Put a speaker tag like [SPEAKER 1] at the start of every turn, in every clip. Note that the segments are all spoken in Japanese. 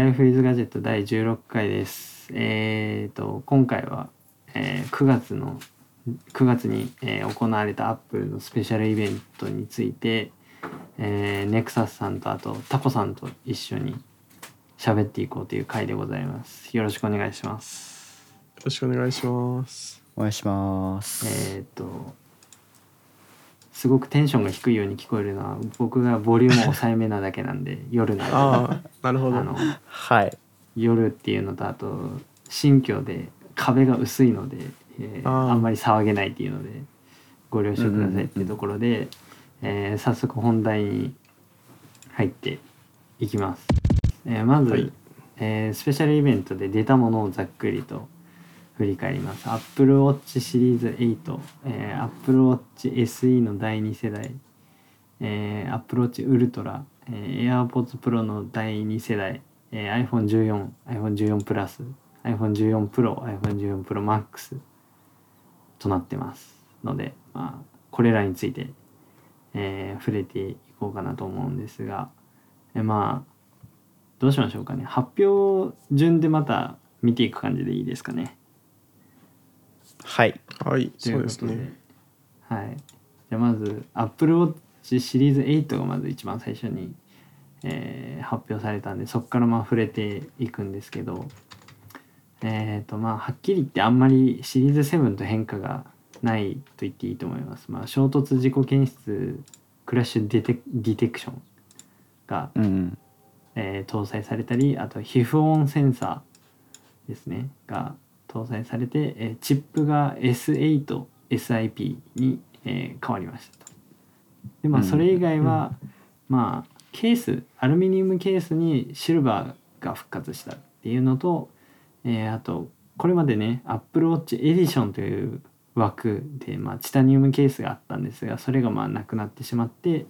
[SPEAKER 1] ライフイズガジェット第16回です。えっ、と今回は、えー9月の9月に、えー行われたアップルのスペシャルイベントについて、えーネクサスさんとあとタコさんと一緒に喋っていこうという回でございます。よろしくお願いします。
[SPEAKER 2] よろしくお願いします。
[SPEAKER 3] お願いします。
[SPEAKER 1] えっ、とすごくテンションが低いように聞こえるのは僕がボリューム抑えめなだけなんで 夜なので
[SPEAKER 2] なるほど。
[SPEAKER 1] あの
[SPEAKER 3] はい。
[SPEAKER 1] 夜っていうのとあと新居で壁が薄いので、えー
[SPEAKER 2] あ
[SPEAKER 1] んまり騒げないっていうのでご了承くださいっていうところで、えー早速本題に入っていきます。えーまず、
[SPEAKER 2] はい
[SPEAKER 1] えースペシャルイベントで出たものをざっくりと振り返ります。Apple Watch シリーズ8、えー Apple Watch SE の第2世代、えー、Apple Watch Ultra、えー AirPods Pro の第2世代、えー iPhone14、iPhone14 プラス、iPhone14 Pro、iPhone14 Pro Max となってますので、まあ、これらについて、えー触れていこうかなと思うんですが、えーまあどうしましょうかね。発表順でまた見ていく感じでいいですかね。
[SPEAKER 3] はい。
[SPEAKER 2] はい、そう
[SPEAKER 1] で
[SPEAKER 2] ですね。
[SPEAKER 1] はい。じゃあまず Apple Watch シリーズ8がまず一番最初に、えー発表されたんでそこからまあ触れていくんですけどえっ、とまあはっきり言ってあんまりシリーズ7と変化がないと言っていいと思います。まあ衝突事故検出クラッシュデテディテクションが
[SPEAKER 3] うんうん。
[SPEAKER 1] えー搭載されたりあと皮膚温センサーですねが搭載されて、えーチップが S8SIP に、えー変わりましたと。でまあ
[SPEAKER 3] うん。
[SPEAKER 1] それ以外は、まあケースアルミニウムケースにシルバーが復活したっていうのと、えーあとこれまでね Apple Watch エディションという枠で、まあ、チタニウムケースがあったんですがそれがまあなくなってしまって、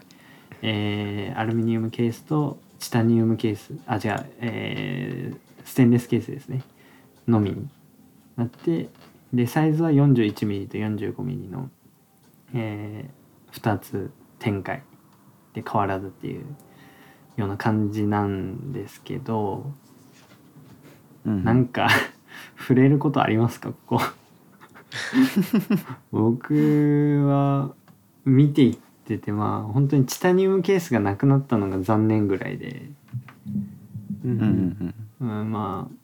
[SPEAKER 1] えーアルミニウムケースとチタニウムケースあ違う、えーステンレスケースですね。のみになってでサイズは 41mm と 45mm の、え2つ展開。で変わらずっていうような感じなんですけど、
[SPEAKER 3] うん。
[SPEAKER 1] なんか 触れることありますか？ここ。僕は見ていっててまあ本当にチタニウムケースがなくなったのが残念ぐらいで、
[SPEAKER 2] う
[SPEAKER 3] うんうんうん。
[SPEAKER 1] うん、まあ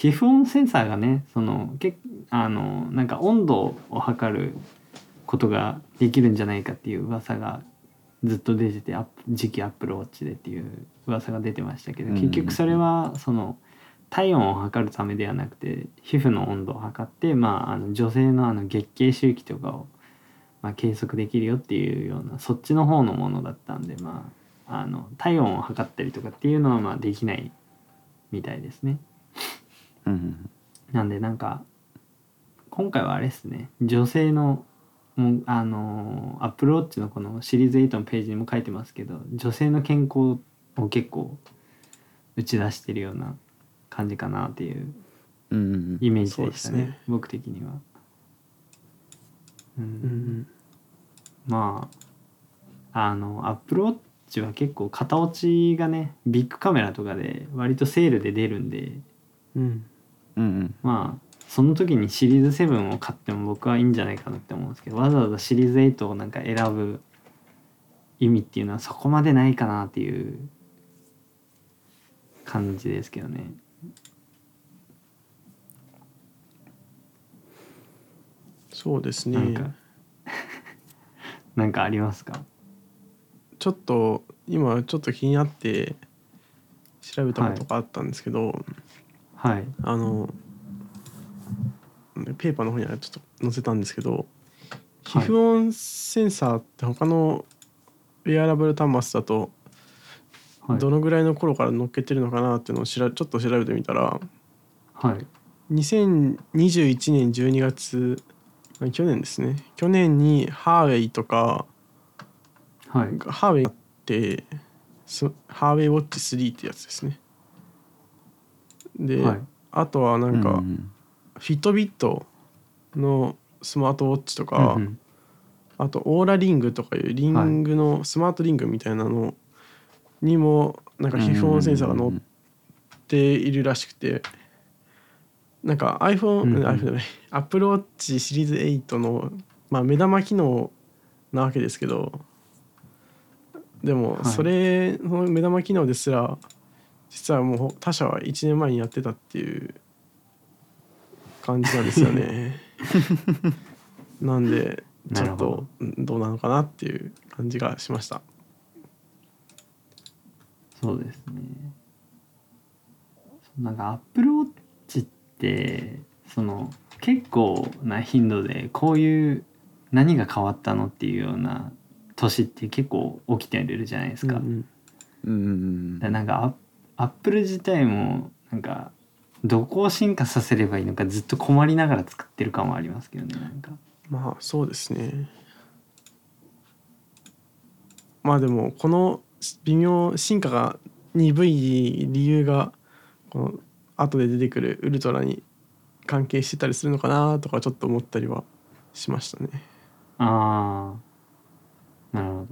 [SPEAKER 1] 皮膚温センサーがねそのけあのなんか温度を測ることができるんじゃないかっていう噂がずっと出ててアップ次期アップルウォッチでっていう噂が出てましたけど
[SPEAKER 3] うん
[SPEAKER 1] 結局それはその体温を測るためではなくて皮膚の温度を測って、まあ、あの女性のあの月経周期とかを、まあ、計測できるよっていうようなそっちの方のものだったんで、まあ、あの体温を測ったりとかっていうのはまあできないみたいですね。
[SPEAKER 3] うんうん
[SPEAKER 1] なんでなんか今回はあれですね。女性のもうあのアップルウォッチのこのシリーズ8のページにも書いてますけど女性の健康を結構打ち出してるような感じかなっていう
[SPEAKER 3] うんうんうん。
[SPEAKER 1] イメージでしたね。
[SPEAKER 2] そうですね。
[SPEAKER 1] 僕的には。うん。
[SPEAKER 2] うん
[SPEAKER 1] まああのアップルウォッチは結構型落ちがねビッグカメラとかで割とセールで出るんで
[SPEAKER 2] うん。
[SPEAKER 3] うんうん。
[SPEAKER 1] まあその時にシリーズ7を買っても僕はいいんじゃないかなって思うんですけどわざわざシリーズ8をなんか選ぶ意味っていうのはそこまでないかなっていう感じですけどね。
[SPEAKER 2] そうです
[SPEAKER 1] なんか
[SPEAKER 2] ね。
[SPEAKER 1] なんかありますか？
[SPEAKER 2] ちょっと今ちょっと気になって調べたことがあったんですけど、
[SPEAKER 1] はい
[SPEAKER 2] あのペーパーの方にはちょっと載せたんですけど、皮
[SPEAKER 1] はい。
[SPEAKER 2] 膚温センサーって他のウェアラブル端末だと
[SPEAKER 1] はい。
[SPEAKER 2] どのぐらいの頃から乗っけてるのかなっていうのをしらちょっと調べてみたら
[SPEAKER 1] はい。
[SPEAKER 2] 2021年12月あ去年ですね。去年にハーウェイとか
[SPEAKER 1] はい。
[SPEAKER 2] ハーウェイってすハーウェイウォッチ3ってやつですねで、
[SPEAKER 1] はい。
[SPEAKER 2] あとはなんか、
[SPEAKER 3] うんうん
[SPEAKER 2] フィットビットのスマートウォッチとか、
[SPEAKER 1] うんうん。
[SPEAKER 2] あとオーラリングとかいうリングのスマートリングみたいなのにもなんか皮膚温センサーが乗っっているらしくてなんか iPhone、
[SPEAKER 1] うんうん。
[SPEAKER 2] iPhone じゃない Apple Watch シリーズ8の、まあ、目玉機能なわけですけどでも
[SPEAKER 1] はい。
[SPEAKER 2] それ、その目玉機能ですら実はもう他社は1年前にやってたっていう感じなんですよね。なんでちょっとうんどうなのかなっていう感じがしました。
[SPEAKER 1] そうですねなんかアップルウォッチってその結構な頻度でこういう何が変わったのっていうような年って結構起きてるじゃないですか。
[SPEAKER 2] うんうん
[SPEAKER 3] うん
[SPEAKER 1] なんかアアップル自体もなんかどこを進化させればいいのかずっと困りながら作ってる感はありますけどねなんか。
[SPEAKER 2] まあそうですね。まあでもこの微妙進化が鈍い理由がこの後で出てくるウルトラに関係してたりするのかなとかちょっと思ったりはしましたね。
[SPEAKER 1] ああなるほど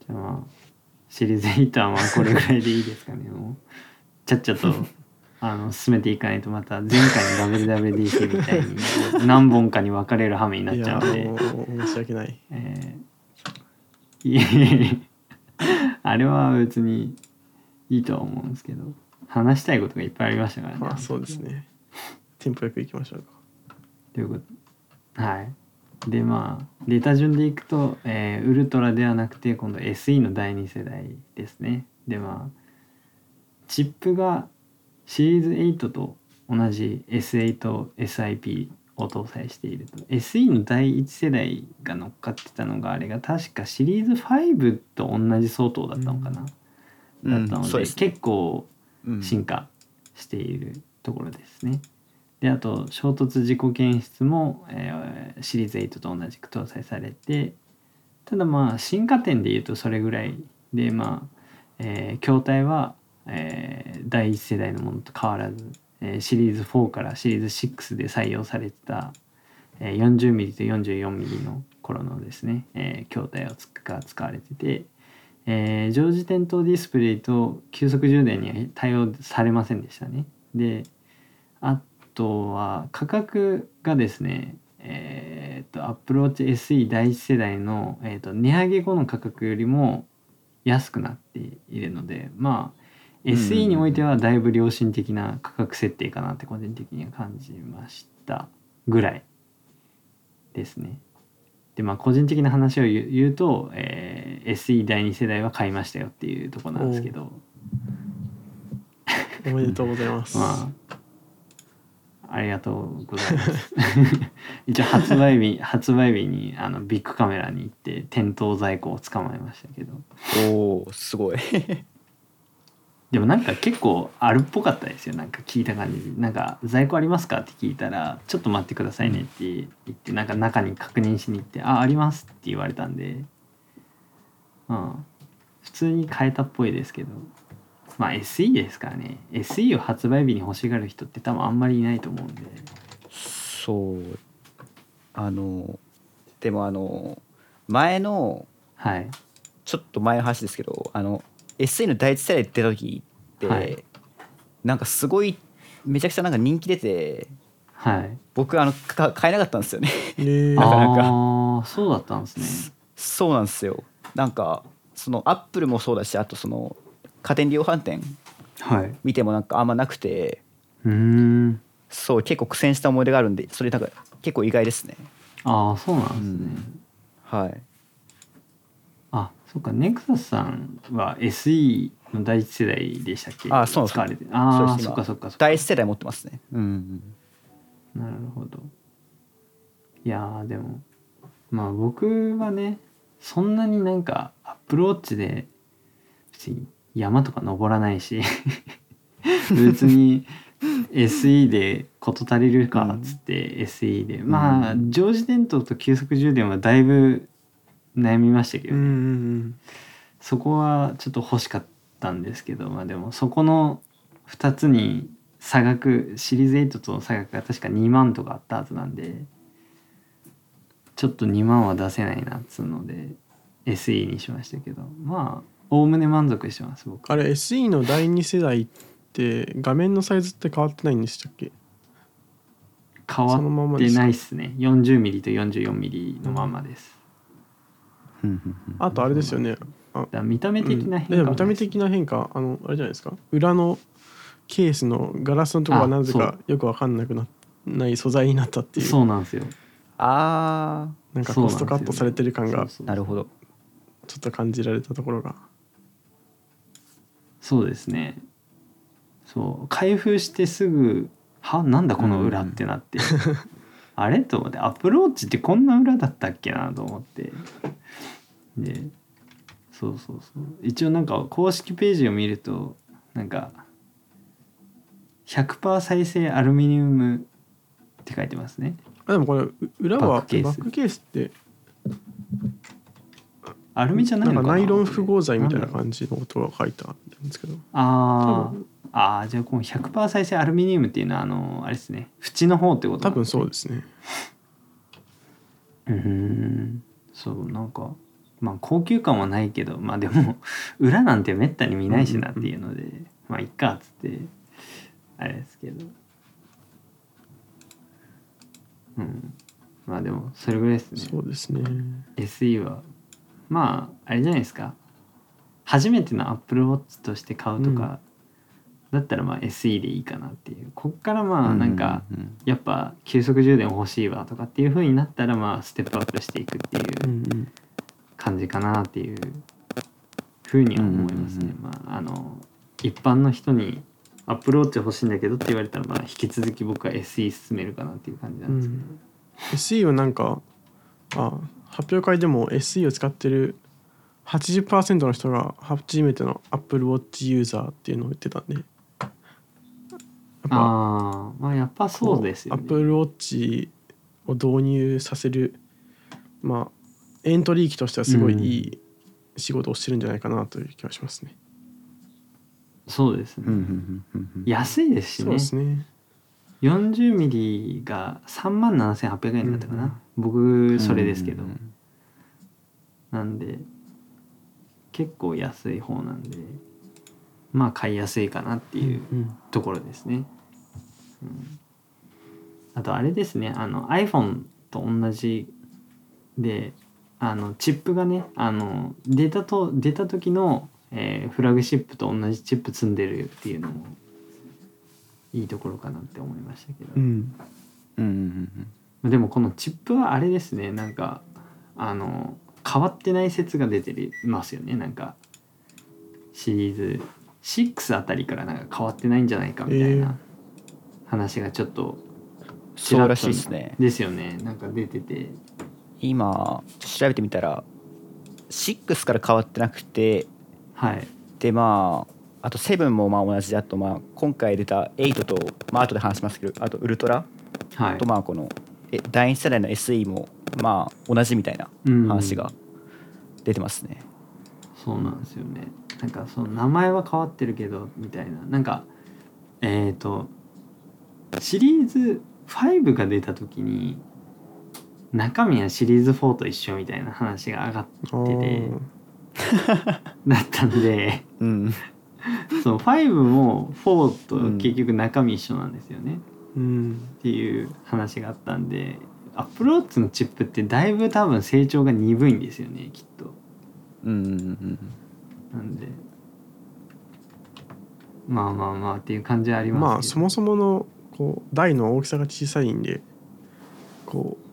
[SPEAKER 1] じゃあまあシリーズ8はまあこれぐらいでいいですかねもうちゃっちゃと あの進めていかないとまた前回の WWDC みたいに何本かに分かれる羽目になっちゃうので
[SPEAKER 2] 申し訳ない。
[SPEAKER 1] えーいえいえあれは別にいいとは思うんですけど話したいことがいっぱいありましたからね。
[SPEAKER 2] まあそうですね。テンポよくいきましょうか。
[SPEAKER 1] ということはいでまあデータ順でいくと、えーウルトラではなくて今度 SE の第2世代ですね。でまあチップがシリーズ8と同じ S8SIP を搭載していると。SE の第1世代が乗っかってたのがあれが確かシリーズ5と同じ相当だったのかな、
[SPEAKER 3] うん。
[SPEAKER 1] だったので
[SPEAKER 3] そうですね。
[SPEAKER 1] 結構
[SPEAKER 3] うん。
[SPEAKER 1] 進化しているところですね。であと衝突事故検出も、えーシリーズ8と同じく搭載されてただまあ進化点でいうとそれぐらいでまあ、えー筐体は、えー第1世代のものと変わらず、えーシリーズ4からシリーズ6で採用されてた、えー 40mm と 44mm の頃のですね、えー筐体をつが使われてて、えー常時点灯ディスプレイと急速充電には対応されませんでしたね。であとは価格がですねえー、と Apple Watch SE 第一世代の、えー、と値上げ後の価格よりも安くなっているのでまあ
[SPEAKER 3] うん
[SPEAKER 1] SE においてはだいぶ良心的な価格設定かなって個人的には感じましたぐらいですね。でまあ個人的な話を言うと、えー SE 第2世代は買いましたよっていうところなんですけど
[SPEAKER 2] おめでとうございます。
[SPEAKER 1] まあありがとうございます。一応発売日発売日にあのビッグカメラに行って店頭在庫を捕まえましたけど。
[SPEAKER 3] おおすごい。
[SPEAKER 1] でもなんか結構あるっぽかったですよ。なんか聞いた感じ。でなんか在庫ありますかって聞いたらちょっと待ってくださいねって言ってなんか中に確認しに行ってあありますって言われたんで。まあ普通に買えたっぽいですけどまあ SE ですからね。SE を発売日に欲しがる人って多分あんまりいないと思うんで。
[SPEAKER 3] そう。あのでもあの前の
[SPEAKER 1] はい。
[SPEAKER 3] ちょっと前の話ですけどあの SE の第一世代出た時って、
[SPEAKER 1] はい。
[SPEAKER 3] なんかすごいめちゃくちゃなんか人気出て
[SPEAKER 1] はい。
[SPEAKER 3] 僕あのか買えなかったんですよね。
[SPEAKER 2] えー。
[SPEAKER 3] なかなか。
[SPEAKER 1] ああそうだったんですね。
[SPEAKER 3] そうなんですよ。なんかそのアップルもそうだしあとその家電量販店
[SPEAKER 1] はい。
[SPEAKER 3] 見てもなんかあんまなくて
[SPEAKER 1] うーん。
[SPEAKER 3] そう結構苦戦した思い出があるんでそれなんか結構意外ですね。
[SPEAKER 1] ああそうなんですね、
[SPEAKER 3] はい。
[SPEAKER 1] あそっかネクサスさんは SE の第一世代でしたっけ？
[SPEAKER 3] あそう
[SPEAKER 1] 使われてああ
[SPEAKER 3] そ
[SPEAKER 1] っかそっかそっか。
[SPEAKER 3] 第一世代持ってますね。うん。
[SPEAKER 1] なるほど。いやーでもまあ僕はねそんなになんかアップルウォッチで別に山とか登らないし別に SE で事足りるかっつって SE で、まあ常時電灯と急速充電はだいぶ悩みましたけどね、
[SPEAKER 2] うんうんうん
[SPEAKER 1] そこはちょっと欲しかったんですけどまあでもそこの2つに差額シリーズ8との差額が確か2万とかあったはずなんでちょっと2万は出せないなっつうので SE にしましたけど。まあおおむね満足してます僕。
[SPEAKER 2] あれ SE の第2世代って画面のサイズって変わってないんでしたっけ？
[SPEAKER 1] 変
[SPEAKER 2] そのま
[SPEAKER 1] わってないっすね。40mm と 44mm のままです、
[SPEAKER 3] うん。うん。うん。
[SPEAKER 2] あとあれですよね。あ
[SPEAKER 1] 見た目的な変化
[SPEAKER 2] うん。見た目的な変化あのあれじゃないですか？裏のケースのガラスのところがなぜ
[SPEAKER 1] あ
[SPEAKER 2] かよく分かんなくなない素材になったっていう。
[SPEAKER 1] そうなんですよ。
[SPEAKER 3] あ
[SPEAKER 2] なんかコストカットされてる感が
[SPEAKER 3] なるほど。
[SPEAKER 2] ちょっと感じられたところが
[SPEAKER 1] そうですね。そう。開封してすぐ「はなんだこの裏」ってなって、あれ？と思って。アプローチってこんな裏だったっけなと思って。でそうそうそう。一応なんか公式ページを見るとなんか100%再生アルミニウムって書いてますね。
[SPEAKER 2] あでもこれう裏は
[SPEAKER 1] バックケース。
[SPEAKER 2] バックケースって
[SPEAKER 1] アルミじゃないのかな？
[SPEAKER 2] かナイロン複合材みたいな
[SPEAKER 1] じ
[SPEAKER 2] 感じのことが書いてあるんですけど。
[SPEAKER 1] ああーじゃあこの100%再生アルミニウムっていうのはあのあれですね。縁の方ってこと
[SPEAKER 2] 多分そうですね。
[SPEAKER 1] うーん。そうなんかまあ高級感はないけどまあでも 裏なんてめったに見ないしなっていうので、まあいっかっつってあれですけど。うん。まあでもそれぐらいですね。
[SPEAKER 2] そうですね。
[SPEAKER 1] SE はまああれじゃないですか。初めての AppleWatch として買うとか、だったらまあ SE でいいかなっていう。こっからまあなんか、やっぱ急速充電欲しいわとかっていう風になったらまあステップアップしていくっていう感じかなっていう風には思いますね。
[SPEAKER 3] うん
[SPEAKER 1] まああの一般の人にアップローチ欲しいんだけどって言われたらまあ引き続き僕は SE 進めるかなっていう感じな
[SPEAKER 2] うん
[SPEAKER 1] ですけど。
[SPEAKER 2] ん SE はなんかあ発表会でも SE を使ってる80%の人が初めての AppleWatch ユーザーっていうのを言ってたんでやっぱ
[SPEAKER 1] ああまあやっぱそうですよね。
[SPEAKER 2] AppleWatch を導入させるまあエントリー機としてはすごいいい仕事をしてるんじゃないかなという気がしますね。
[SPEAKER 1] そうですね。安いですしね
[SPEAKER 2] そうで。すね。
[SPEAKER 1] 40ミリが3万7800円だったかな、
[SPEAKER 2] うん
[SPEAKER 1] 僕それですけど、
[SPEAKER 3] うん。うん
[SPEAKER 1] なんで結構安い方なんでまあ買いやすいかなっていう
[SPEAKER 2] うん
[SPEAKER 1] ところですね、うん。あとあれですねあの iPhone と同じであのチップがねあの出たと出た時の、えーフラグシップと同じチップ積んでるっていうのもいいところかなって思いましたけど、
[SPEAKER 2] うん
[SPEAKER 3] うんうんうん
[SPEAKER 1] でもこのチップはあれですね。なんかあの変わってない説が出てますよね。なんかシリーズ6あたりからなんか変わってないんじゃないかみたい
[SPEAKER 2] えー。
[SPEAKER 1] な話がちょっと
[SPEAKER 3] そうらしいですね。
[SPEAKER 1] ですよね。なんか出てて。
[SPEAKER 3] 今調べてみたら6から変わってなくて
[SPEAKER 1] はい。
[SPEAKER 3] でまああと7もまあ同じであとまあ今回出た8とまあ後で話しますけどあとウルトラ
[SPEAKER 1] はい。
[SPEAKER 3] とまあこのえ第2世代の SE もまあ同じみたいな
[SPEAKER 1] うん。
[SPEAKER 3] 話が出てますね。
[SPEAKER 1] そうなんですよね。なんかその名前は変わってるけどみたいな。なんかえっ、とシリーズ5が出た時に中身はシリーズ4と一緒みたいな話が上がっ
[SPEAKER 2] あ
[SPEAKER 1] てて
[SPEAKER 2] ー。
[SPEAKER 1] だったんで
[SPEAKER 3] うん、
[SPEAKER 1] その5も4と結局中身一緒なんですよね、
[SPEAKER 2] うん
[SPEAKER 1] っていう話があったんでアップローチのチップってだいぶ多分成長が鈍いんですよねきっと。
[SPEAKER 3] うんうんうん
[SPEAKER 1] なんで。まあまあまあっていう感じはあります
[SPEAKER 2] まあそもそものこう台の大きさが小さいんでこう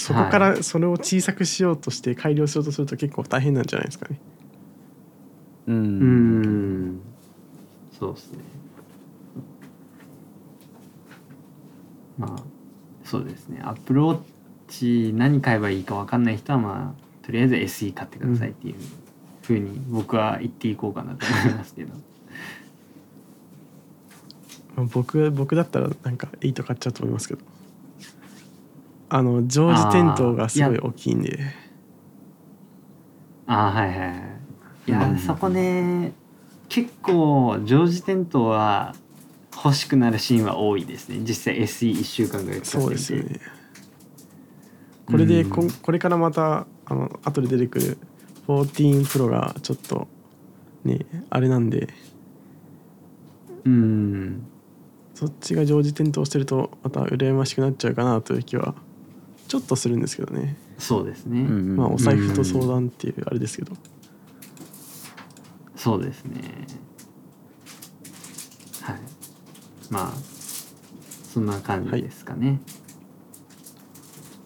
[SPEAKER 2] そこからそれを小さくしようとして改良しようとすると結構大変なんじゃないですかね。
[SPEAKER 3] うん。
[SPEAKER 1] うーんそうですねまあそうですね。アップルウォッチ何買えばいいか分かんない人はまあとりあえず SE 買ってくださいっていうふうに僕は言っていこうかなと思いますけど。
[SPEAKER 2] まあ僕僕だったらなんか8買っちゃうと思いますけど。あの常時点灯がすごい大きいんで。
[SPEAKER 1] ああはいはいはい。いや、
[SPEAKER 3] うん。
[SPEAKER 1] そこね結構常時点灯は欲しくなるシーンは多いですね。実際 SE1 週間ぐらい使
[SPEAKER 2] そう
[SPEAKER 1] ってみて。
[SPEAKER 2] ですよね。これでこ,、
[SPEAKER 1] うん。
[SPEAKER 2] これからまたあの後で出てくる14 Pro がちょっとねあれなんで。
[SPEAKER 1] うん。
[SPEAKER 2] そっちが常時点灯してるとまた羨ましくなっちゃうかなという気はちょっとするんですけどね、
[SPEAKER 1] そうですね、
[SPEAKER 2] まあお財布と相談っていうあれですけど、
[SPEAKER 1] そうですねはいまあそんな感じですかね、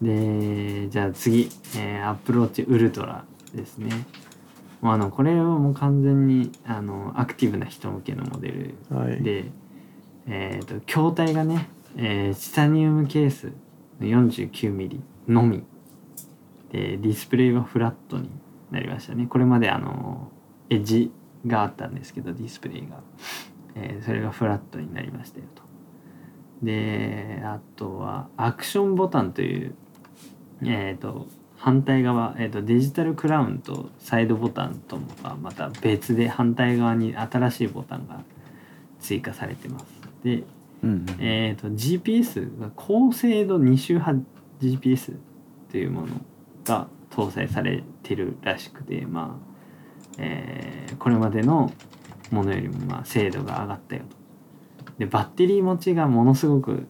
[SPEAKER 1] でじゃあ次、えー、アップローチウルトラですね。もうあのこれはもう完全にあのアクティブな人向けのモデル
[SPEAKER 2] はい。
[SPEAKER 1] で、えー、と筐体がね、えーチタニウムケース 49mm のみ。でディスプレイはフラットになりましたね。これまであのエッジがあったんですけどディスプレイが、えーそれがフラットになりましたよと。であとはアクションボタンというえっ、と反対側、えー、とデジタルクラウンとサイドボタンとはまた別で反対側に新しいボタンが追加されてます。で
[SPEAKER 3] うんうん
[SPEAKER 1] えー、と GPS が高精度2周波 GPS というものが搭載されてるらしくてまあ、えーこれまでのものよりもまあ精度が上がったよと。でバッテリー持ちがものすごく、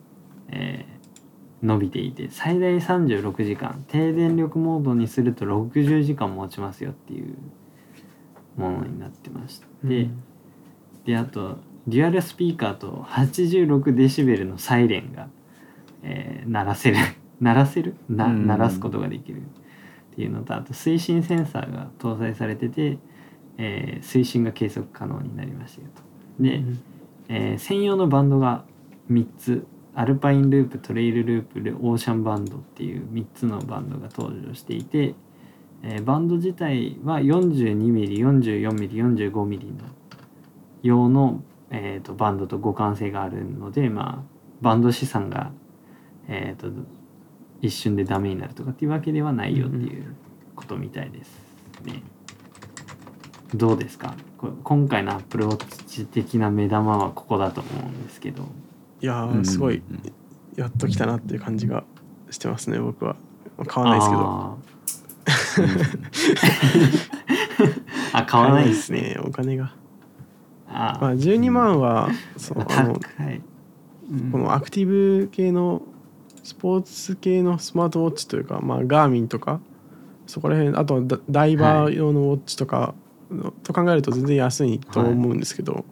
[SPEAKER 1] えー伸びていて最大36時間低電力モードにすると60時間持ちますよっていうものになってました。で、
[SPEAKER 2] うん
[SPEAKER 1] であとデュアルスピーカーと86デシベルのサイレンが、えー鳴らせる 鳴らせる？な
[SPEAKER 3] うん
[SPEAKER 1] 鳴らすことができるっていうのとあと推進センサーが搭載されてて、えー推進が計測可能になりましたよと。で、
[SPEAKER 2] うん
[SPEAKER 1] えー専用のバンドが3つアルパインループトレイルループでオーシャンバンドっていう3つのバンドが登場していて、えーバンド自体は 42mm44mm45mm の用の、えー、とバンドと互換性があるので、まあ、バンド資産が、えー、と一瞬でダメになるとかっていうわけではないよっていうことみたいですね。どうですか？こ今回のアップルウォッチ的な目玉はここだと思うんですけど。
[SPEAKER 2] いやすごいやっときたなっていう感じがしてますね僕は。買わないですけど。
[SPEAKER 1] あ買 わないですね。
[SPEAKER 2] ねお金が。
[SPEAKER 1] あ
[SPEAKER 2] まあ12万はそうあの
[SPEAKER 1] うん。
[SPEAKER 2] このアクティブ系のスポーツ系のスマートウォッチというか、まあ、ガーミンとかそこら辺あとはダダイバー用のウォッチとか、と考えると全然安いと思うんですけど、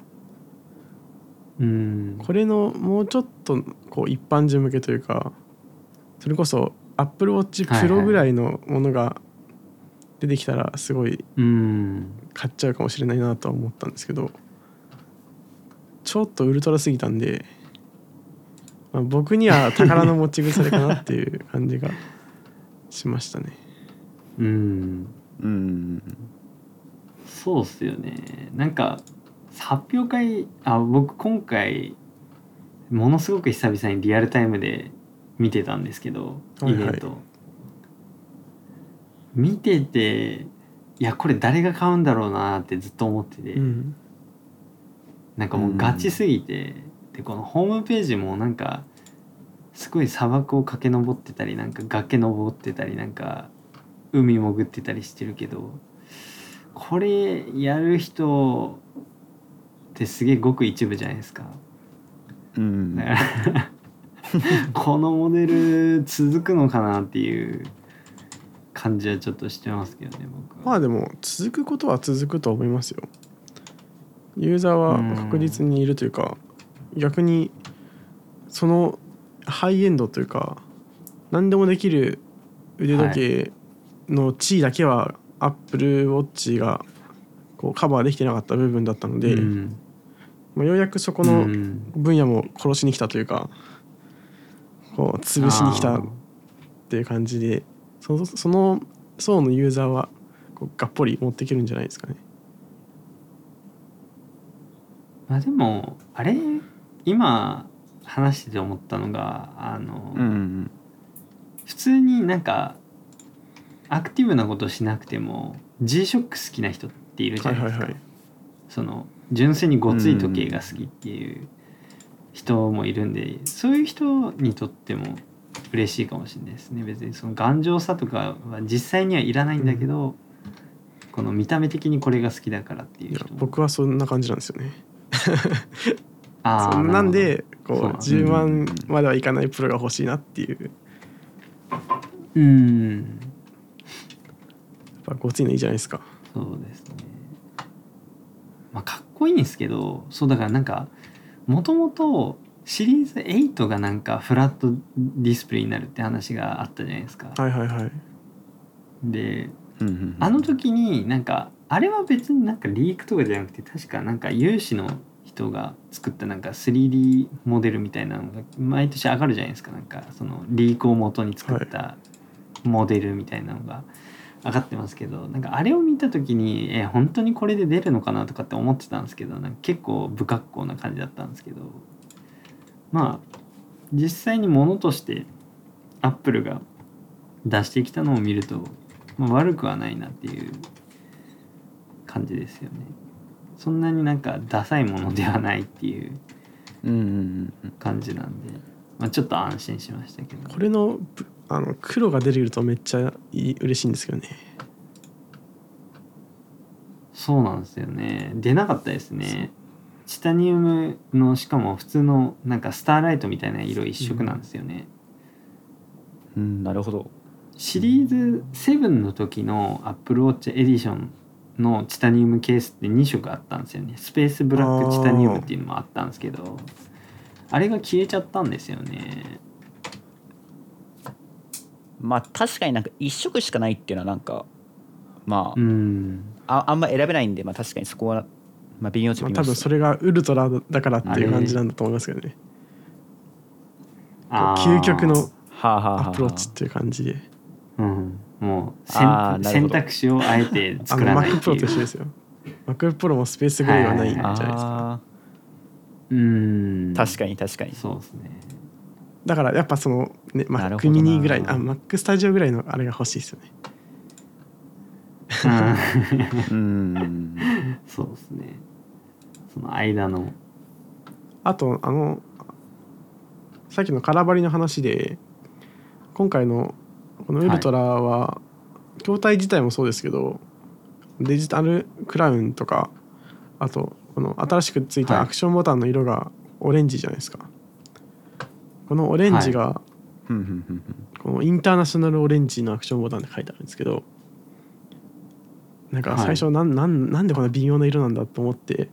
[SPEAKER 1] うん。
[SPEAKER 2] これのもうちょっとこう一般人向けというかそれこそ Apple Watch
[SPEAKER 1] はいはい
[SPEAKER 2] Pro ぐらいのものが出てきたらすごい
[SPEAKER 1] うん。
[SPEAKER 2] 買っちゃうかもしれないなとは思ったんですけどちょっとウルトラすぎたんで、まあ、僕には宝の持ち腐れかなっていう感じがしましたね。
[SPEAKER 1] うん。
[SPEAKER 3] うん
[SPEAKER 1] そうっすよね。なんか発表会あ僕今回ものすごく久々にリアルタイムで見てたんですけど
[SPEAKER 2] はいはい。
[SPEAKER 1] イベント、見てていやこれ誰が買うんだろうなってずっと思ってて、
[SPEAKER 2] うん。
[SPEAKER 1] なんかもうガチすぎて、でこのホームページもなんかすごい砂漠を駆け上ってたりなんか崖登ってたりなんか海潜ってたりしてるけどこれやる人ってすげえごく一部じゃないですか。
[SPEAKER 3] うん
[SPEAKER 1] だからこのモデル続くのかなっていう感じはちょっとしてますけどね僕は。
[SPEAKER 2] まあでも続くことは続くと思いますよ。ユーザーは確実にいるというか逆にそのハイエンドというか何でもできる腕時計の地位だけは Apple Watch がこうカバーできてなかった部分だったので、
[SPEAKER 1] うん。
[SPEAKER 2] まあ、ようやくそこ
[SPEAKER 1] う
[SPEAKER 2] の
[SPEAKER 1] ん。
[SPEAKER 2] 分野も殺しに来たというかこう潰しに来たっていう感じでそのその層のユーザーはこうがっぽり持っていけるんじゃないですかね。
[SPEAKER 1] まあでもあれ今話してて思ったのがあの、
[SPEAKER 3] うん。
[SPEAKER 1] 普通になんかアクティブなことしなくても G-SHOCK 好きな人っているじゃないですか、
[SPEAKER 2] はいはいはい。
[SPEAKER 1] その純粋にごつい時計が好きっていう人もいるんで、そういう人にとっても嬉しいかもしれないですね。別にその頑丈さとかは実際にはいらないんだけど、この見た目的にこれが好きだからってい
[SPEAKER 2] いうや
[SPEAKER 1] 人も。
[SPEAKER 2] 僕はそんな感じなんですよね。
[SPEAKER 1] あー
[SPEAKER 2] そんなんでこう
[SPEAKER 1] そう。なんだ
[SPEAKER 2] 10万まではいかないプロが欲しいなっていう。
[SPEAKER 1] うん。
[SPEAKER 2] ぱごついのいいじゃないですか。
[SPEAKER 1] そうですね。まあかっこいいんですけどそうだからなんかもともとシリーズ8がなんかフラットディスプレイになるって話があったじゃないですか。
[SPEAKER 2] はいはいはい。
[SPEAKER 1] で
[SPEAKER 3] うんうんうん
[SPEAKER 1] あの時になんかあれは別になんかリークとかじゃなくて確かなんか有志の人が作ったなんか 3D モデルみたいなのが毎年上がるじゃないですか。なんかそのリークを元に作ったモデルみたいなのが上がってますけどなんかあれを見た時にえ本当にこれで出るのかなとかって思ってたんですけどなんか結構不格好な感じだったんですけどまあ実際にものとしてアップルが出してきたのを見ると、まあ、悪くはないなっていう感じですよね。そんなになんかダサいものではないっていう感じなんで、まあ、ちょっと安心しましたけど
[SPEAKER 2] これのぶあの黒が出てくるとめっちゃいい嬉しいんですけどね。
[SPEAKER 1] そうなんですよね。出なかったですね。チタニウムのしかも普通のなんかスターライトみたいな色一色なんですよね、
[SPEAKER 3] うんなるほど。
[SPEAKER 1] シリーズ7の時の Apple Watch エディションのチタニウムケースって2色あったんですよね。スペースブラックチタニウムっていうのもあったんですけどあれが消えちゃったんですよね
[SPEAKER 3] まあ確かになんか一色しかないっていうのはなんかまあ、
[SPEAKER 1] うん。
[SPEAKER 3] ああんま選べないんでまあ確かにそこはまあ微妙っちゃ
[SPEAKER 2] まあ、
[SPEAKER 3] 微妙です。
[SPEAKER 2] 多分それがウルトラだからっていう感じなんだと思いますけどね。
[SPEAKER 1] あー。
[SPEAKER 2] 究極の
[SPEAKER 3] はあはあはあ
[SPEAKER 2] アプローチっていう感じで。
[SPEAKER 1] うん、もう選
[SPEAKER 3] あーなるほど。
[SPEAKER 1] 選択肢をあえて
[SPEAKER 2] あの
[SPEAKER 1] 作らないって
[SPEAKER 2] Pro
[SPEAKER 1] いう。
[SPEAKER 2] と一緒ですよ。Mac Pro もスペースグレーはないじゃないですか
[SPEAKER 3] あ
[SPEAKER 1] うん。
[SPEAKER 3] ー確かに確かに。
[SPEAKER 1] そうですね
[SPEAKER 2] だからやっぱその、ね、
[SPEAKER 3] なるほど
[SPEAKER 2] Mac
[SPEAKER 3] な
[SPEAKER 2] mini ぐらいあ Mac Studio ぐらいのあれが欲しいですよね。
[SPEAKER 1] うん。
[SPEAKER 3] うん。
[SPEAKER 1] そうですね。その間の。
[SPEAKER 2] あとあのさっきの空張りの話で今回のこのウルトラは、筐体自体もそうですけどデジタルクラウンとかあとこの新しくついた
[SPEAKER 1] はい。
[SPEAKER 2] アクションボタンの色がオレンジじゃないですか、このオレンジが、
[SPEAKER 3] うんうんうんうん
[SPEAKER 2] このインターナショナルオレンジのアクションボタンって書いてあるんですけどなんか最初なん,、なんなんでこんな微妙な色なんだと思って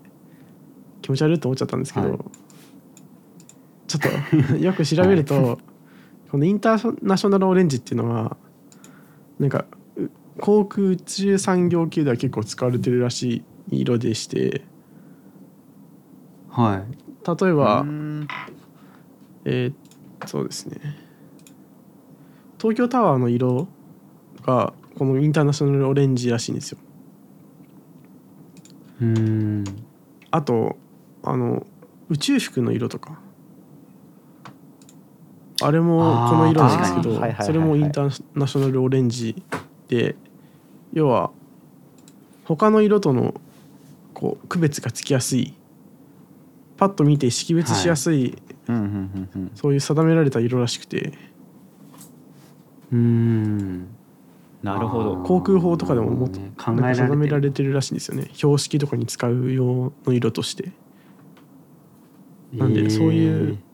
[SPEAKER 2] 気持ち悪いと思っちゃったんですけど、
[SPEAKER 1] はい。
[SPEAKER 2] ちょっとよく調べると、このインターナショナルオレンジっていうのはなんかう航空宇宙産業系では結構使われてるらしい色でして
[SPEAKER 1] はい。
[SPEAKER 2] 例えば、
[SPEAKER 3] うん。
[SPEAKER 2] えーそうですね。東京タワーの色がこのインターナショナルオレンジらしいんですよ。
[SPEAKER 1] うん。
[SPEAKER 2] あとあの宇宙服の色とか。あれもこの色なんですけどそれもインターナショナルオレンジで要は他の色とのこう区別がつきやすい。パッと見て識別しやすい、そういう定められた色らしくて。
[SPEAKER 1] うん。
[SPEAKER 3] なるほど。
[SPEAKER 2] 航空法とかでももっと
[SPEAKER 1] ね考
[SPEAKER 2] なんか定めら
[SPEAKER 1] れ
[SPEAKER 2] れてるらしいんですよね。標識とかに使う用の色として。
[SPEAKER 1] て
[SPEAKER 2] なんでそういう
[SPEAKER 1] えー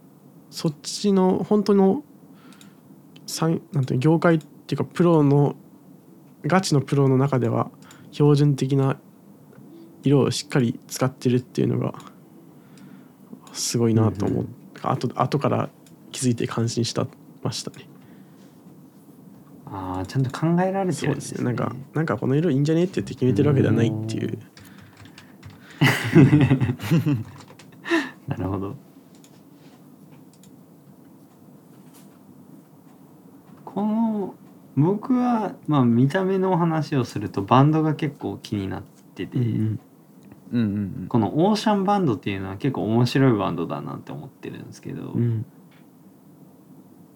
[SPEAKER 2] そっちの本当の産なんていうの業界っていうかプロのガチのプロの中では標準的な色をしっかり使ってるっていうのがすごいなと思っ
[SPEAKER 1] うん
[SPEAKER 2] あと後から気づいて感心したましたね。
[SPEAKER 1] ああちゃんと考えられて
[SPEAKER 2] そうで
[SPEAKER 1] るんですすね。
[SPEAKER 2] ねなんかなんかこの色いいんじゃねって言って決めてるわけではないっていう。
[SPEAKER 1] なるほど。この僕はまあ見た目のお話をするとバンドが結構気になってて、
[SPEAKER 2] うん
[SPEAKER 3] うんうん
[SPEAKER 1] このオーシャンバンドっていうのは結構面白いバンドだなって思ってるんですけど、
[SPEAKER 2] うん。うん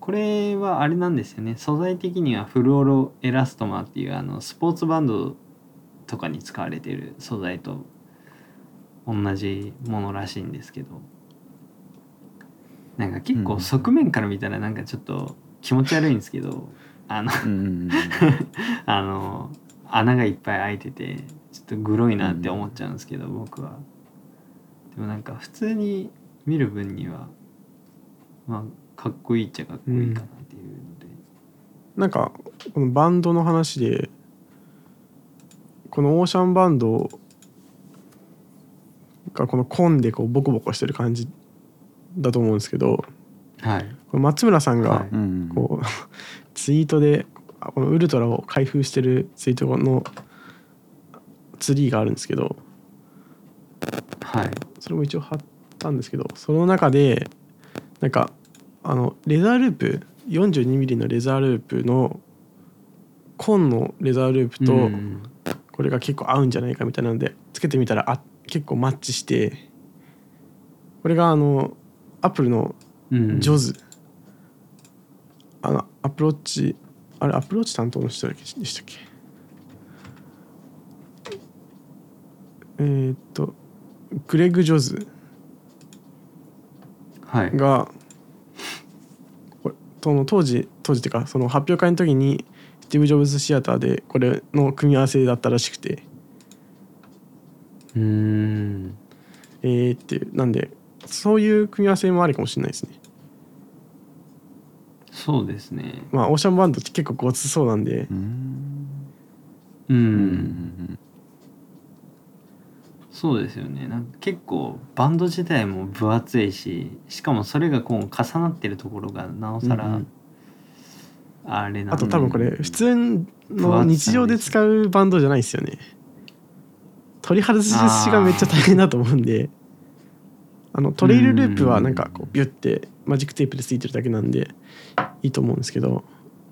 [SPEAKER 1] これはあれなんですよね。素材的にはフルオロエラストマっていうあのスポーツバンドとかに使われてる素材と同じものらしいんですけどなんか結構
[SPEAKER 3] うん。
[SPEAKER 1] 側面から見たらなんかちょっと気持ち悪いんですけどあの
[SPEAKER 3] うんうんうんうん。
[SPEAKER 1] あの穴がいっぱい開いててちょっとグロいなって思っちゃうんですけど、僕は。でもなんか普通に見る分にはまあかっこいいっちゃかっこいいかなっていうので、
[SPEAKER 2] なんかこのバンドの話でこのオーシャンバンドがこのコンでこうボコボコしてる感じだと思うんですけど
[SPEAKER 1] はい。
[SPEAKER 2] これ松村さんが
[SPEAKER 1] はい。
[SPEAKER 3] うん
[SPEAKER 2] こうツイートでこのウルトラを開封してるツイートのツリーがあるんですけど
[SPEAKER 1] はい。
[SPEAKER 2] それも一応貼ったんですけどその中でなんかあのレザーループ 42mm のレザーループの紺のレザーループと
[SPEAKER 1] うん
[SPEAKER 2] これが結構合うんじゃないかみたいなのでつけてみたらあ結構マッチしてこれがあのアップルの
[SPEAKER 1] うん。
[SPEAKER 2] Joz、あのアプローチあれアプローチ担当の人だっけでしたっけ？えーっとグレッグ・ジョズ。
[SPEAKER 1] はい。
[SPEAKER 2] がこれその当時当時っていうかその発表会の時にスティーブ・ジョブズシアターでこれの組み合わせだったらしくて。
[SPEAKER 1] うーん。
[SPEAKER 2] えーっていう。なんでそういう組み合わせもありかもしれないですね
[SPEAKER 1] そうですね。
[SPEAKER 2] まあオーシャンバンドって結構ごつそうなんで。
[SPEAKER 3] うん。
[SPEAKER 1] うん、
[SPEAKER 3] うん
[SPEAKER 1] そうですよね。なんか結構バンド自体も分厚いししかもそれがこう重なってるところがなおさら、あれなん
[SPEAKER 2] あと多分これ普通の日常で使うバンドじゃないですよね。取り外しがめっちゃ大変だと思うんで。あのトレイルループはなんかこうビュッてマジックテープでついてるだけなんでいいと思うんですけど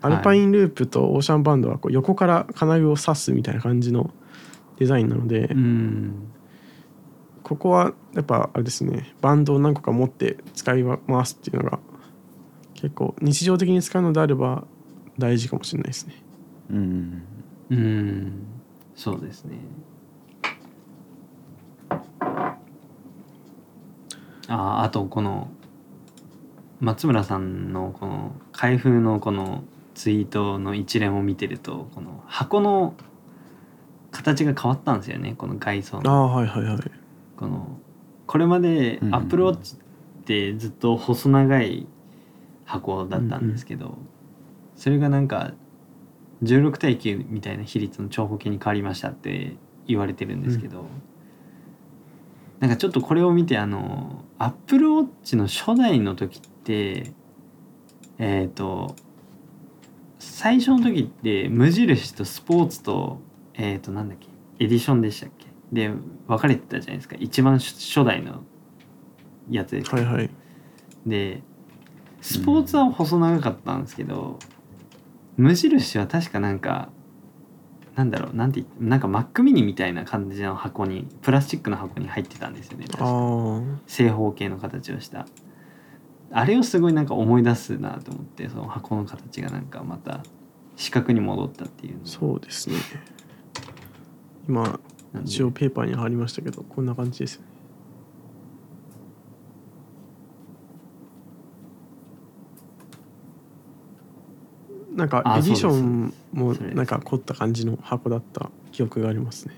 [SPEAKER 2] アルパインループとオーシャンバンドはこう横から金具を刺すみたいな感じのデザインなので
[SPEAKER 1] うん。
[SPEAKER 2] ここはやっぱあれですねバンドを何個か持って使い回すっていうのが結構日常的に使うのであれば大事かもしれないですね。
[SPEAKER 3] うん。
[SPEAKER 1] うん。そうですね。ああとこの松村さんのこの開封のこのツイートの一連を見てるとこの箱の形が変わったんですよねこの外装の。
[SPEAKER 2] ああはいはいはい。
[SPEAKER 1] このこれまで
[SPEAKER 3] うんうんうん。
[SPEAKER 1] Apple Watch ってずっと細長い箱だったんですけど、それがなんか16対9みたいな比率の長方形に変わりましたって言われてるんですけど、なんかちょっとこれを見てあの Apple Watch の初代の時ってえっ、と最初の時って無印とスポーツとえっ、となんだっけエディションでしたっけ？で分かれてたじゃないですか。一番初初代のやつで。す、
[SPEAKER 2] はいはい。
[SPEAKER 1] でスポーツは細長かったんですけど、無印は確かなんかなんだろうなんて言ってなんか Mac mini みたいな感じの箱にプラスチックの箱に入ってたんですよね。正方形の形をしたあれをすごいなんか思い出すなと思ってその箱の形がなんかまた四角に戻ったっていう
[SPEAKER 2] そうですね。今一応ペーパーに貼りましたけどこんな感じですよね。なんか
[SPEAKER 1] あ
[SPEAKER 2] エディションもなんか凝った感じの箱だった記憶がありますね。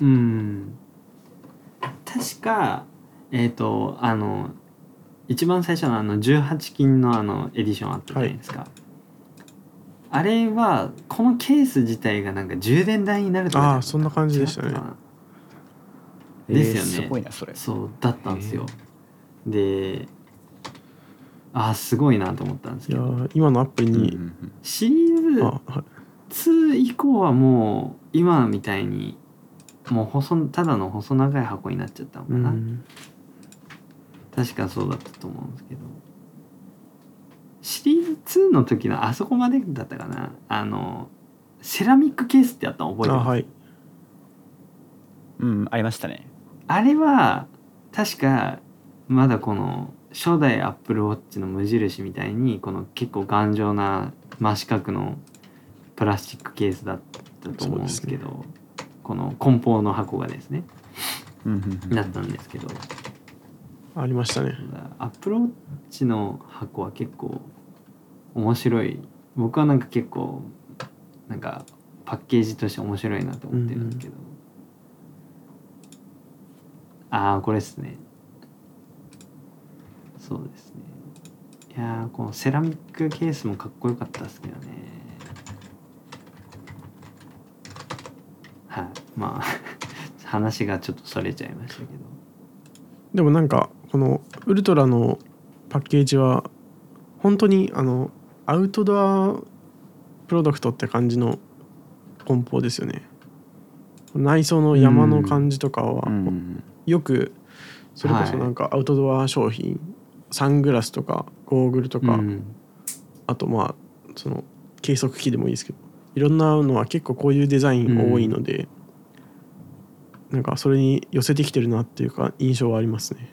[SPEAKER 1] うん確かえっ、とあの一番最初のあの18金のあのエディションあったじゃないですか、あれはこのケース自体がなんか充電台になるとか
[SPEAKER 2] ああそんな感じでしたね。
[SPEAKER 1] ですよね。
[SPEAKER 3] ーすごいなそれ。
[SPEAKER 1] そうだったんですよ、であーすごいなと思ったんですけど。
[SPEAKER 2] ー今のアプリ
[SPEAKER 3] うんうん
[SPEAKER 2] に、
[SPEAKER 1] シリーズ
[SPEAKER 2] あはい。
[SPEAKER 1] 2以降はもう今みたいにもう細ただの細長い箱になっちゃったのかな、
[SPEAKER 2] うん
[SPEAKER 1] 確かそうだったと思うんですけど。シリーズ2の時のあそこまでだったかな。あのセラミックケースってあったの覚えてます
[SPEAKER 2] あはい。
[SPEAKER 3] うんありましたね。
[SPEAKER 1] あれは確かまだこの初代アップルウォッチの無印みたいにこの結構頑丈な真四角のプラスチックケースだったと思うんですけどこの梱包の箱がですね。
[SPEAKER 3] うんうんうん。
[SPEAKER 1] だったんですけど
[SPEAKER 2] ありましたね。
[SPEAKER 1] アップルウォッチの箱は結構面白い。僕はなんか結構なんかパッケージとして面白いなと思ってるんですけど、ああこれですね。そうですね。いやーこのセラミックケースもかっこよかったですけどね。はい。まあ 話がちょっとそれちゃいましたけど。
[SPEAKER 2] でもなんかこのウルトラのパッケージは本当にあのアウトドアプロダクトって感じの梱包ですよね。内装の山の感じとかは
[SPEAKER 3] うん。
[SPEAKER 2] よくそれこそなんかアウトドア商品、サングラスとかゴーグルとか、
[SPEAKER 1] うん
[SPEAKER 2] あとまあその計測器でもいいですけどいろんなのは結構こういうデザイン多いので、なんかそれに寄せてきてるなっていうか印象はありますね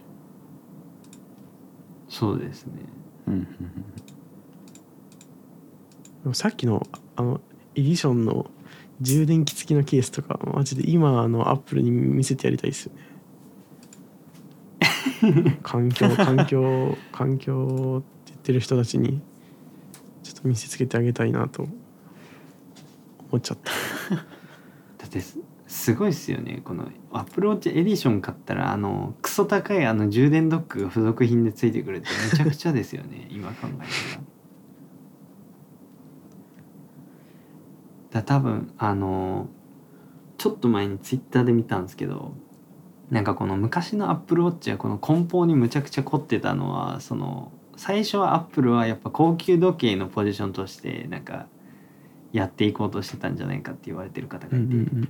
[SPEAKER 1] そうですね。
[SPEAKER 3] うんうん
[SPEAKER 2] でもさっきのあのエディションの充電器付きのケースとかマジで今あのアップルに見せてやりたいですよね。環境環境環境って言ってる人たちにちょっと見せつけてあげたいなと思っちゃった。
[SPEAKER 1] だってすごいっすよね。このアップルウォッチエディション買ったらあのクソ高いあの充電ドックが付属品でついてくるってめちゃくちゃですよね。今考えたら。だ多分あのちょっと前にツイッターで見たんですけどなんかこの昔のアップルウォッチはこの梱包にむちゃくちゃ凝ってたのはその最初はアップルはやっぱ高級時計のポジションとしてなんかやっていこうとしてたんじゃないかって言われてる方がいて、
[SPEAKER 3] うんうんうん。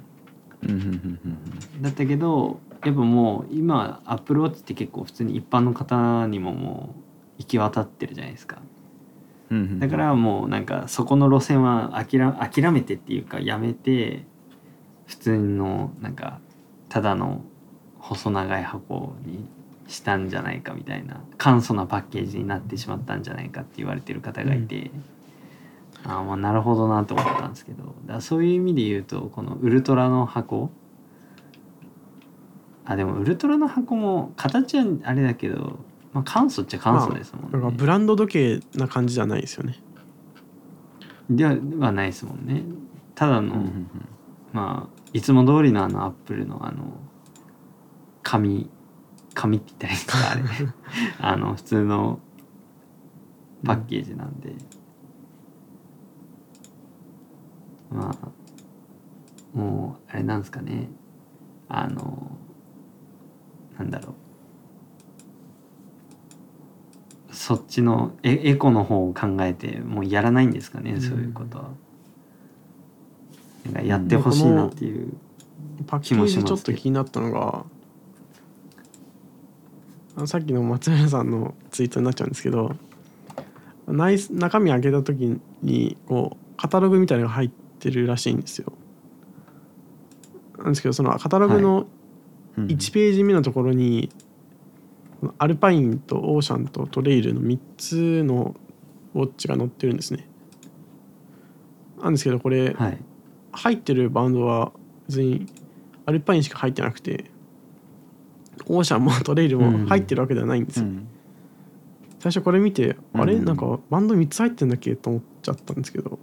[SPEAKER 1] だったけどやっぱもう今アップルウォッチって結構普通に一般の方にももう行き渡ってるじゃないですか。
[SPEAKER 3] うんうん
[SPEAKER 1] だからもうなんかそこの路線は諦諦めてっていうかやめて普通のなんかただの細長い箱にしたんじゃないかみたいな簡素なパッケージになってしまったんじゃないかって言われてる方がいて、ああまあなるほどなと思ったんですけど。だそういう意味で言うとこのウルトラの箱。あでもウルトラの箱も形はあれだけど、まあ、簡素っちゃ簡素ですもんね。
[SPEAKER 2] ブランド時計な感じじゃないですよね。
[SPEAKER 1] でははないですもんね。ただの、
[SPEAKER 3] うんうん。
[SPEAKER 1] まあいつも通りのあのアップルのあの紙紙って言ったらいいですかあれ。あの普通のパッケージなんで、まあもうあれなんですかねあのなんだろうそっちのエエコの方を考えてもうやらないんですかね、
[SPEAKER 2] うん
[SPEAKER 1] そういうことは。なんかやってほしいなっていう。
[SPEAKER 2] パッケージちょっと気になったのがあさっきの松村さんのツイートになっちゃうんですけど内中身開けた時にこうカタログみたいなのが入ってるらしいんですよ。なんですけどそのカタログの
[SPEAKER 3] うん
[SPEAKER 2] 1ページ目のところに、アルパインとオーシャンとトレイルの3つのウォッチが載ってるんですね。なんですけどこれ、
[SPEAKER 1] はい。
[SPEAKER 2] 入ってるバンドは別にアルパインしか入ってなくてオーシャンもトレイルも入ってるわけではないんですよ、
[SPEAKER 3] うん。
[SPEAKER 2] 最初これ見て、あれ？
[SPEAKER 3] うん
[SPEAKER 2] なんかバンド3つ入ってんだっけ？と思っちゃったんですけど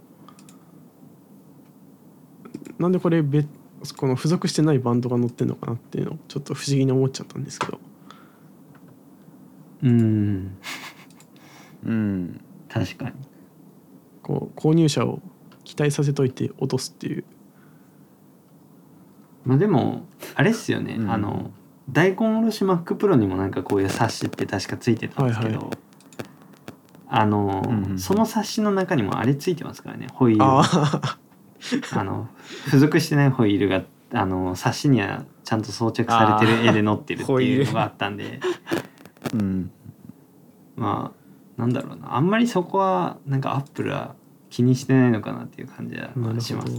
[SPEAKER 2] なんでこれ別この付属してないバンドが載ってんのかなっていうのをちょっと不思議に思っちゃったんですけど。
[SPEAKER 1] うん。
[SPEAKER 3] うん
[SPEAKER 1] 確かに。
[SPEAKER 2] こう購入者を期待させといて落とすっていう。
[SPEAKER 1] まあでもあれっすよね、
[SPEAKER 3] うん。
[SPEAKER 1] あの大根おろし MacPro にもなんかこういう冊子って確かついてたんですけど、
[SPEAKER 2] はいは
[SPEAKER 1] あの、
[SPEAKER 3] うんうん
[SPEAKER 1] その冊子の中にもあれついてますからね。ホイール
[SPEAKER 2] あ
[SPEAKER 1] の付属してないホイールがあの冊子にはちゃんと装着されてる絵で載ってるっていうのがあったんで。
[SPEAKER 3] うん。
[SPEAKER 1] まあなんだろうな。あんまりそこはなんかアップルは気にしてないのかなっていう感じはします。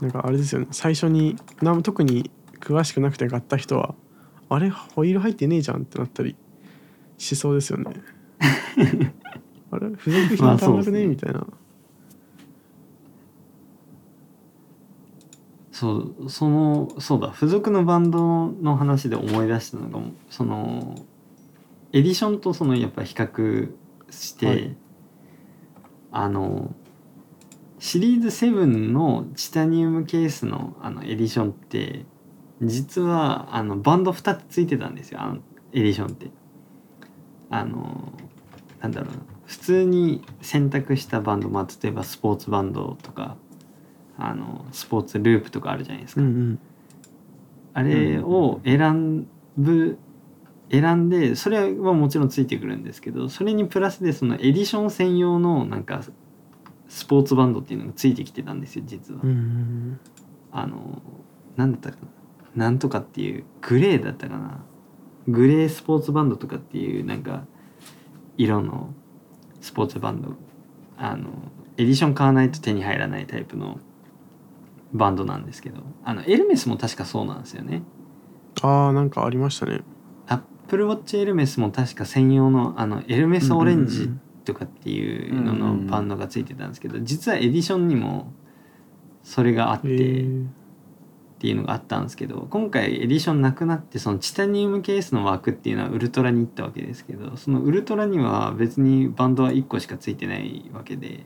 [SPEAKER 2] なんかあれですよね。最初になん特に詳しくなくて買った人はあれホイール入ってねえじゃんってなったりしそうですよね 付属品足んなくね？みたいな。
[SPEAKER 1] そうそのそうだ。付属のバンドの話で思い出したのがそのエディションとそのやっぱ比較して、
[SPEAKER 2] はい。
[SPEAKER 1] あのシリーズ7のチタニウムケースのあのエディションって実はあのバンド2つついてたんですよ。あのエディションって。あのなんだろうな普通に選択したバンド、まあ、例えばスポーツバンドとかあのスポーツループとかあるじゃないですか。
[SPEAKER 2] うんうん
[SPEAKER 1] あれを選ぶ選んでそれはもちろんついてくるんですけどそれにプラスでそのエディション専用のなんかスポーツバンドっていうのがついてきてたんですよ実は。
[SPEAKER 2] うんうん
[SPEAKER 1] あのなんだったかななんとかっていうグレーだったかなグレースポーツバンドとかっていうなんか色のスポーツバンドあのエディション買わないと手に入らないタイプのバンドなんですけどあのエルメスも確かそうなんですよね。
[SPEAKER 2] ああなんかありましたね
[SPEAKER 1] アップルウォッチエルメスも確か専用のあのエルメスオレンジとかっていうののバンドがついてたんですけど実はエディションにもそれがあって。
[SPEAKER 2] へえ
[SPEAKER 1] っていうのがあったんですけど今回エディションなくなってそのチタニウムケースの枠っていうのはウルトラに行ったわけですけどそのウルトラには別にバンドは1個しかついてないわけで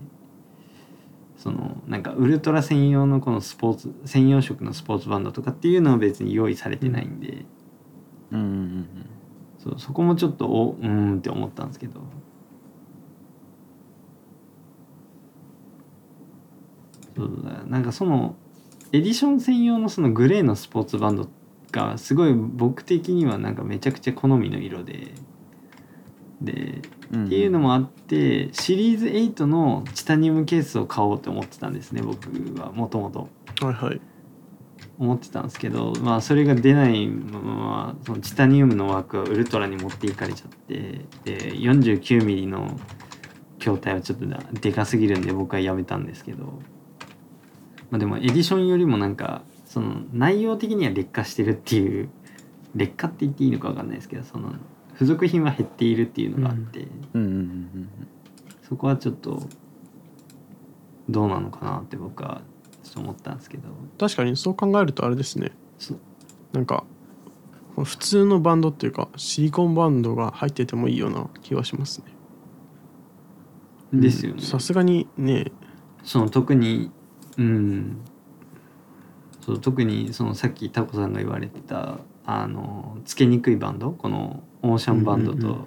[SPEAKER 1] そのなんかウルトラ専用のこのスポーツ専用色のスポーツバンドとかっていうのは別に用意されてないんで、
[SPEAKER 3] うん。うんうん
[SPEAKER 1] そうそこもちょっとおうーんって思ったんですけど。そうだなんかそのエディション専用のそのグレーのスポーツバンドがすごい僕的にはなんかめちゃくちゃ好みの色で。で
[SPEAKER 3] うん。
[SPEAKER 1] っていうのもあってシリーズ8のチタニウムケースを買おうと思ってたんですね僕はもともと。
[SPEAKER 2] はいはい。
[SPEAKER 1] 思ってたんですけど、まあ、それが出ないままそのチタニウムの枠はウルトラに持っていかれちゃってで 49mm の筐体はちょっとでかすぎるんで僕はやめたんですけど、まあ、でもエディションよりもなんかその内容的には劣化してるっていう劣化って言っていいのか分かんないですけどその付属品は減っているっていうのがあって、そこはちょっとどうなのかなって僕はちょっと思ったんですけど。
[SPEAKER 2] 確かにそう考えるとあれですね。
[SPEAKER 1] そう。
[SPEAKER 2] なんか普通のバンドっていうかシリコンバンドが入っててもいいような気はしますね。
[SPEAKER 1] ですよね。
[SPEAKER 2] さすがにね。
[SPEAKER 1] その特にうん。そう特にそのさっきタコさんが言われてたあのつけにくいバンドこのオーシャンバンドと,、
[SPEAKER 2] うんうんうん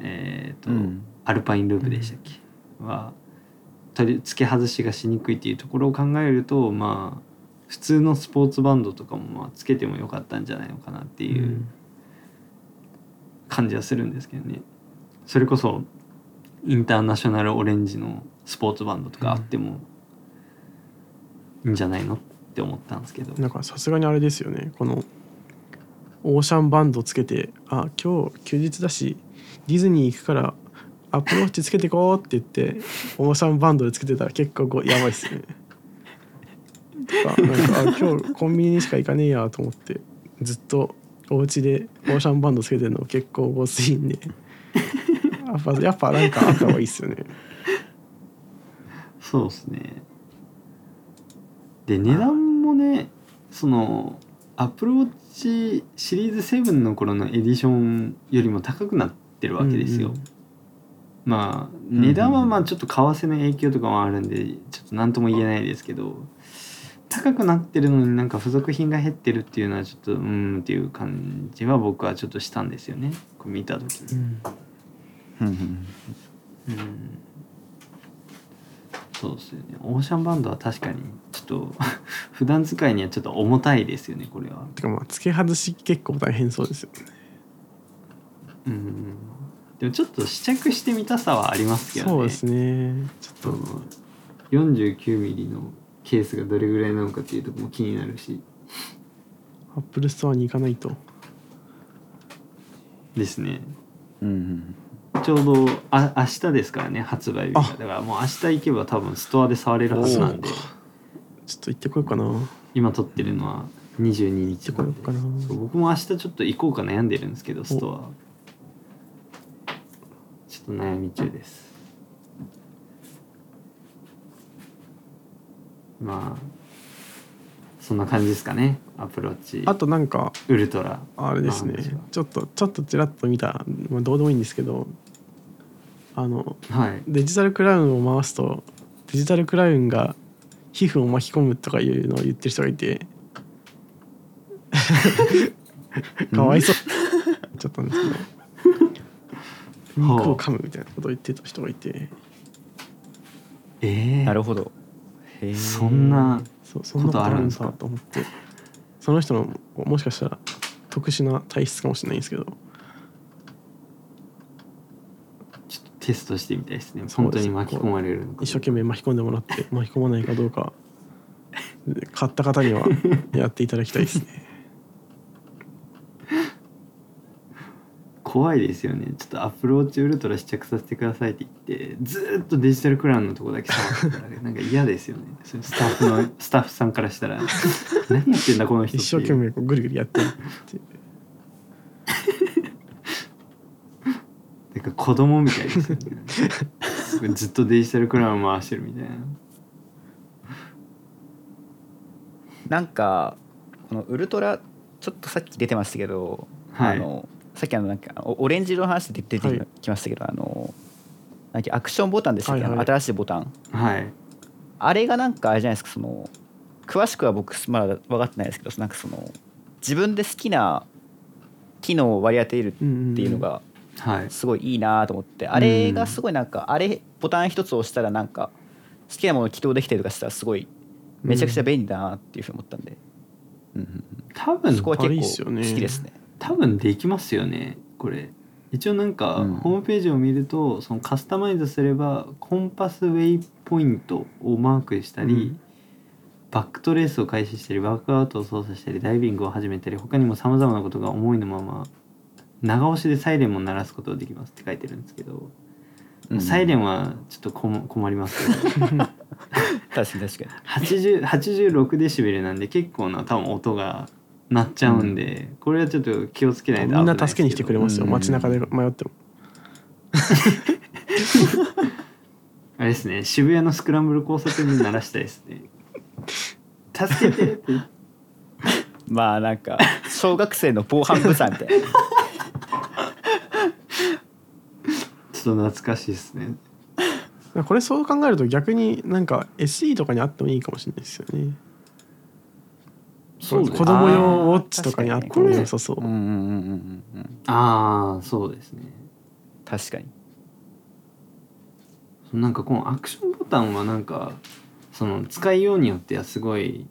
[SPEAKER 1] えっ、と、
[SPEAKER 3] うん。
[SPEAKER 1] アルパインループでしたっけ、は取り付け外しがしにくいっていうところを考えるとまあ普通のスポーツバンドとかもまあつけてもよかったんじゃないのかなっていううん。感じはするんですけどね。それこそインターナショナルオレンジのスポーツバンドとかあってもんじゃないの？って思ったんですけど、
[SPEAKER 2] なんかさすがにあれですよね。このオーシャンバンドつけて「あ今日休日だしディズニー行くからアップルウォッチつけてこう」って言ってオーシャンバンドでつけてたら結構こうやばいっすね。とかなんかあ今日コンビニにしか行かねえやと思ってずっとお家でオーシャンバンドつけてるの結構ごついんで。やっぱやっぱなんかあった方がいいっすよね。
[SPEAKER 1] そうですねで値段もねそのアップルウォッチシリーズ7の頃のエディションよりも高くなってるわけですよ、
[SPEAKER 2] うんうん
[SPEAKER 1] まあ
[SPEAKER 3] うん
[SPEAKER 1] 値段はまあちょっと為替の影響とかもあるんでちょっと何とも言えないですけど高くなってるのになんか付属品が減ってるっていうのはちょっとうーんっていう感じは僕はちょっとしたんですよね。これ見た時に。
[SPEAKER 2] うん。
[SPEAKER 3] うん
[SPEAKER 1] そうですよね。オーシャンバンドは確かにちょっと 普段使いにはちょっと重たいですよねこれは。
[SPEAKER 2] てかまあ付け外し結構大変そうですよね。
[SPEAKER 1] うん。でもちょっと試着してみたさはありますけどね。
[SPEAKER 2] そうですね。ちょっと。
[SPEAKER 1] その 49mm のケースがどれぐらいなのかっていうところも気になるし。
[SPEAKER 2] アップルストアに行かないと。
[SPEAKER 1] ですね。
[SPEAKER 3] うんうん
[SPEAKER 1] ちょうどあ明日ですからね発売日が。
[SPEAKER 2] あ。
[SPEAKER 1] だからもう明日行けば多分ストアで触れるはずなんで。
[SPEAKER 2] ちょっと行ってこようかな。
[SPEAKER 1] 今撮ってるのは22日
[SPEAKER 2] 行ってこようかな。
[SPEAKER 1] そう僕も明日ちょっと行こうか悩んでるんですけどストア。ちょっと悩み中です。まあそんな感じですかねアプローチ。
[SPEAKER 2] あとなんか
[SPEAKER 1] ウルトラ。
[SPEAKER 2] あれですね。ちょっとちょっとちらっと見た、まあ、どうでもいいんですけどあの
[SPEAKER 1] はい。
[SPEAKER 2] デジタルクラウンを回すとデジタルクラウンが皮膚を巻き込むとかいうのを言ってる人がいてかわいそう。ちょっとんですけど肉を噛むみたいなことを言ってた人がいて。
[SPEAKER 1] えー、
[SPEAKER 3] なるほど。へえ
[SPEAKER 1] そんな
[SPEAKER 2] そうそんなことあるんだ
[SPEAKER 1] こと
[SPEAKER 2] 思って。その人のもしかしたら特殊な体質かもしれないんですけど。
[SPEAKER 1] ちょっとテストしてみたいですね。本当に巻き込まれる
[SPEAKER 2] 一生懸命巻き込んでもらって巻き込まないかどうか。で 買った方にはやっていただきたいですね
[SPEAKER 1] 怖いですよね。ちょっとアップルウォッチウルトラ試着させてくださいって言ってずーっとデジタルクラウンのとこだけ触ってたら なんか嫌ですよね。それスタッフのスタッフさんからしたら 何やってんだこの人
[SPEAKER 2] 一生懸命こうぐるぐるやってるっていう。
[SPEAKER 1] なんか子供みたいですよね。ずっとデジタルクラウン回してるみたいな。
[SPEAKER 3] なんかこのウルトラちょっとさっき出てましたけど、
[SPEAKER 1] はい。
[SPEAKER 3] あのさっきあのなんかおオレンジ色の話で出て
[SPEAKER 2] はい
[SPEAKER 3] きましたけど、あのなんかアクションボタンでしたっけ、
[SPEAKER 2] はいはい。
[SPEAKER 3] 新しいボタン。
[SPEAKER 1] はい。
[SPEAKER 3] あれがなんかあれじゃないですかその詳しくは僕まだ分かってないですけどなんかその自分で好きな機能を割り当てるっていうのが
[SPEAKER 1] はい。
[SPEAKER 3] すごいいいなと思って、あれがすごいなんかあれボタン一つ押したらなんか好きなもの起動できたりとかしたらすごいめちゃくちゃ便利だなっていうふうに思ったんで、うんうん
[SPEAKER 1] 多分
[SPEAKER 3] うんそこは結構
[SPEAKER 2] すよね。
[SPEAKER 3] 好きですね。
[SPEAKER 1] 多分できますよねこれ。一応なんか、
[SPEAKER 3] うん。
[SPEAKER 1] ホームページを見るとそのカスタマイズすればコンパスウェイポイントをマークしたり、
[SPEAKER 2] うん。
[SPEAKER 1] バックトレースを開始したりバックアウトを操作したりダイビングを始めたり他にもさまざまなことが思いのまま長押しでサイレンも鳴らすことができますって書いてるんですけど、
[SPEAKER 3] うん。
[SPEAKER 1] サイレンはちょっと困りますけど
[SPEAKER 3] 確かに確かに。
[SPEAKER 1] 80 86デシベルなんで結構な多分音が鳴っちゃうんで、これはちょっと気をつけないと危
[SPEAKER 2] みん
[SPEAKER 1] な
[SPEAKER 2] 助けに来てくれますよ
[SPEAKER 3] うん。
[SPEAKER 2] 街中で迷っても。
[SPEAKER 1] あれですね渋谷のスクランブル交差点で鳴らしたいですね。助けてって。
[SPEAKER 3] まあなんか小学生の防犯ブザーみたいな。
[SPEAKER 1] ちょっと懐かしいですね。
[SPEAKER 2] これそう考えると逆になんか SE とかにあってもいいかもしれないですよね
[SPEAKER 1] そう
[SPEAKER 2] 子供用ウォッチとかにあっても良さそう
[SPEAKER 3] うんうんうんうんうん。
[SPEAKER 1] ああそうですね
[SPEAKER 3] 確かに。
[SPEAKER 1] なんかこのアクションボタンはなんかその使いようによってはすごい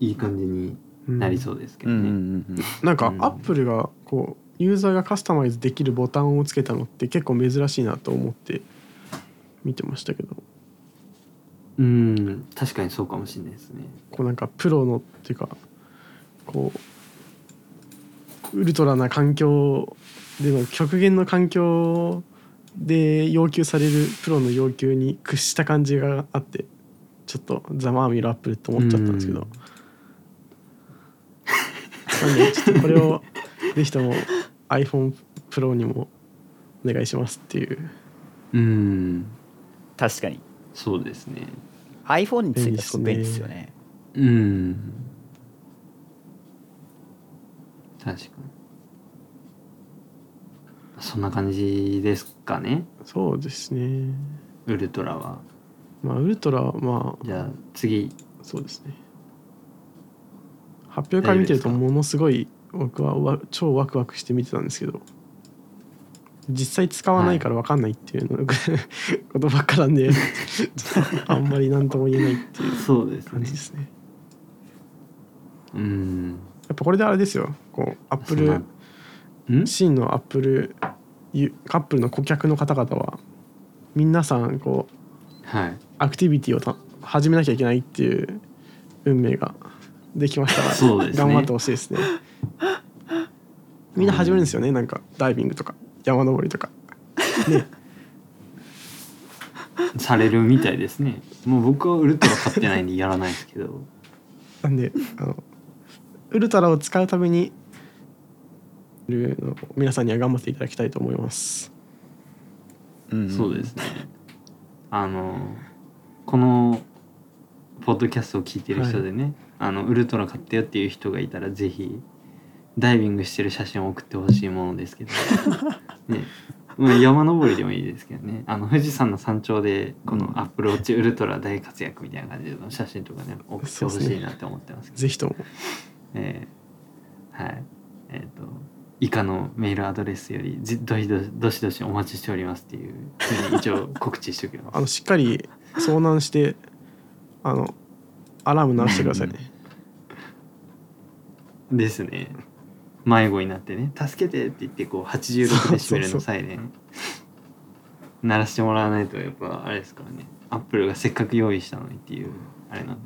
[SPEAKER 1] いい感じになりそうですけどね、
[SPEAKER 3] うんうんうん
[SPEAKER 2] なんか
[SPEAKER 1] うん
[SPEAKER 2] アップルがこうユーザーがカスタマイズできるボタンをつけたのって結構珍しいなと思って見てましたけど
[SPEAKER 1] うん確かにそうかもしれないですね。
[SPEAKER 2] こうなんかプロのっていうかこうウルトラな環境での極限の環境で要求されるプロの要求に屈した感じがあってちょっとざまあみろアップルって思っちゃったんですけど、なんでちょっとこれをぜひとも iPhone Pro にもお願いしますっていう。
[SPEAKER 1] うん。
[SPEAKER 3] 確かに。
[SPEAKER 1] そうですね。
[SPEAKER 3] iPhone についてはすごい便利ですよね。
[SPEAKER 1] うん。確かに。そんな感じですかね。
[SPEAKER 2] そうですね。
[SPEAKER 1] ウルトラは。
[SPEAKER 2] まあウルトラはまあ
[SPEAKER 1] じゃあ次。
[SPEAKER 2] そうですね。発表会見てるとものすごい僕はわ超ワクワクして見てたんですけど実際使わないから分かんないっていうの、ことばっかなんであんまり何とも言えないっていう
[SPEAKER 1] そうですね。
[SPEAKER 2] 感じですね。
[SPEAKER 1] うん。
[SPEAKER 2] やっぱこれであれですよ。こうアップル真のアップルユアップルの顧客の方々は皆さんこう
[SPEAKER 1] はい。
[SPEAKER 2] アクティビティをた始めなきゃいけないっていう運命ができましたから
[SPEAKER 1] ね。
[SPEAKER 2] 頑張ってほしいですね。みんな始めるんですよねなんかダイビングとか山登りとか。ね。
[SPEAKER 1] されるみたいですね。もう僕はウルトラ買ってないんでやらないですけど。
[SPEAKER 2] なんであのウルトラを使うためにるのを皆さんには頑張っていただきたいと思います。
[SPEAKER 3] うん
[SPEAKER 1] そうですね。あのこのポッドキャストを聞いてる人でね、あのウルトラ買ったよっていう人がいたらぜひダイビングしてる写真を送ってほしいものですけど、ね、まあ山登りでもいいですけどね。あの富士山の山頂でこの
[SPEAKER 2] うん。
[SPEAKER 1] アップルウォッチウルトラ大活躍みたいな感じの写真とかね送ってほしいなって思ってますけど。
[SPEAKER 2] ぜひとも。
[SPEAKER 1] えーはい。えっ、と以下のメールアドレスよりじどしどしどしどしお待ちしておりますっていうふうに一応告知しておきます。
[SPEAKER 2] あのしっかり遭難してあのアラーム鳴らしてくださいね。
[SPEAKER 1] ですね迷子になってね「助けて」って言ってこう86デシベルのサイレン。鳴らしてもらわないとやっぱあれですからね。アップルがせっかく用意したのにっていうあれなんで。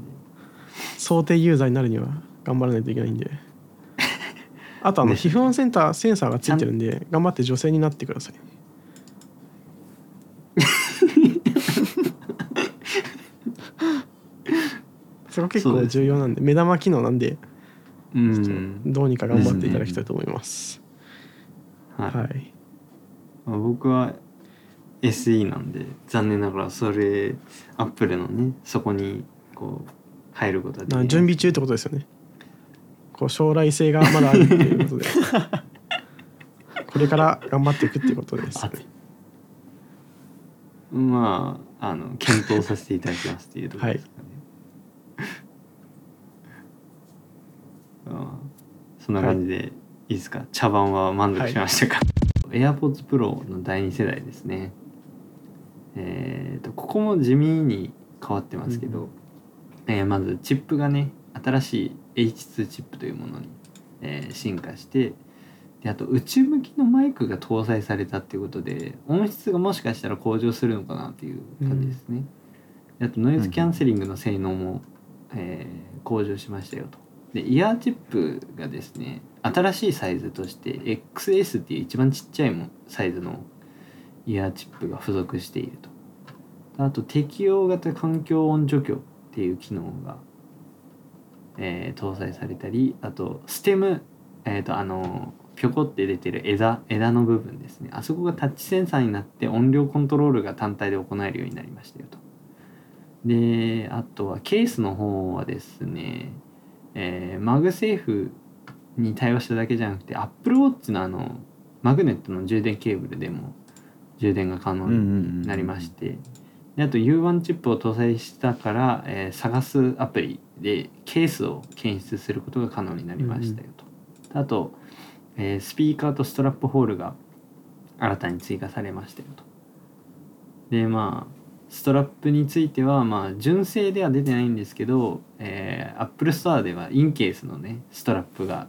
[SPEAKER 2] 想定ユーザーになるには頑張らないといけないんで。あとあの皮膚温センターセンサーがついてるんで頑張って女性になってください。それ結構重要なんで目玉機能なんで
[SPEAKER 1] うん。
[SPEAKER 2] どうにか頑張っていただきたいと思います、
[SPEAKER 1] はい。
[SPEAKER 2] はい。
[SPEAKER 1] まあ僕は SE なんで残念ながらそれアップルのねそこにこう入ることはできな
[SPEAKER 2] ない準備中ってことですよね。こう将来性がまだあるっていうことで。これから頑張っていくっていうことです、
[SPEAKER 1] あまああの検討させていただきますっていうところですかね、あそんな感じでいいですか、茶番は満足しましたか、AirPods Pro の第2世代ですね。えーとここも地味に変わってますけど、えーまずチップがね新しい H2 チップというものに、えー進化してであと宇宙向きのマイクが搭載されたっていうことで音質がもしかしたら向上するのかなっていう感じですね、であとノイズキャンセリングの性能も、えー向上しましたよとでイヤーチップがですね新しいサイズとして XS っていう一番ちっちゃいもサイズのイヤーチップが付属していると。あと適用型環境音除去っていう機能が、えー搭載されたりあとステムえっ、とあのぴょこって出てる枝枝の部分ですね。あそこがタッチセンサーになって音量コントロールが単体で行えるようになりましたよとであとはケースの方はですね、えー MagSafe に対応しただけじゃなくて Apple Watch のあのマグネットの充電ケーブルでも充電が可能になりましてであと U1 チップを搭載したから、えー探すアプリでケースを検出することが可能になりましたよと。あと、えースピーカーとストラップホールが新たに追加されましたよと。でまあストラップについてはまあ純正では出てないんですけど、えー、Apple Store では Incase のねストラップが、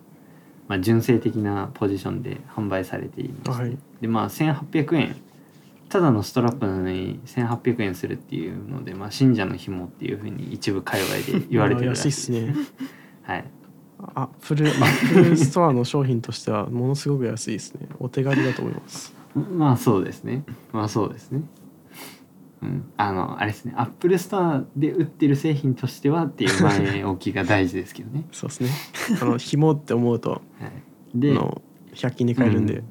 [SPEAKER 1] まあ、純正的なポジションで販売されていまして、
[SPEAKER 2] はい。
[SPEAKER 1] でまあ1800円ただのストラップなのに1800円するっていうので、まあ、信者の紐っていうふうに一部界隈で言われてるらしい。
[SPEAKER 2] 安いっすね。
[SPEAKER 1] はい。
[SPEAKER 2] アップル アップルストアの商品としてはものすごく安いですね。お手軽だと思います。
[SPEAKER 1] まあそうですね。まあそうですねうん。あのあれですね。アップルストアで売ってる製品としてはっていう前置きが大事ですけどね、
[SPEAKER 2] そうですね。あの紐って思うと
[SPEAKER 1] はい、
[SPEAKER 2] あ
[SPEAKER 1] で
[SPEAKER 2] の100均で買えるんで、
[SPEAKER 1] うん。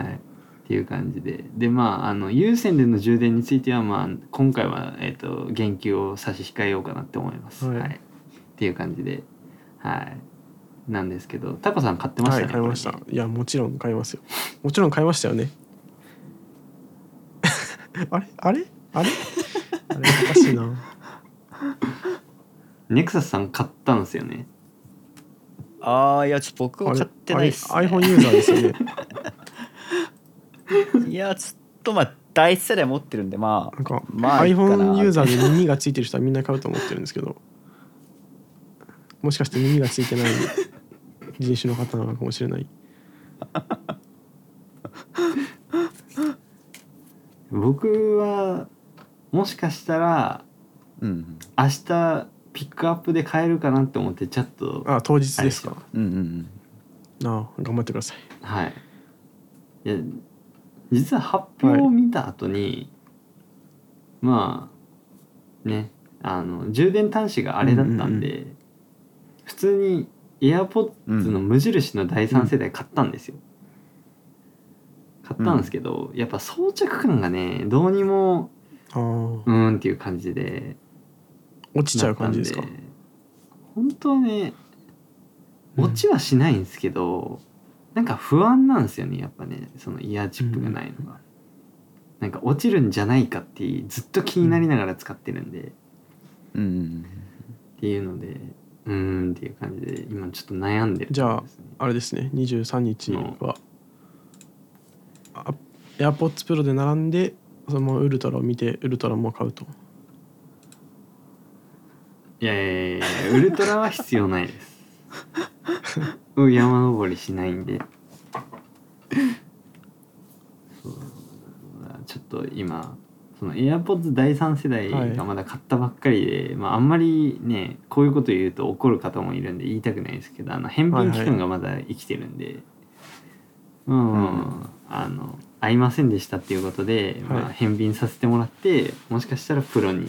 [SPEAKER 1] はい。っていう感じで。でまああの有線での充電についてはまあ今回は、えー、と言及を差し控えようかなって思います、
[SPEAKER 2] はい。
[SPEAKER 1] っていう感じで。はいなんですけどタコさん買ってましたね、
[SPEAKER 2] はい買いました。いやもちろん買いますよ。もちろん買いましたよね。あれ？あれ？あれ？あれおかしいな。
[SPEAKER 1] ネクサスさん買ったんですよね。
[SPEAKER 3] ああいやちょっと僕
[SPEAKER 2] あれ
[SPEAKER 3] は買ってないっす、
[SPEAKER 2] あれ？
[SPEAKER 3] ね、
[SPEAKER 2] iPhone ユーザーですよね。
[SPEAKER 3] いやちょっとまあ第一世代持ってるんでまあ
[SPEAKER 2] なんか、
[SPEAKER 3] まあ
[SPEAKER 2] iPhone ユーザーで耳がついてる人はみんな買うと思ってるんですけどもしかして耳がついてない人種の方なのかもしれない。
[SPEAKER 1] 僕はもしかしたら
[SPEAKER 3] うん
[SPEAKER 1] 明日ピックアップで買えるかなって思ってちょっと
[SPEAKER 2] あ当日ですか。
[SPEAKER 3] うんうんうん。
[SPEAKER 2] ああ頑張ってください。
[SPEAKER 1] はい。いや実は発表を見た後に、まあねあの充電端子があれだったんで、普通に AirPods の無印の第3世代買ったんですよ、買ったんですけど、やっぱ装着感がねどうにもうーんっていう感じで。
[SPEAKER 2] 落ちちゃう感じですか？
[SPEAKER 1] 本当はね
[SPEAKER 2] うん
[SPEAKER 1] 落ちはしないんですけど、なんか不安なんですよねやっぱねそのイヤーチップがないのが、なんか落ちるんじゃないかってずっと気になりながら使ってるんで、
[SPEAKER 3] うん。
[SPEAKER 1] っていうのでうーんっていう感じで今ちょっと悩んでる
[SPEAKER 2] じゃああれですね。23日は。あ AirPods Pro で並んでそのままウルトラを見てウルトラも買うと。
[SPEAKER 1] いやいやいやウルトラは必要ないです。うん山登りしないんで。ちょっと今その AirPods 第3世代がまだ買ったばっかりで、まあ、あんまりねこういうこと言うと怒る方もいるんで言いたくないですけどあの返品期間がまだ生きてるんで、うん、
[SPEAKER 3] うん
[SPEAKER 1] あの合いませんでしたっていうことで、まあ、
[SPEAKER 2] はい
[SPEAKER 1] 返品させてもらってもしかしたらプロに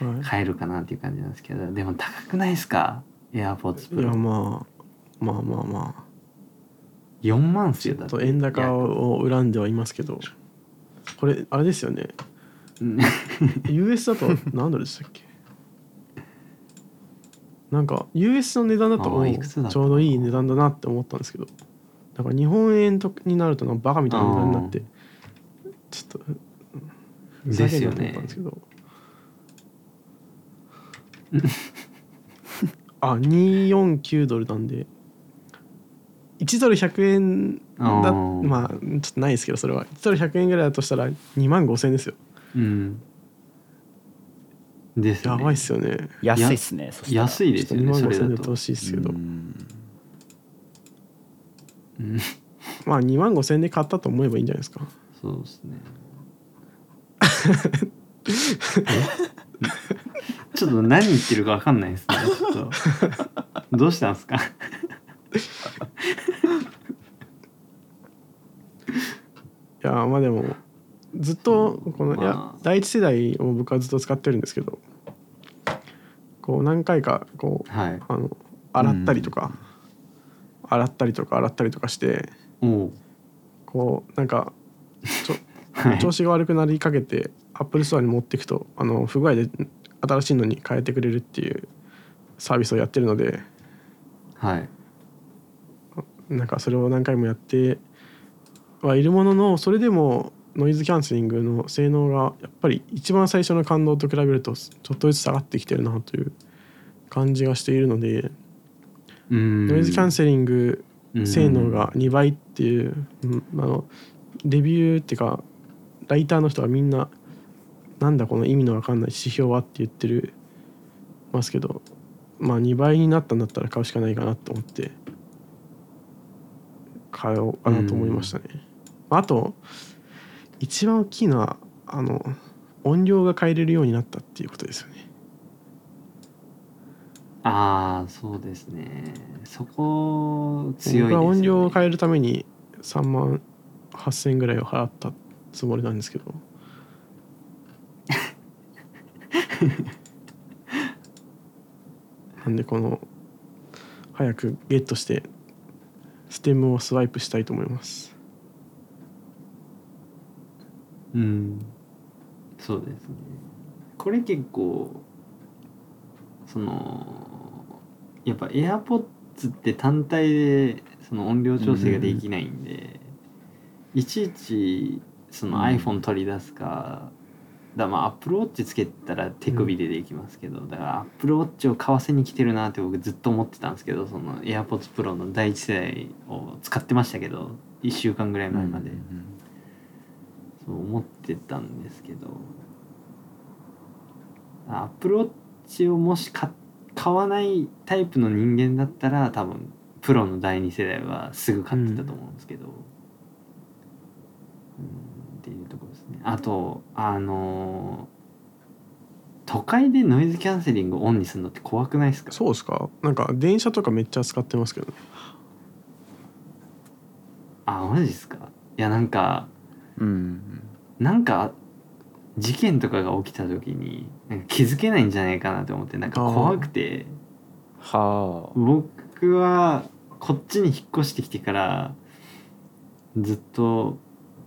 [SPEAKER 2] はい。
[SPEAKER 1] 買えるかなっていう感じなんですけどでも高くないですか？AirPods
[SPEAKER 2] いやまあまあまあまあ。
[SPEAKER 1] 4万っすよだって。
[SPEAKER 2] と円高を恨んではいますけど。これあれですよね
[SPEAKER 1] うん。
[SPEAKER 2] US だと何ドルでしたっけ？なんか US の値段だとちょうどいい値段だなって思ったんですけど。だから日本円とになるとなんかバカみたいな値段になってちょっとふざけんなと思ったんですけど。あ249ドルなんで1ドル100円だまあちょっとないですけどそれは。1ドル100円ぐらいだとしたら2万5000円ですよ
[SPEAKER 1] うん。ですよね。
[SPEAKER 2] やばいっすよね。
[SPEAKER 3] 安いっすね。そしたら。
[SPEAKER 1] 安いですよ
[SPEAKER 2] 2万
[SPEAKER 1] ねそれ
[SPEAKER 2] 5000円で
[SPEAKER 1] だと。
[SPEAKER 2] やってほしいですけど、
[SPEAKER 3] うん。
[SPEAKER 1] うん。
[SPEAKER 2] まあ2万5000円で買ったと思えばいいんじゃないですか。
[SPEAKER 1] そうですね。ちょっと何言ってるか分かんないですね。ちょっと。どうしたんですか？
[SPEAKER 2] いやまあでもずっとこの、いや
[SPEAKER 1] まあ。
[SPEAKER 2] 第一世代を僕はずっと使ってるんですけどこう何回かこう
[SPEAKER 1] はい。
[SPEAKER 2] あの洗ったりとか、洗ったりとか洗ったりとかしてこうなんかちょ
[SPEAKER 1] はい。
[SPEAKER 2] 調子が悪くなりかけてアップルストアに持っていくとあの不具合で新しいのに変えてくれるっていうサービスをやってるので
[SPEAKER 1] はい。
[SPEAKER 2] なんかそれを何回もやってはいるもののそれでもノイズキャンセリングの性能がやっぱり一番最初の感動と比べるとちょっとずつ下がってきてるなという感じがしているので
[SPEAKER 1] うん
[SPEAKER 2] ノイズキャンセリング
[SPEAKER 1] うん
[SPEAKER 2] 性能が2倍っていう、うんあのレビューっていうかライターの人はみんななんだこの意味のわかんない指標はって言ってるますけどまあ2倍になったんだったら買うしかないかなと思って買おうかなと思いましたね。あと一番大きいのはあの音量が変えれるようになったっていうことですよね。
[SPEAKER 1] ああそうですね。そこ強いですよ、ね、
[SPEAKER 2] 僕は音量を変えるために3万8,000円ぐらいを払ったつもりなんですけど。なんでこの早くゲットしてステムをスワイプしたいと思います
[SPEAKER 1] うん。そうですね。これ結構そのやっぱ AirPods って単体でその音量調整ができないんで、いちいちその
[SPEAKER 3] うん。
[SPEAKER 1] iPhone 取り出すか、だからまあ Apple Watch つけたら手首でできますけど、だから Apple Watch を買わせに来てるなって僕ずっと思ってたんですけどその AirPods Pro の第一世代を使ってましたけど1週間ぐらい前まで。そう思ってたんですけどアップルウォッチをもし買買わないタイプの人間だったら多分プロの第二世代はすぐ買ってたと思うんですけど、うん、っていうところですね。あとあの都会でノイズキャンセリングをオンにするのって怖くないですか？
[SPEAKER 2] そうですか？なんか電車とかめっちゃ使ってますけどね。
[SPEAKER 1] あマジですか？いやなんか
[SPEAKER 3] うん
[SPEAKER 1] なんか事件とかが起きた時になんか気づけないんじゃないかなと思ってなんか怖くて。
[SPEAKER 3] はあ。
[SPEAKER 1] 僕はこっちに引っ越してきてからずっと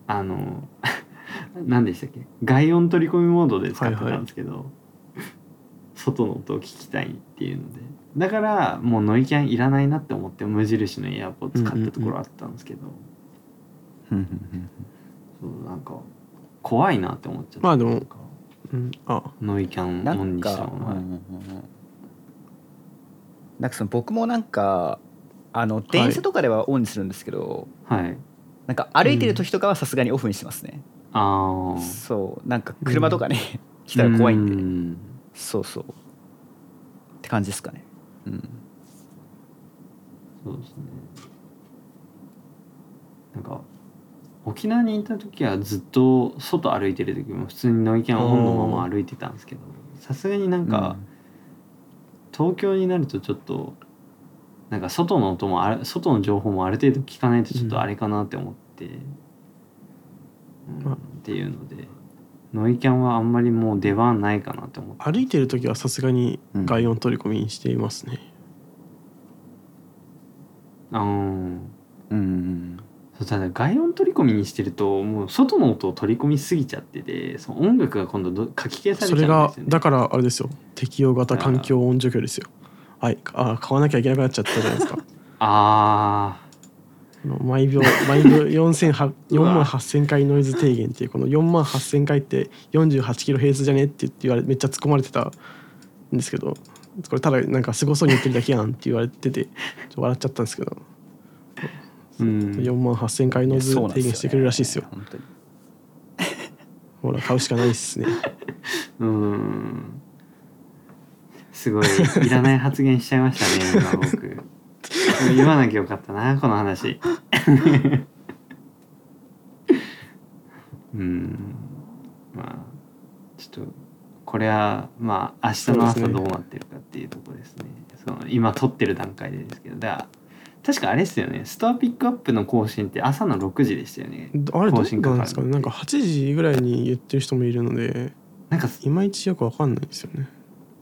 [SPEAKER 1] あの 何でしたっけ？外音取り込みモードで使ってたんですけど、外の音を聞きたいっていうので。だからもうノイキャンいらないなって思って無印のエアポッツ買ったところあったんですけど、
[SPEAKER 3] うんうんうん
[SPEAKER 1] そうなんか怖いなって思っちゃった。
[SPEAKER 2] まあでもうんあ。
[SPEAKER 1] ノイキャン
[SPEAKER 3] な
[SPEAKER 1] オン
[SPEAKER 3] んか、
[SPEAKER 1] にしたの。は、
[SPEAKER 3] うんうんうんなんかその僕もなんかあの電車とかではオンにするんですけど、
[SPEAKER 1] はい。
[SPEAKER 3] なんか歩いてる時とかはさすがにオフにしてますね、
[SPEAKER 1] ああ
[SPEAKER 3] そうなんか車とかね、来たら怖いんで、
[SPEAKER 1] ん。
[SPEAKER 3] そうそう。って感じですかね。うん。
[SPEAKER 1] そうですね。なんか沖縄にいた時はずっと外歩いてる時も普通にノイキャンオンのまま歩いてたんですけどさすがになんか、東京になるとちょっとなんか外の音もある外の情報もある程度聞かないとちょっとあれかなって思って、うん
[SPEAKER 2] まあ
[SPEAKER 1] っていうのでノイキャンはあんまりもう出番ないかなって思って。
[SPEAKER 2] 歩いてる時はさすがに外音取り込みにしていますね、
[SPEAKER 1] あー
[SPEAKER 3] うんうん
[SPEAKER 1] そうただ外音取り込みにしてるともう外の音を取り込みすぎちゃっててその音楽が今度ど書き消されちゃうんですよ
[SPEAKER 2] それが
[SPEAKER 1] ね
[SPEAKER 2] だからあれですよ。適用型環境音除去ですよ。はい。あ買わなきゃいけなくなっちゃったじゃないですか。
[SPEAKER 1] あ
[SPEAKER 2] あの毎秒 毎秒4800 4
[SPEAKER 1] うわ。
[SPEAKER 2] 万8000回ノイズ低減っていうこの4万8000回って48キロヘルツじゃねって言われめっちゃ突っ込まれてたんですけどこれただなんかすごそうに言ってるだけやんって言われててちょっと笑っちゃったんですけど4万8000回ノイズ
[SPEAKER 3] そうなん
[SPEAKER 2] 低減してくれるらしいですよ。
[SPEAKER 3] 本当に。
[SPEAKER 2] ほら買うしかないっすね。
[SPEAKER 1] うん。すごいいらない発言しちゃいましたね今僕。言わなきゃよかったなこの話。うん。まあちょっとこれはまあ明日の朝どうなってるかっていうところですね。その今撮ってる段階でですけど。だから確かあれですよね。ストアピックアップの更新って朝の6時でしたよね。
[SPEAKER 2] あれどう
[SPEAKER 1] 更新かかる
[SPEAKER 2] なんですかね。なんか8時ぐらいに言ってる人もいるので
[SPEAKER 1] なんか
[SPEAKER 2] いまいちよくわかんないんですよね。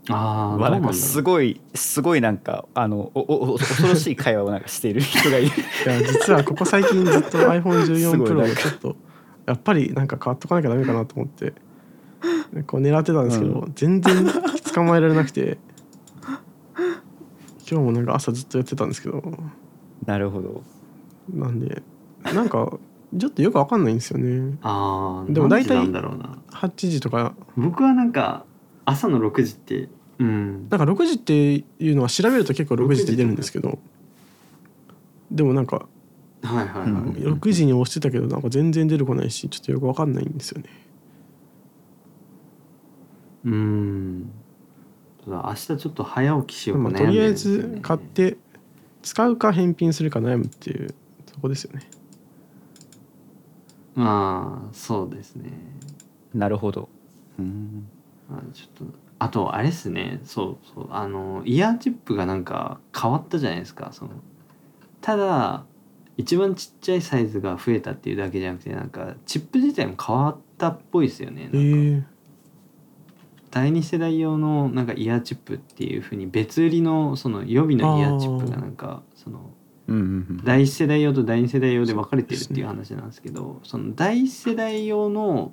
[SPEAKER 1] ああな
[SPEAKER 3] んんかすごいすごいなんかあのおおお恐ろしい会話をなんかしている人がいる。
[SPEAKER 2] いや実はここ最近ずっと iPhone14
[SPEAKER 3] すごい
[SPEAKER 2] Pro をちょっとやっぱりなんか変わっとかなきゃダメかなと思ってこう狙ってたんですけど、
[SPEAKER 3] う
[SPEAKER 2] 全然捕まえられなくて今日もなんか朝ずっとやってたんですけど
[SPEAKER 3] なるほど。
[SPEAKER 2] なんでなんかちょっとよくわかんないんですよね。
[SPEAKER 1] ああ
[SPEAKER 2] でも大体
[SPEAKER 1] なんだろうな。
[SPEAKER 2] 8時とか。
[SPEAKER 1] 僕はなんか朝の6時ってうん。
[SPEAKER 2] なんか6時っていうのは調べると結構6時って出るんですけど。でもなんか
[SPEAKER 1] はいはいはい、
[SPEAKER 3] うん
[SPEAKER 2] 6時に押してたけどなんか全然出てこないしちょっとよくわかんないんですよね。
[SPEAKER 1] うん。ただ明日ちょっと早起きしようか
[SPEAKER 2] まあ、
[SPEAKER 1] 悩んで
[SPEAKER 2] とりあえず買って使うか返品するか悩むっていうそこですよね。
[SPEAKER 1] まあそうですね。
[SPEAKER 3] なるほど。うん。
[SPEAKER 1] まあちょっとあとあれですね。そうそう。あのイヤーチップがなんか変わったじゃないですか。そのただ一番ちっちゃいサイズが増えたっていうだけじゃなくてなんかチップ自体も変わったっぽいですよね。なんか、
[SPEAKER 2] えー、
[SPEAKER 1] 第二世代用のなんかイヤーチップっていうふうに別売りのその予備のイヤーチップがなんかその第一世代用と第二世代用で分かれてるっていう話なんですけどその第一世代用の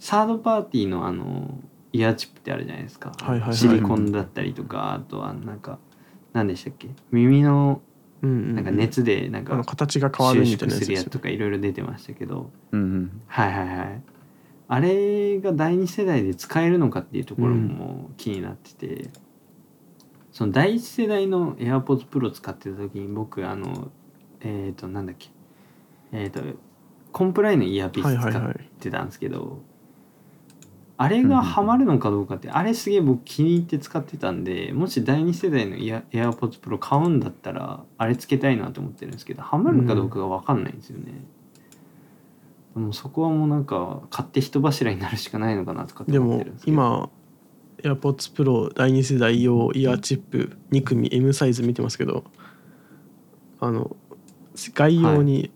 [SPEAKER 1] サードパーティーのあのイヤーチップってあるじゃないですか、シリコンだったりとかあとはなんか何でしたっけ？耳のなんか熱でなんか
[SPEAKER 2] 形が変すよ
[SPEAKER 1] 縮するやつとかいろいろ出てましたけど。はいはいはいあれが第二世代で使えるのかっていうところも気になってて、その第一世代の AirPods Pro 使ってた時に僕あのえっ、となんだっけ。えっ、とコンプライのイヤーピース使
[SPEAKER 2] はいはいはい。
[SPEAKER 1] ってたんですけど、あれがハマるのかどうかって、あれすげえ僕気に入って使ってたんでもし第二世代のイヤ AirPods Pro 買うんだったらあれつけたいなと思ってるんですけどハマるのかどうかが分かんないんですよね。でもそこはもうなんか買って人柱になるしかないのかなとかって
[SPEAKER 2] でも
[SPEAKER 1] 思ってるんですけど。
[SPEAKER 2] 今 AirPods Pro 第2世代用イヤーチップ2組 M サイズ見てますけどあの概要に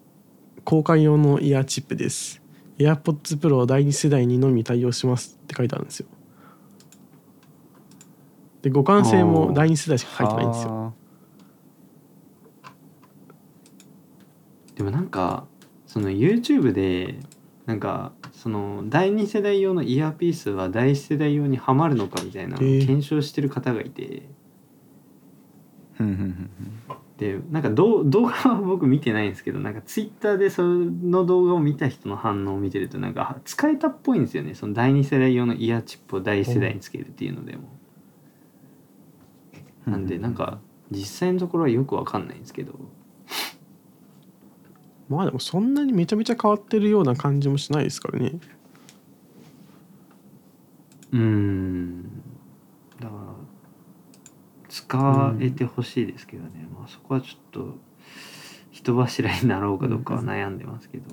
[SPEAKER 2] 交換用のイヤーチップです、AirPods Pro 第2世代にのみ対応しますって書いてあるんですよ。で互換性も第2世代しか書いてないんですよ。
[SPEAKER 3] は
[SPEAKER 1] でもなんかその YouTube でなんかその第2世代用のイヤーピースは第1世代用にはまるのかみたいな検証してる方がいて、でなんかどう動画は僕見てないんですけどなんかツイッターでその動画を見た人の反応を見てるとなんか使えたっぽいんですよね。その第2世代用のイヤーチップを第1世代につけるっていうのでも。
[SPEAKER 3] うん。
[SPEAKER 1] なんでなんか実際のところはよくわかんないんですけど
[SPEAKER 2] まあでもそんなにめちゃめちゃ変わってるような感じもしないですからね。
[SPEAKER 1] うーん。だから使えてほしいですけどね、まあそこはちょっと人柱になろうかどうかは悩んでますけど。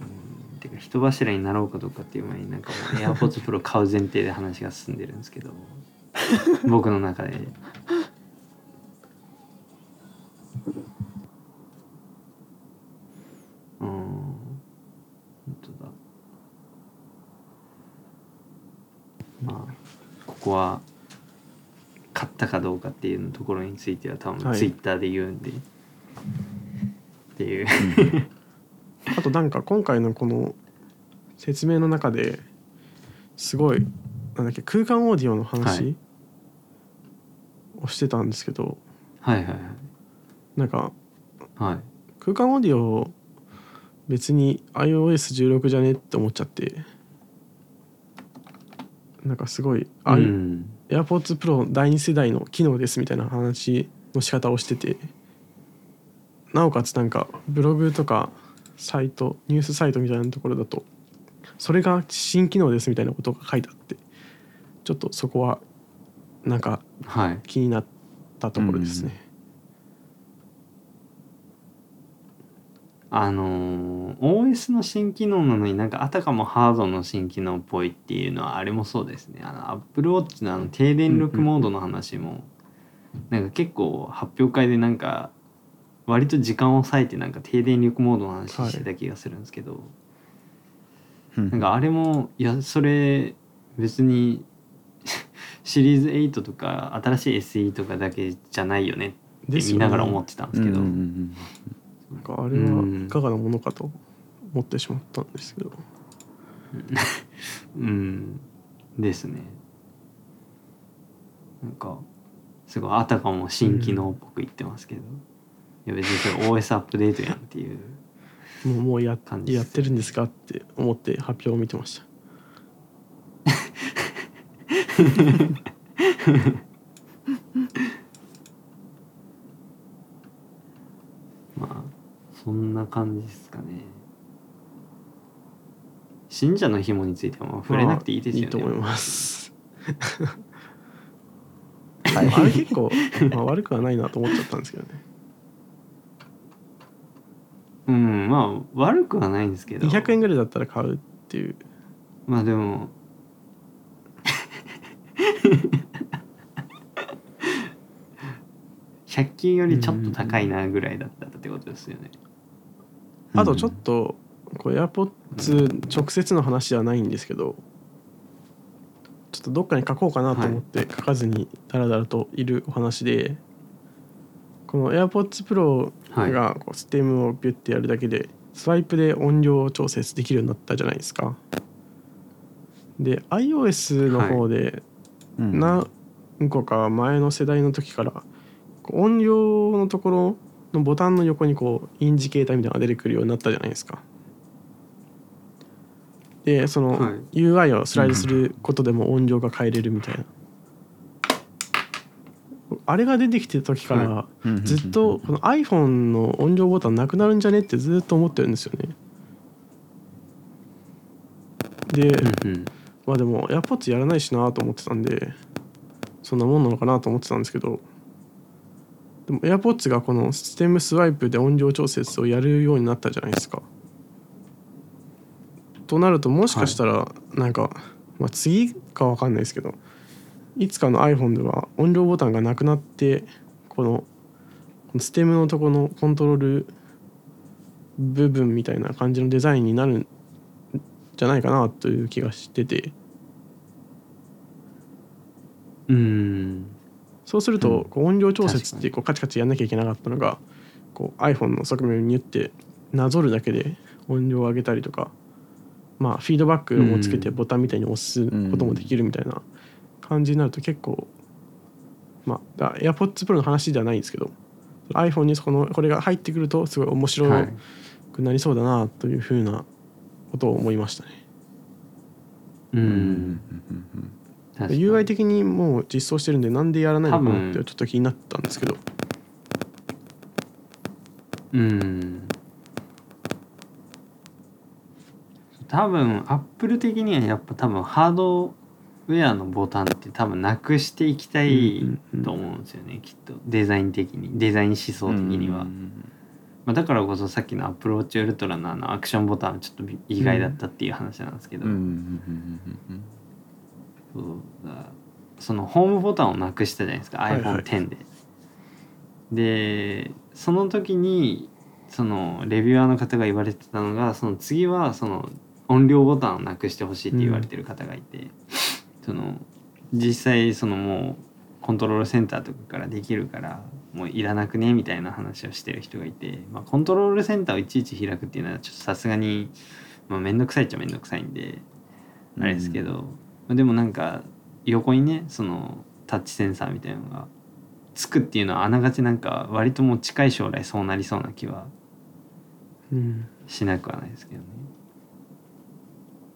[SPEAKER 1] うん。てか人柱になろうかどうかっていう前になんかもう AirPods Pro 買う前提で話が進んでるんですけど 僕の中でまあここは買ったかどうかっていうところについては多分
[SPEAKER 2] はい。
[SPEAKER 1] ツイッターで言うんで、っていう。
[SPEAKER 2] あとなんか今回のこの説明の中ですごいなんだっけ空間オーディオの
[SPEAKER 1] は
[SPEAKER 2] 話
[SPEAKER 1] い。
[SPEAKER 2] をしてたんですけど、
[SPEAKER 1] はいはいはい。
[SPEAKER 2] なんか
[SPEAKER 1] はい。
[SPEAKER 2] 空間オーディオ別に iOS16 じゃねって思っちゃってなんかすごい、あ
[SPEAKER 1] う
[SPEAKER 2] い
[SPEAKER 1] ん
[SPEAKER 2] AirPods Pro 第2世代の機能ですみたいな話の仕方をしてて。なおかつなんかブログとかサイトニュースサイトみたいなところだとそれが新機能ですみたいなことが書いてあってちょっとそこはなんか
[SPEAKER 1] はい。
[SPEAKER 2] 気になったところですね。
[SPEAKER 1] あのー OS の新機能なのになんかあたかもハードの新機能っぽいっていうのはあれもそうですね。あの Apple Watch のあの低電力モードの話もなんか結構発表会でなんか割と時間を割いてなんか低電力モードの話してた気がするんですけど、
[SPEAKER 3] うん。
[SPEAKER 1] なんかあれもいやそれ別に シリーズ8とか新しい SE とかだけじゃないよねって見ながら思ってたんですけど、
[SPEAKER 3] うんうんうん
[SPEAKER 2] なんかあれはいかがなものかと思ってしまったんですけど、
[SPEAKER 1] うん。ですね。なんかすごいあたかも新機能っぽく言ってますけど、いや別にそれ OS アップデートやんっていう
[SPEAKER 2] もうもうや
[SPEAKER 1] 感じ
[SPEAKER 2] やってるんですかって思って発表を見てました。
[SPEAKER 1] まあそんな感じですかね信者の紐についてはまあ触れなくていいですよね、
[SPEAKER 2] まあいいと思います。
[SPEAKER 3] はい
[SPEAKER 2] あれ結構、まあ、悪くはないなと思っちゃったんですけどね。
[SPEAKER 1] うんまあ悪くはないんですけど
[SPEAKER 2] 200円ぐらいだったら買うっていう。
[SPEAKER 1] まあでも 100均よりちょっと高いなぐらいだったってことですよね。
[SPEAKER 2] あとちょっと、こう AirPods 直接の話ではないんですけど、ちょっとどっかに書こうかなと思って書かずにダラダラといるお話で、この AirPods Pro
[SPEAKER 1] はい。
[SPEAKER 2] がこうステムをビュッてやるだけでスワイプで音量調節できるようになったじゃないですか。で iOS の方で
[SPEAKER 3] うん
[SPEAKER 2] 何個か前の世代の時から音量のところのボタンの横にこうインジケーターみたいなのが出てくるようになったじゃないですか。でその
[SPEAKER 1] はい
[SPEAKER 2] UI をスライドすることでも音量が変えれるみたいな。あれが出てきてた時から、
[SPEAKER 1] は
[SPEAKER 3] うん
[SPEAKER 2] ずっとこの iPhone の音量ボタンなくなるんじゃね？ってずっと思ってるんですよね。で、
[SPEAKER 1] うんうん
[SPEAKER 2] まあでも AirPods やらないしなと思ってたんでそんなもんなのかなと思ってたんですけどでも AirPods がこのステムスワイプで音量調節をやるようになったじゃないですか。となるともしかしたらなんか、まあ、次かわかんないですけどいつかの iPhone では音量ボタンがなくなってこのこのステムのとこのコントロール部分みたいな感じのデザインになるんじゃないかなという気がしてて。
[SPEAKER 1] うん
[SPEAKER 2] そうするとこう音量調節ってこうカチカチやんなきゃいけなかったのがこう iPhone の側面に言ってなぞるだけで音量を上げたりとかまあフィードバックをつけて
[SPEAKER 1] うん
[SPEAKER 2] ボタンみたいに押すこともできるみたいな感じになると結構まあだ AirPods Pro の話ではないんですけど iPhone にそのこれが入ってくるとすごい面白
[SPEAKER 1] はい。
[SPEAKER 2] くなりそうだなというふうなことを思いましたね。
[SPEAKER 1] う
[SPEAKER 3] うん
[SPEAKER 1] ん確かに
[SPEAKER 2] UI 的にもう実装してるんでなんでやらないのかなってちょっと気になったんですけど。
[SPEAKER 1] うん。多分アップル的にはやっぱ多分ハードウェアのボタンって多分なくしていきたい
[SPEAKER 2] うんうんうん。
[SPEAKER 1] と思うんですよねきっと。デザイン的に。デザイン思想的には、まあ、だからこそさっきのアップルウォッチウルトラのあのアクションボタンはちょっと意外だったっていう話なんですけど、そうだそのホームボタンをなくしたじゃないですか、
[SPEAKER 2] はいはい。
[SPEAKER 1] iPhone10 で。でその時にそのレビュアーの方が言われてたのがその次はその音量ボタンをなくしてほしいって言われてる方がいて、その実際そのもうコントロールセンターとかからできるからもういらなくねみたいな話をしてる人がいて、まあ、コントロールセンターをいちいち開くっていうのはちょっとさすがにまあ面倒くさいっちゃ面倒くさいんであれですけど、まあでもなんか横にねそのタッチセンサーみたいなのがつくっていうのはあながちなんか割ともう近い将来そうなりそうな気は
[SPEAKER 2] うん。
[SPEAKER 1] しなくはないですけどね。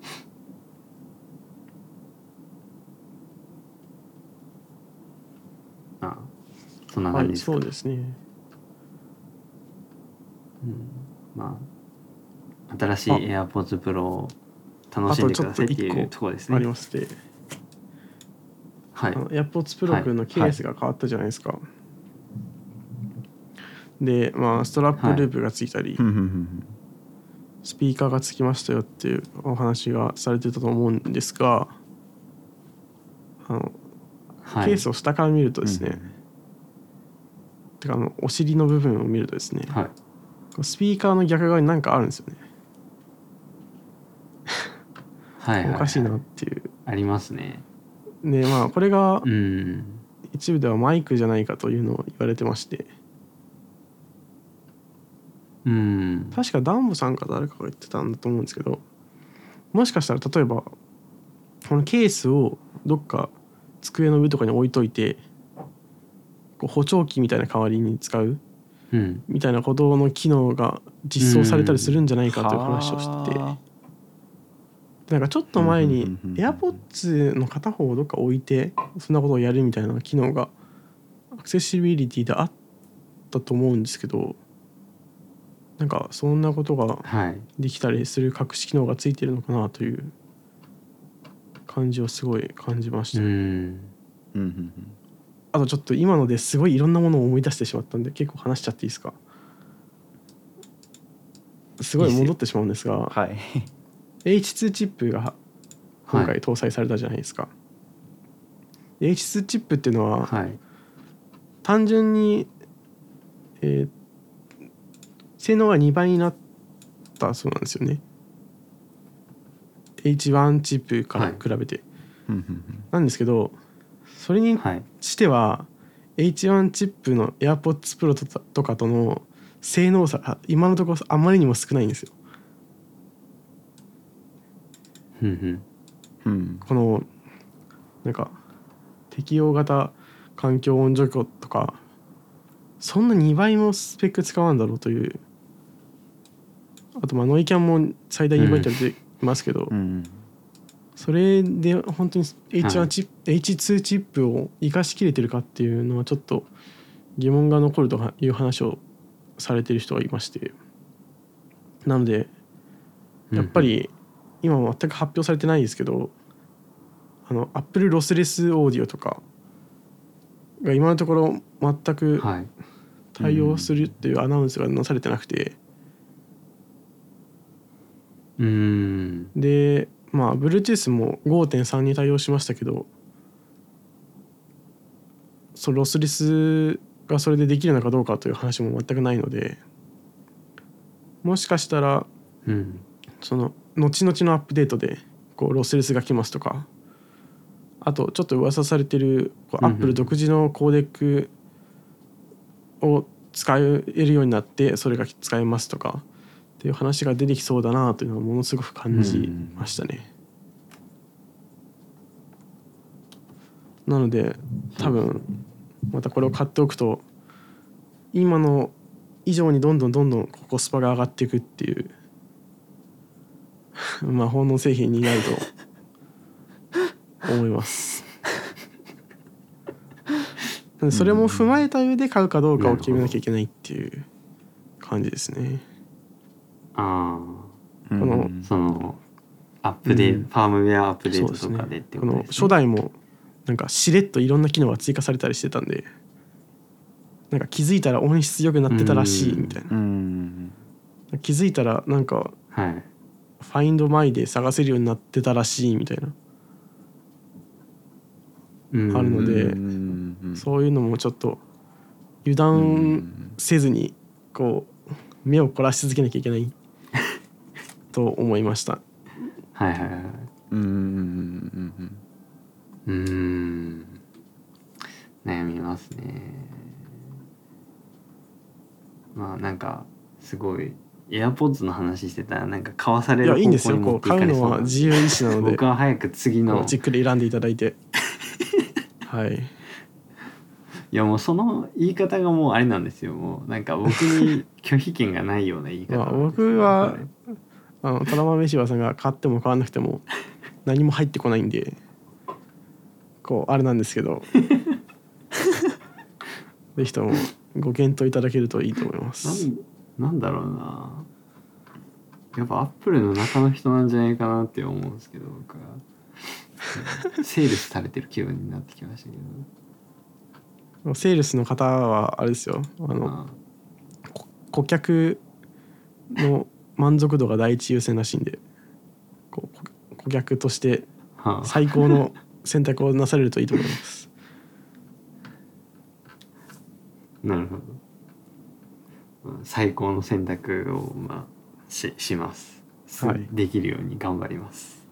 [SPEAKER 1] ああそんな
[SPEAKER 2] はい
[SPEAKER 1] 感じですか、
[SPEAKER 2] そうですね。
[SPEAKER 1] うん、まあ新しい
[SPEAKER 2] あ。
[SPEAKER 1] AirPods Pro を楽しんでくださいっていう
[SPEAKER 2] あとちょっと一個
[SPEAKER 1] ところです
[SPEAKER 2] あり
[SPEAKER 1] ね。
[SPEAKER 2] まして。
[SPEAKER 1] はい。
[SPEAKER 2] AirPods のケースが変わったじゃないですか、でまあストラップループがついたり、スピーカーがつきましたよっていうお話がされてたと思うんですがあの
[SPEAKER 1] はい、
[SPEAKER 2] ケースを下から見るとですね、てかあのお尻の部分を見るとですね、
[SPEAKER 1] はい。
[SPEAKER 2] スピーカーの逆側に何かあるんですよね、
[SPEAKER 1] はい
[SPEAKER 2] おかしいなっていう。
[SPEAKER 1] ありますね。
[SPEAKER 2] でまあこれが
[SPEAKER 1] うん。
[SPEAKER 2] 一部ではマイクじゃないかというのを言われてまして。
[SPEAKER 1] うん。
[SPEAKER 2] 確かダンボさんか誰かが言ってたんだと思うんですけどもしかしたら例えばこのケースをどっか机の上とかに置いといてこう補聴器みたいな代わりに使う
[SPEAKER 1] うん。
[SPEAKER 2] みたいなことの機能が実装されたりするんじゃないかという話をしててなんかちょっと前に AirPods の片方をどっか置いてそんなことをやるみたいな機能がアクセシビリティであったと思うんですけどなんかそんなことが
[SPEAKER 1] はい。
[SPEAKER 2] できたりする隠し機能がついてるのかなという感じをすごい感じまし
[SPEAKER 1] う
[SPEAKER 2] た、
[SPEAKER 1] ん
[SPEAKER 2] あとちょっと今のですごいいろんなものを思い出してしまったんで結構話しちゃっていいですか？すごい戻ってしまうんですが
[SPEAKER 3] はい
[SPEAKER 2] H2 チップが今回搭載されたじゃないですか、H2 チップっていうのは
[SPEAKER 1] はい。
[SPEAKER 2] 単純に、えー性能が2倍になったそうなんですよね。H1 チップから比べて、なんですけどそれに
[SPEAKER 1] はい
[SPEAKER 2] しては H1 チップの AirPods Pro ととかとの性能差が今のところあまりにも少ないんですよ
[SPEAKER 1] うんうん。
[SPEAKER 2] このなんか適用型環境音除去とかそんな2倍もスペック使わんだろうというあとまあノイキャンも最大2倍って言われていますけど、それで本当に H1 チップ、H2 チップを生かしきれてるかっていうのはちょっと疑問が残るとかいう話をされてる人がいまして。なのでやっぱり今は全く発表されてないですけどあの Apple ロスレスオーディオとかが今のところ全く
[SPEAKER 1] はい。
[SPEAKER 2] 対応するっていうアナウンスがなされてなくて。
[SPEAKER 1] うん。
[SPEAKER 2] でまあ Bluetooth も5.3に対応しましたけどそのロスレスがそれでできるのかどうかという話も全くないのでもしかしたら
[SPEAKER 1] うん。
[SPEAKER 2] その後々のアップデートでこうロスレスが来ますとか。あとちょっと噂されてるこう
[SPEAKER 1] うんうん。
[SPEAKER 2] Apple 独自のコーデックを使えるようになってそれが使えますとかっっていう話が出てきそうだなというのをものすごく感じましたね。なので多分またこれを買っておくと今の以上にどんどんどんどんコスパが上がっていくっていう 魔法の製品になると思います。それも踏まえた上で買うかどうかを決めなきゃいけないっていう感じですね。
[SPEAKER 1] あ
[SPEAKER 2] この
[SPEAKER 1] あそのアップデート、
[SPEAKER 2] うん。
[SPEAKER 1] ファームウェアアップデートとかでって
[SPEAKER 2] この
[SPEAKER 1] ことです、ね、
[SPEAKER 2] 初代もなんかしれっといろんな機能が追加されたりしてたんでなんか気づいたら音質良くなってたらしいみたいな。
[SPEAKER 3] うん。
[SPEAKER 2] 気づいたらなんか
[SPEAKER 1] はい「
[SPEAKER 2] Find My」で探せるようになってたらしいみたいな。
[SPEAKER 1] うん
[SPEAKER 2] あるので
[SPEAKER 3] うん。
[SPEAKER 2] そういうのもちょっと油
[SPEAKER 3] う
[SPEAKER 2] 断
[SPEAKER 3] ん
[SPEAKER 2] せずにこう目を凝らし続けなきゃいけない と思いました。
[SPEAKER 1] はいはいはい
[SPEAKER 3] うんうん。うん。
[SPEAKER 1] うーん。悩みますね。まあなんかすごい AirPods の話してたらなんか買わされ
[SPEAKER 2] い
[SPEAKER 1] る
[SPEAKER 2] やいいんですよ。こう買うのは自由意志なので。
[SPEAKER 1] 僕は早く次
[SPEAKER 2] こ
[SPEAKER 1] の
[SPEAKER 2] うじっくり選んでいただいて。はい。
[SPEAKER 1] いやもうその言い方がもうあれなんですよ。もうなんか僕に拒否権がないような言い方。
[SPEAKER 2] まあ僕は あの虎豆柴さんが買っても買わなくても何も入ってこないんでこうあれなんですけど。ぜひともご検討いただけるといいと思います
[SPEAKER 1] なんだろうな。やっぱアップルの中の人なんじゃないかなって思うんですけど僕は。うんセールスされてる気分になってきましたけど。
[SPEAKER 2] セールスの方はあれですよ。あの顧客の満足度が第一優先らしいんで。こ顧客として最高の選択をなされるといいと思います。
[SPEAKER 1] なるほど。まあ最高の選択をまあしします、す
[SPEAKER 2] はい。
[SPEAKER 1] できるように頑張ります。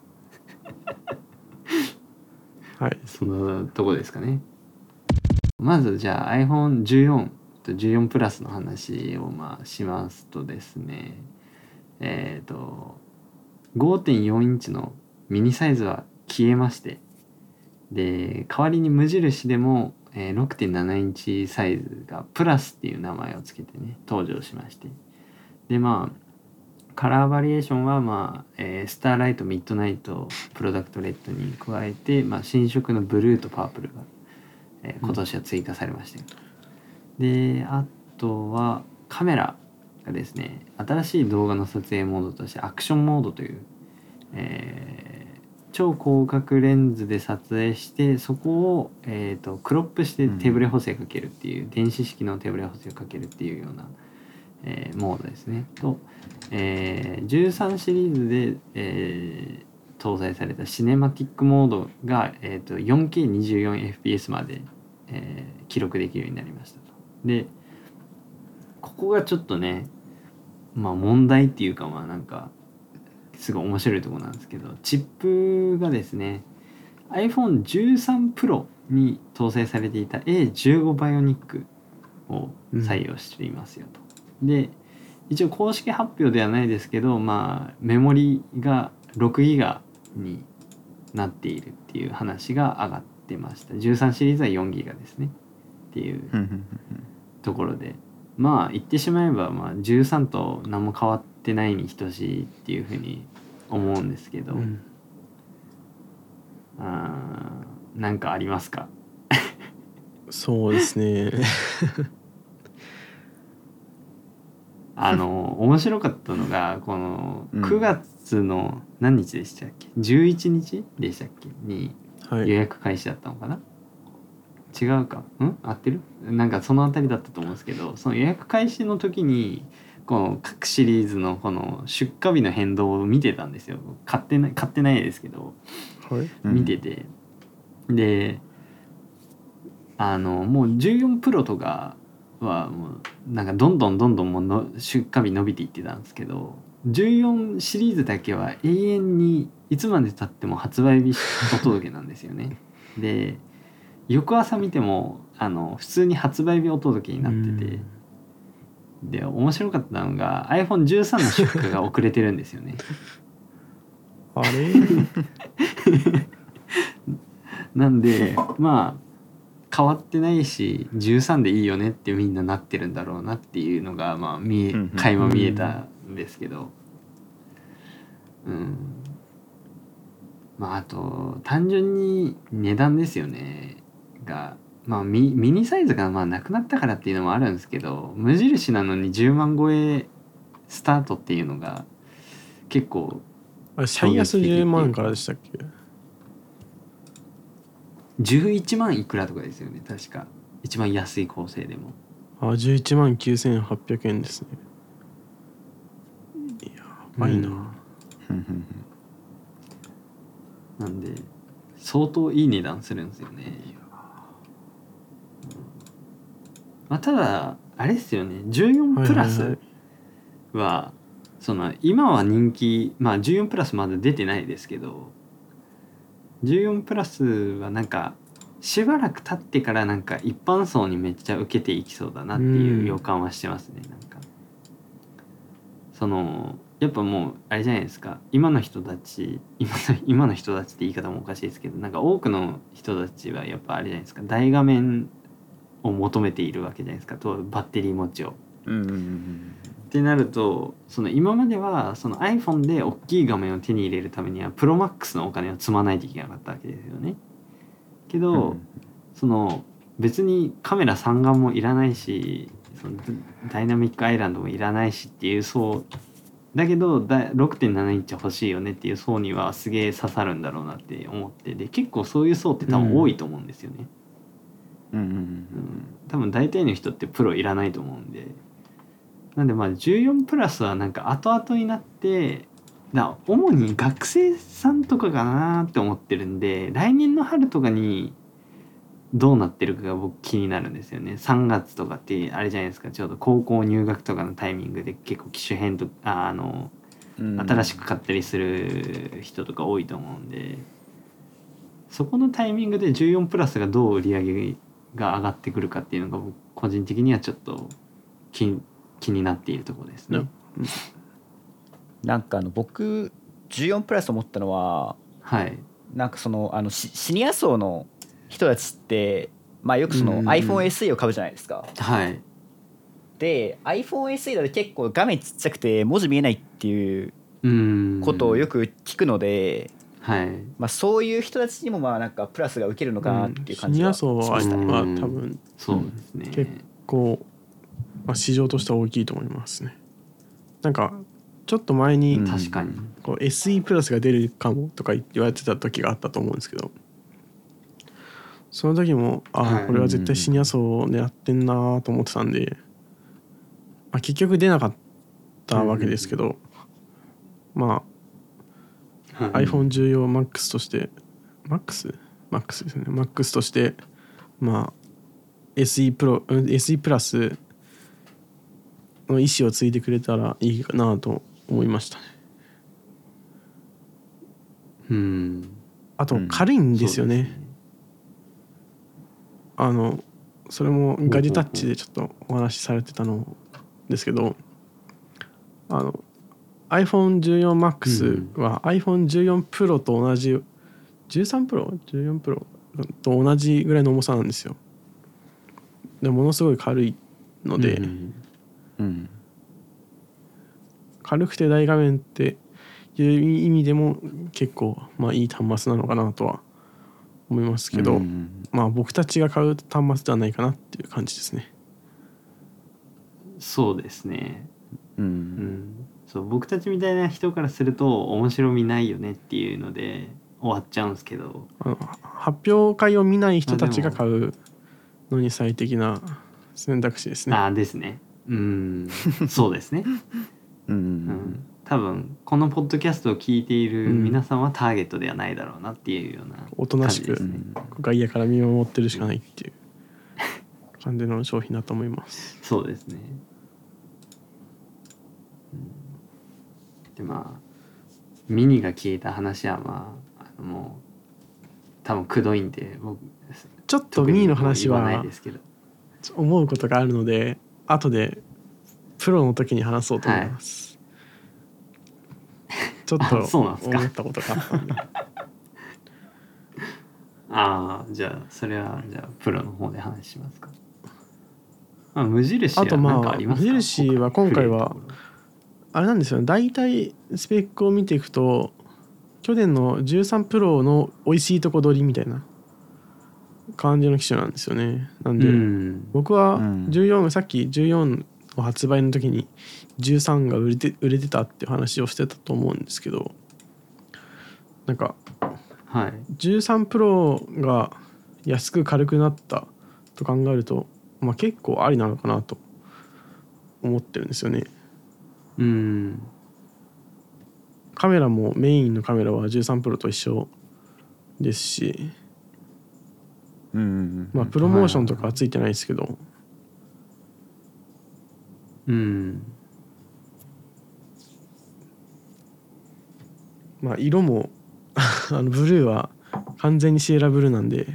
[SPEAKER 2] はい。
[SPEAKER 1] そんなとこですかね。まずじゃあ iPhone14 と14プラスの話をまあしますとですね。えっ、と5.4インチのミニサイズは消えまして。で代わりに無印でも、えー6.7インチサイズがプラスっていう名前をつけてね登場しまして。でまあカラーバリエーションは、まあえースターライトミッドナイトプロダクトレッドに加えて、まあ、新色のブルーとパープルが、えー今年は追加されましたよ、であとはカメラがですね新しい動画の撮影モードとしてアクションモードという、えー超広角レンズで撮影してそこを、えー、とクロップして手ブレ補正かけるっていう、電子式の手ブレ補正をかけるっていうような、えーモードですねと、えー13シリーズで、えー搭載されたシネマティックモードが、えー、と 4K24fps まで、えー記録できるようになりましたと。でここがちょっとねまあ問題っていうかまあなんかすごい面白いところなんですけどチップがですね iPhone13 Pro に搭載されていた A15 バイオニックを採用していますよと。で一応公式発表ではないですけどまあメモリが6ギガになっているっていう話が上がってました。13シリーズは4ギガですね。っていう
[SPEAKER 3] うんうん
[SPEAKER 1] ところでまあ言ってしまえば、まあ、13と何も変わってないに等しいっていうふうに思うんですけど、
[SPEAKER 2] うん。
[SPEAKER 1] あーなんかありますか？
[SPEAKER 2] そうですね。
[SPEAKER 1] あの面白かったのがこの
[SPEAKER 3] うん。
[SPEAKER 1] 9月の何日でしたっけ？11日でしたっけ？に
[SPEAKER 2] はい。
[SPEAKER 1] 予約開始だったのかな、違うか。ん？合ってる？なんかその辺りだったと思うんですけどその予約開始の時にこの各シリーズのこの出荷日の変動を見てたんですよ。買ってない買ってないですけど。
[SPEAKER 2] はい。
[SPEAKER 3] うん。
[SPEAKER 1] 見てて、であのもう14プロとかはもうなんかどんどんどんどんもうの出荷日伸びていってたんですけど14シリーズだけは永遠にいつまでたっても発売日お届けなんですよね。で翌朝見てもあの普通に発売日お届けになっててで面白かったのが iPhone13 の出荷が遅れてるんですよね。
[SPEAKER 2] あれ？
[SPEAKER 1] なんでまあ変わってないし13でいいよねってみんななってるんだろうなっていうのがまあ見え垣間見えたんですけど。うん。まああと単純に値段ですよね。がまあミミニサイズがまあなくなったからっていうのもあるんですけど無印なのに10万超えスタートっていうのが結構
[SPEAKER 2] あれ最安10万からでしたっけ
[SPEAKER 1] ？11万いくらとかですよね確か。一番安い構成でも。
[SPEAKER 2] あ11万9800円ですね。いやばいな、
[SPEAKER 1] うん。なんで相当いい値段するんですよねまあただあれですよね。14プラス
[SPEAKER 2] は
[SPEAKER 1] その今は人気まあ14プラスまだ出てないですけど14プラスはなんかしばらく経ってからなんか一般層にめっちゃ受けていきそうだなっていう予感はしてますね、なんか。そのやっぱもうあれじゃないですか。今の人たち今の今の人たちって言い方もおかしいですけどなんか多くの人たちはやっぱあれじゃないですか。大画面を求めているわけじゃないですかとバッテリー持ちを。
[SPEAKER 3] うんうんうん
[SPEAKER 1] ってなるとその今まではその iPhone で大きい画面を手に入れるためにはプロマックスのお金を積まないといけなかったわけですよね。けど、その別にカメラ3眼もいらないしそのダイナミックアイランドもいらないしっていう層だけどだ6.7インチ欲しいよねっていう層にはすげえ刺さるんだろうなって思ってで結構そういう層って多分多いと思うんですよね。
[SPEAKER 3] うんうんうん
[SPEAKER 1] うん多分大体の人ってプロいらないと思うんで。なんでまあ14プラスはなんか後々になってだ主に学生さんとかかなって思ってるんで来年の春とかにどうなってるかが僕気になるんですよね。3月とかってあれじゃないですか。ちょうど高校入学とかのタイミングで結構機種変とああの
[SPEAKER 3] うん。
[SPEAKER 1] 新しく買ったりする人とか多いと思うんで。そこのタイミングで14プラスがどう売り上げが上がってくるかっていうのが僕個人的にはちょっと気気になっているところですね
[SPEAKER 2] ね。
[SPEAKER 3] なんかあの僕14プラス思ったのは
[SPEAKER 1] はい。
[SPEAKER 3] なんかそのあのシシニア層の人たちってまあよくその
[SPEAKER 1] うんうんうん
[SPEAKER 3] iPhone SE を買うじゃないですか。
[SPEAKER 1] はい。
[SPEAKER 3] で iPhone SE だと結構画面ちっちゃくて文字見えないっていう
[SPEAKER 1] うん。
[SPEAKER 3] ことをよく聞くので、
[SPEAKER 1] はい。
[SPEAKER 3] まあ、そういう人たちにもまあなんかプラスが受けるのかなっていう
[SPEAKER 2] シ
[SPEAKER 3] 感じがし
[SPEAKER 2] ニア層は
[SPEAKER 3] ましたね。
[SPEAKER 2] は多分
[SPEAKER 1] そうですね。
[SPEAKER 2] 結こう、まあ、市場としては大きいと思いますね。なんかちょっと前に、
[SPEAKER 3] うん。
[SPEAKER 1] 確かに。
[SPEAKER 2] こう SE プラスが出るかもとか言われてた時があったと思うんですけど。その時もあ
[SPEAKER 1] はい。
[SPEAKER 2] あこれは絶対シニア層を狙ってんなと思ってたんで、まあ、結局出なかったわけですけど、まあ
[SPEAKER 1] はい
[SPEAKER 2] iPhone14 Max として Max? Max ですね。Max としてまあ SE プロうん SE プラスの意思を継いでくれたらいいかなと思いましたね。
[SPEAKER 1] うん。
[SPEAKER 2] あと
[SPEAKER 3] うん
[SPEAKER 2] 軽いんですよね,、
[SPEAKER 1] そう
[SPEAKER 2] あのそれもガジェタッチでちょっとお話しされてたのですけどあの iPhone14Max は iPhone14 Pro と同じ13 Pro?14 Pro と同じぐらいの重さなんですよ。でものすごい軽いので、
[SPEAKER 1] うん
[SPEAKER 3] うん
[SPEAKER 2] 軽くて大画面っていう意味でも結構まあいい端末なのかなとは思いますけど、
[SPEAKER 3] うん
[SPEAKER 2] まあ僕たちが買う端末ではないかなっていう感じですね。
[SPEAKER 1] そうですね。
[SPEAKER 3] う
[SPEAKER 1] うんん。そう僕たちみたいな人からすると面白みないよねっていうので終わっちゃうんですけど。
[SPEAKER 2] 発表会を見ない人たちが買うのに最適な選択肢ですね。
[SPEAKER 1] ああですね。うん。そうですね。
[SPEAKER 3] うん
[SPEAKER 1] うん。多分このポッドキャストを聞いている皆さんはターゲットではないだろうなっていうような
[SPEAKER 2] おとなしく。外野から見守ってるしかないっていう感じの商品だと思います。
[SPEAKER 1] そうですね。うんでまあミニが消えた話はまああのもう多分くどいんで僕
[SPEAKER 2] ちょっとミーの話
[SPEAKER 1] 言わない
[SPEAKER 2] は
[SPEAKER 1] ですけど。
[SPEAKER 2] 思うことがあるので後でプロの時に話そうと思います、ちょっ
[SPEAKER 1] あ
[SPEAKER 2] と思ったことがあったんで。
[SPEAKER 1] ああじゃあそれはじゃあプロの方で話しますか。あ無印は
[SPEAKER 2] あとまあ無印は今回はあれなんですよね。大体スペックを見ていくと去年の13プロの美味しいとこ取りみたいな感じの機種なんですよね。なんで、
[SPEAKER 1] ろうん。
[SPEAKER 2] 僕は
[SPEAKER 3] うん。
[SPEAKER 2] 14、さっき14の発売の時に13が売れて売れてたっていう話をしてたと思うんですけどなんか
[SPEAKER 1] はい。
[SPEAKER 2] 13プロが安く軽くなったと考えると、まあ、結構ありなのかなと思ってるんですよね
[SPEAKER 1] うん。
[SPEAKER 2] カメラもメインのカメラは13プロと一緒ですし、
[SPEAKER 3] うんうんうん
[SPEAKER 2] まあ、プロモーションとかはついてないですけど。
[SPEAKER 1] うん。
[SPEAKER 2] まあ色も あのブルーは完全にシエラブルーなんで。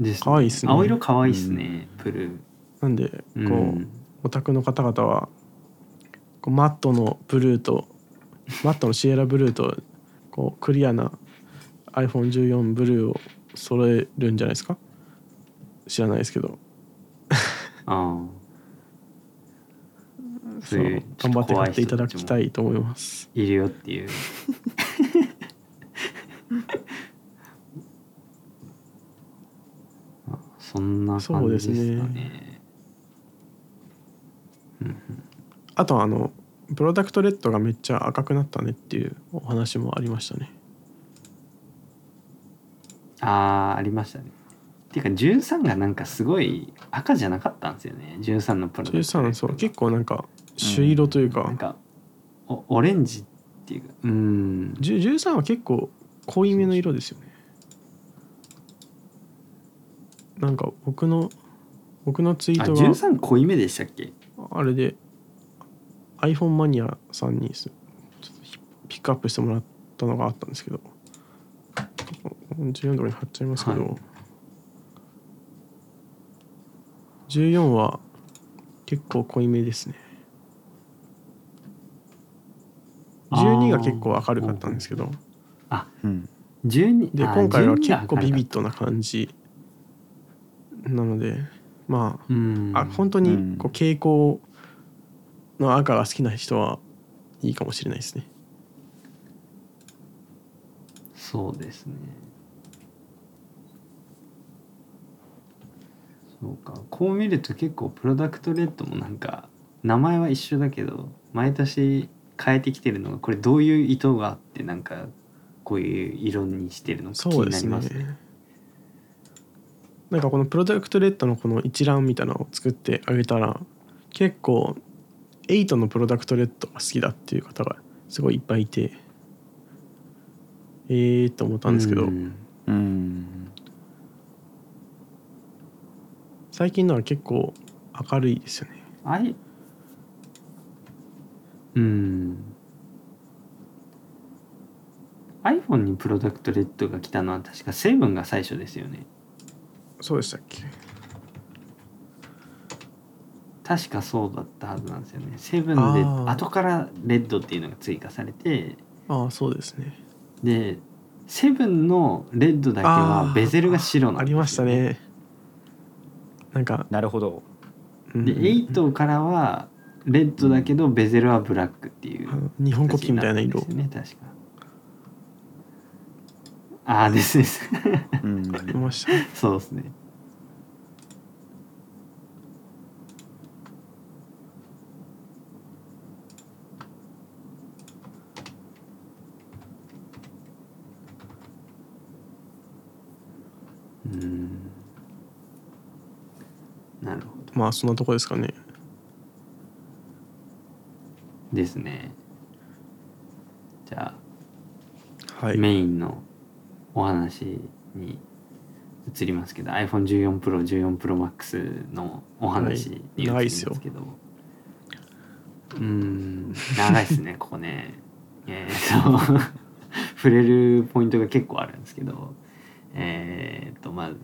[SPEAKER 1] です
[SPEAKER 2] 可愛いっすね。
[SPEAKER 1] 青色可愛いっすね、ブルー。
[SPEAKER 2] なんでこう、
[SPEAKER 1] うん
[SPEAKER 2] オタクの方々はこうマットのブルーとマットのシエラブルーとこうクリアな iPhone14 ブルーを揃えるんじゃないですか？知らないですけど
[SPEAKER 1] ああ。
[SPEAKER 2] そう頑張って買っていただきたいと思います。
[SPEAKER 1] いるよっていう。あそんな感じですか
[SPEAKER 2] そうです
[SPEAKER 1] ね
[SPEAKER 2] あとあのプロダクトレッドがめっちゃ赤くなったねっていうお話もありましたね。
[SPEAKER 1] あーありましたね。っていうか13がなんかすごい赤じゃなかったんですよね。13のプロダクトレッド。
[SPEAKER 2] 13そう。結構なんか朱色というか、
[SPEAKER 1] なんかおオレンジっていうか。うん。
[SPEAKER 2] 10 13は結構濃いめの色ですよね。なんか僕の僕のツイ
[SPEAKER 1] あ
[SPEAKER 2] ートが。
[SPEAKER 1] 13濃いめでしたっけ？
[SPEAKER 2] あれで iPhone マニアさんにすちょっとピピックアップしてもらったのがあったんですけど。14とかに貼っちゃいますけど、
[SPEAKER 1] はい。
[SPEAKER 2] 14は結構濃いめですね。12が結構明るかったんですけど。
[SPEAKER 3] うん。
[SPEAKER 1] 12
[SPEAKER 2] で
[SPEAKER 1] あ
[SPEAKER 2] 今回は
[SPEAKER 1] 12が
[SPEAKER 2] 結構ビビッドな感じなのでま
[SPEAKER 1] うん。
[SPEAKER 2] ああ本当にこう蛍光の赤が好きな人はいいかもしれないですね。
[SPEAKER 1] そうですね。そうか。こう見ると結構プロダクトレッドもなんか名前は一緒だけど毎年変えてきてるのがこれどういう意図があってなんかこういう色にしてるのか気に
[SPEAKER 2] そうですね。
[SPEAKER 1] なりますね。
[SPEAKER 2] なんかこのプロダクトレッドのこの一覧みたいなのを作ってあげたら結構8のプロダクトレッドが好きだっていう方がすごいいっぱいいて。ええー、と思ったんですけど、
[SPEAKER 1] うん。
[SPEAKER 3] うん
[SPEAKER 2] 最近のは結構明るいですよね。
[SPEAKER 1] あい。うん。iPhone にプロダクトレッドが来たのは確か7が最初ですよね
[SPEAKER 2] そうでしたっけ？
[SPEAKER 1] 確かそうだったはずなんですよね。セブンで
[SPEAKER 2] あー。
[SPEAKER 1] 後からレッドっていうのが追加されて。
[SPEAKER 2] ああそうですね。
[SPEAKER 1] でセブンのレッドだけはベゼルが白なんですよ
[SPEAKER 2] ありましたね。なんか、
[SPEAKER 3] なるほど。
[SPEAKER 2] うん。
[SPEAKER 1] で8からはレッドだけどベゼルはブラックっていう
[SPEAKER 2] あの日本国旗みたいな色。
[SPEAKER 1] 形にったんですよね確かああですです。
[SPEAKER 3] うん。
[SPEAKER 2] ありました。ね
[SPEAKER 1] そうですね。うん。なるほど。
[SPEAKER 2] まあそんなとこですかね。
[SPEAKER 1] ですね。じゃあ、
[SPEAKER 2] はい。
[SPEAKER 1] メインのお話に移りますけど iPhone14 Pro、14 Pro Max のお話に移りま
[SPEAKER 2] す
[SPEAKER 1] けど、うーん。長いっすね ここね。えー、と 触れるポイントが結構あるんですけど。えー、とまず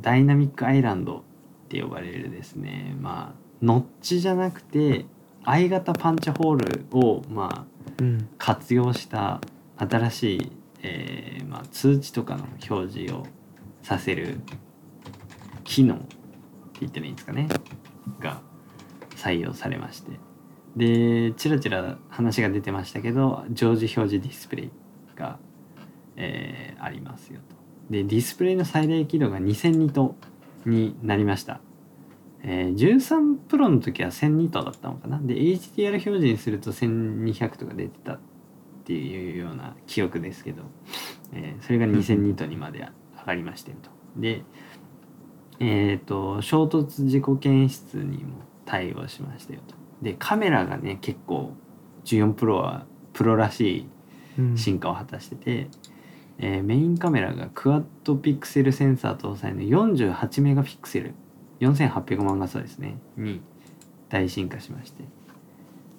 [SPEAKER 1] ダイナミックアイランドって呼ばれるですね。まあノッチじゃなくて I 型パンチホールをまあ
[SPEAKER 2] うん。
[SPEAKER 1] 活用した新しい、えーまあ、通知とかの表示をさせる機能って言ってもいいんですかね？が採用されまして。でちらちら話が出てましたけど常時表示ディスプレイが、えーありますよと。でディスプレイの最大輝度が2000ニトになりました。えー13プロの時は1000ニトだったのかな？で HDR 表示にすると1200とか出てたっていうような記憶ですけど、えーそれが2000ニトにまで上がりましたよと。でえっ、と衝突事故検出にも対応しましたよと。でカメラがね結構14プロはプロらしい進化を果たしてて、えーメインカメラがクワッドピクセルセンサー搭載の48メガピクセル4800万画素ですねに大進化しまして。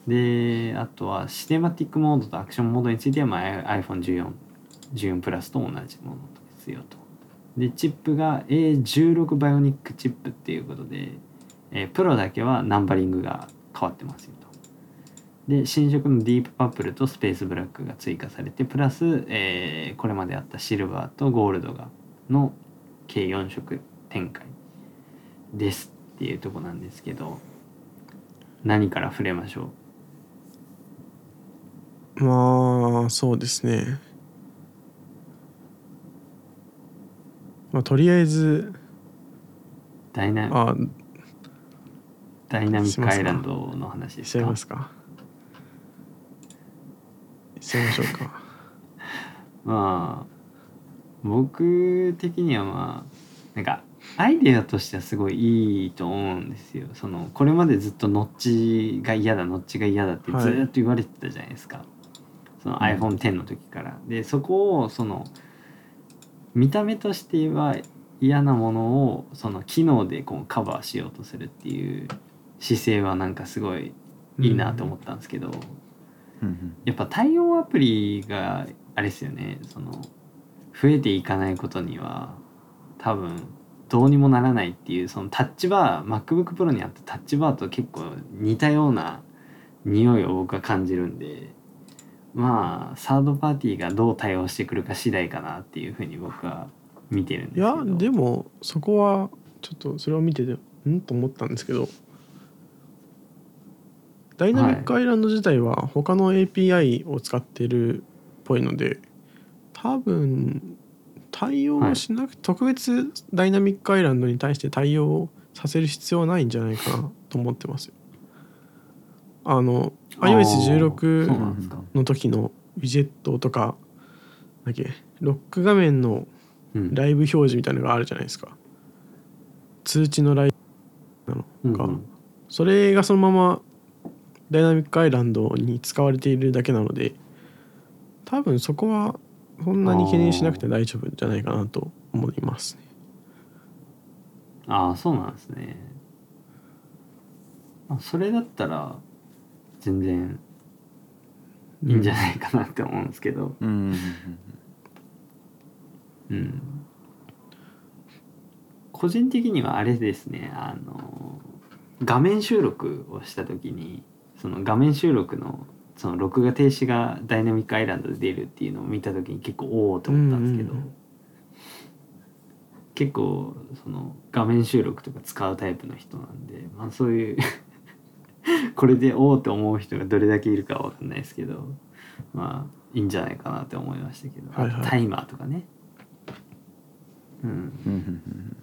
[SPEAKER 1] であとはシネマティックモードとアクションモードについては、まあ、iPhone14 14プラスと同じものですよと。でチップが A16 バイオニックチップっていうことで、えープロだけはナンバリングが変わってますよと。で新色のディープパープルとスペースブラックが追加されてプラス、えーこれまであったシルバーとゴールドがの計4色展開。ですっていうとこなんですけど何から触れましょう？
[SPEAKER 2] まあそうですね。まあとりあえず
[SPEAKER 1] うダイナ
[SPEAKER 2] あ
[SPEAKER 1] ダイナミックアイランドの話で
[SPEAKER 2] しちゃい
[SPEAKER 1] すか
[SPEAKER 2] ますか？しちゃいましょうか。
[SPEAKER 1] まあ僕的にはまあなんかアイデアとしてはすごいいいと思うんですよ。そのこれまでずっとノッチが嫌だノッチが嫌だってずーっと言われてたじゃないですか、その iPhone10 の時から。でそこをその見た目としては嫌なものをその機能でこうカバーしようとするっていう姿勢はなんかすごいいいなと思ったんですけど、
[SPEAKER 3] うん
[SPEAKER 1] やっぱ対応アプリがあれですよね。その増えていかないことには多分どうにもならないっていうそのタッチバー MacBook Pro にあったタッチバーと結構似たような匂いを僕は感じるんでまあサードパーティーがどう対応してくるか次第かなっていうふうに僕は見てるんですけど
[SPEAKER 2] いやでもそこはちょっとそれを見ててうんと思ったんですけどダイナミックアイランド自体は他の API を使ってるっぽいので多分対応しなく、特別ダイナミックアイランドに対して対応させる必要はないんじゃないかなと思ってますよ。あの iOS16
[SPEAKER 1] そうなんですか、
[SPEAKER 2] の時のウィジェットとかだっけロック画面の
[SPEAKER 1] うん。
[SPEAKER 2] ライブ表示みたいなのがあるじゃないですか。通知のライブなのか、
[SPEAKER 1] うんうん。
[SPEAKER 2] それがそのままダイナミックアイランドに使われているだけなので多分そこはそんなに懸念しなくて大丈夫じゃないかなと思いますね。
[SPEAKER 1] ああそうなんですね。あそれだったら全然いいんじゃないかなって思うんですけど。
[SPEAKER 3] うん。うん
[SPEAKER 1] うん個人的にはあれですね。あの画面収録をした時にその画面収録のその録画停止がダイナミックアイランドで出るっていうのを見た時に結構おおと思ったんですけど、
[SPEAKER 2] うんうんうん。
[SPEAKER 1] 結構その画面収録とか使うタイプの人なんで、まあ、そういうこれでおおって思う人がどれだけいるかは分かんないですけどまあいいんじゃないかなって思いましたけど、
[SPEAKER 2] はいはい。
[SPEAKER 1] タイマーとかね。うん。
[SPEAKER 3] うん。うん。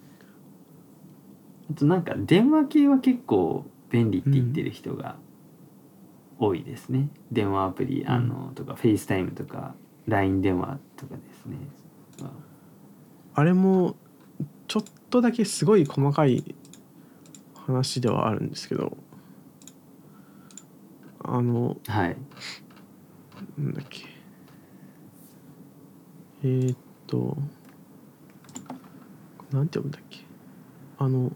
[SPEAKER 1] あとなんか電話系は結構便利って言ってる人が多いですね、電話アプリあのとか FaceTime とか LINE 電話とかですね、まあ。
[SPEAKER 2] あれもちょっとだけすごい細かい話ではあるんですけどあの
[SPEAKER 1] はい。
[SPEAKER 2] なんだっけ。えー、っとなんて読むんだっけ。あの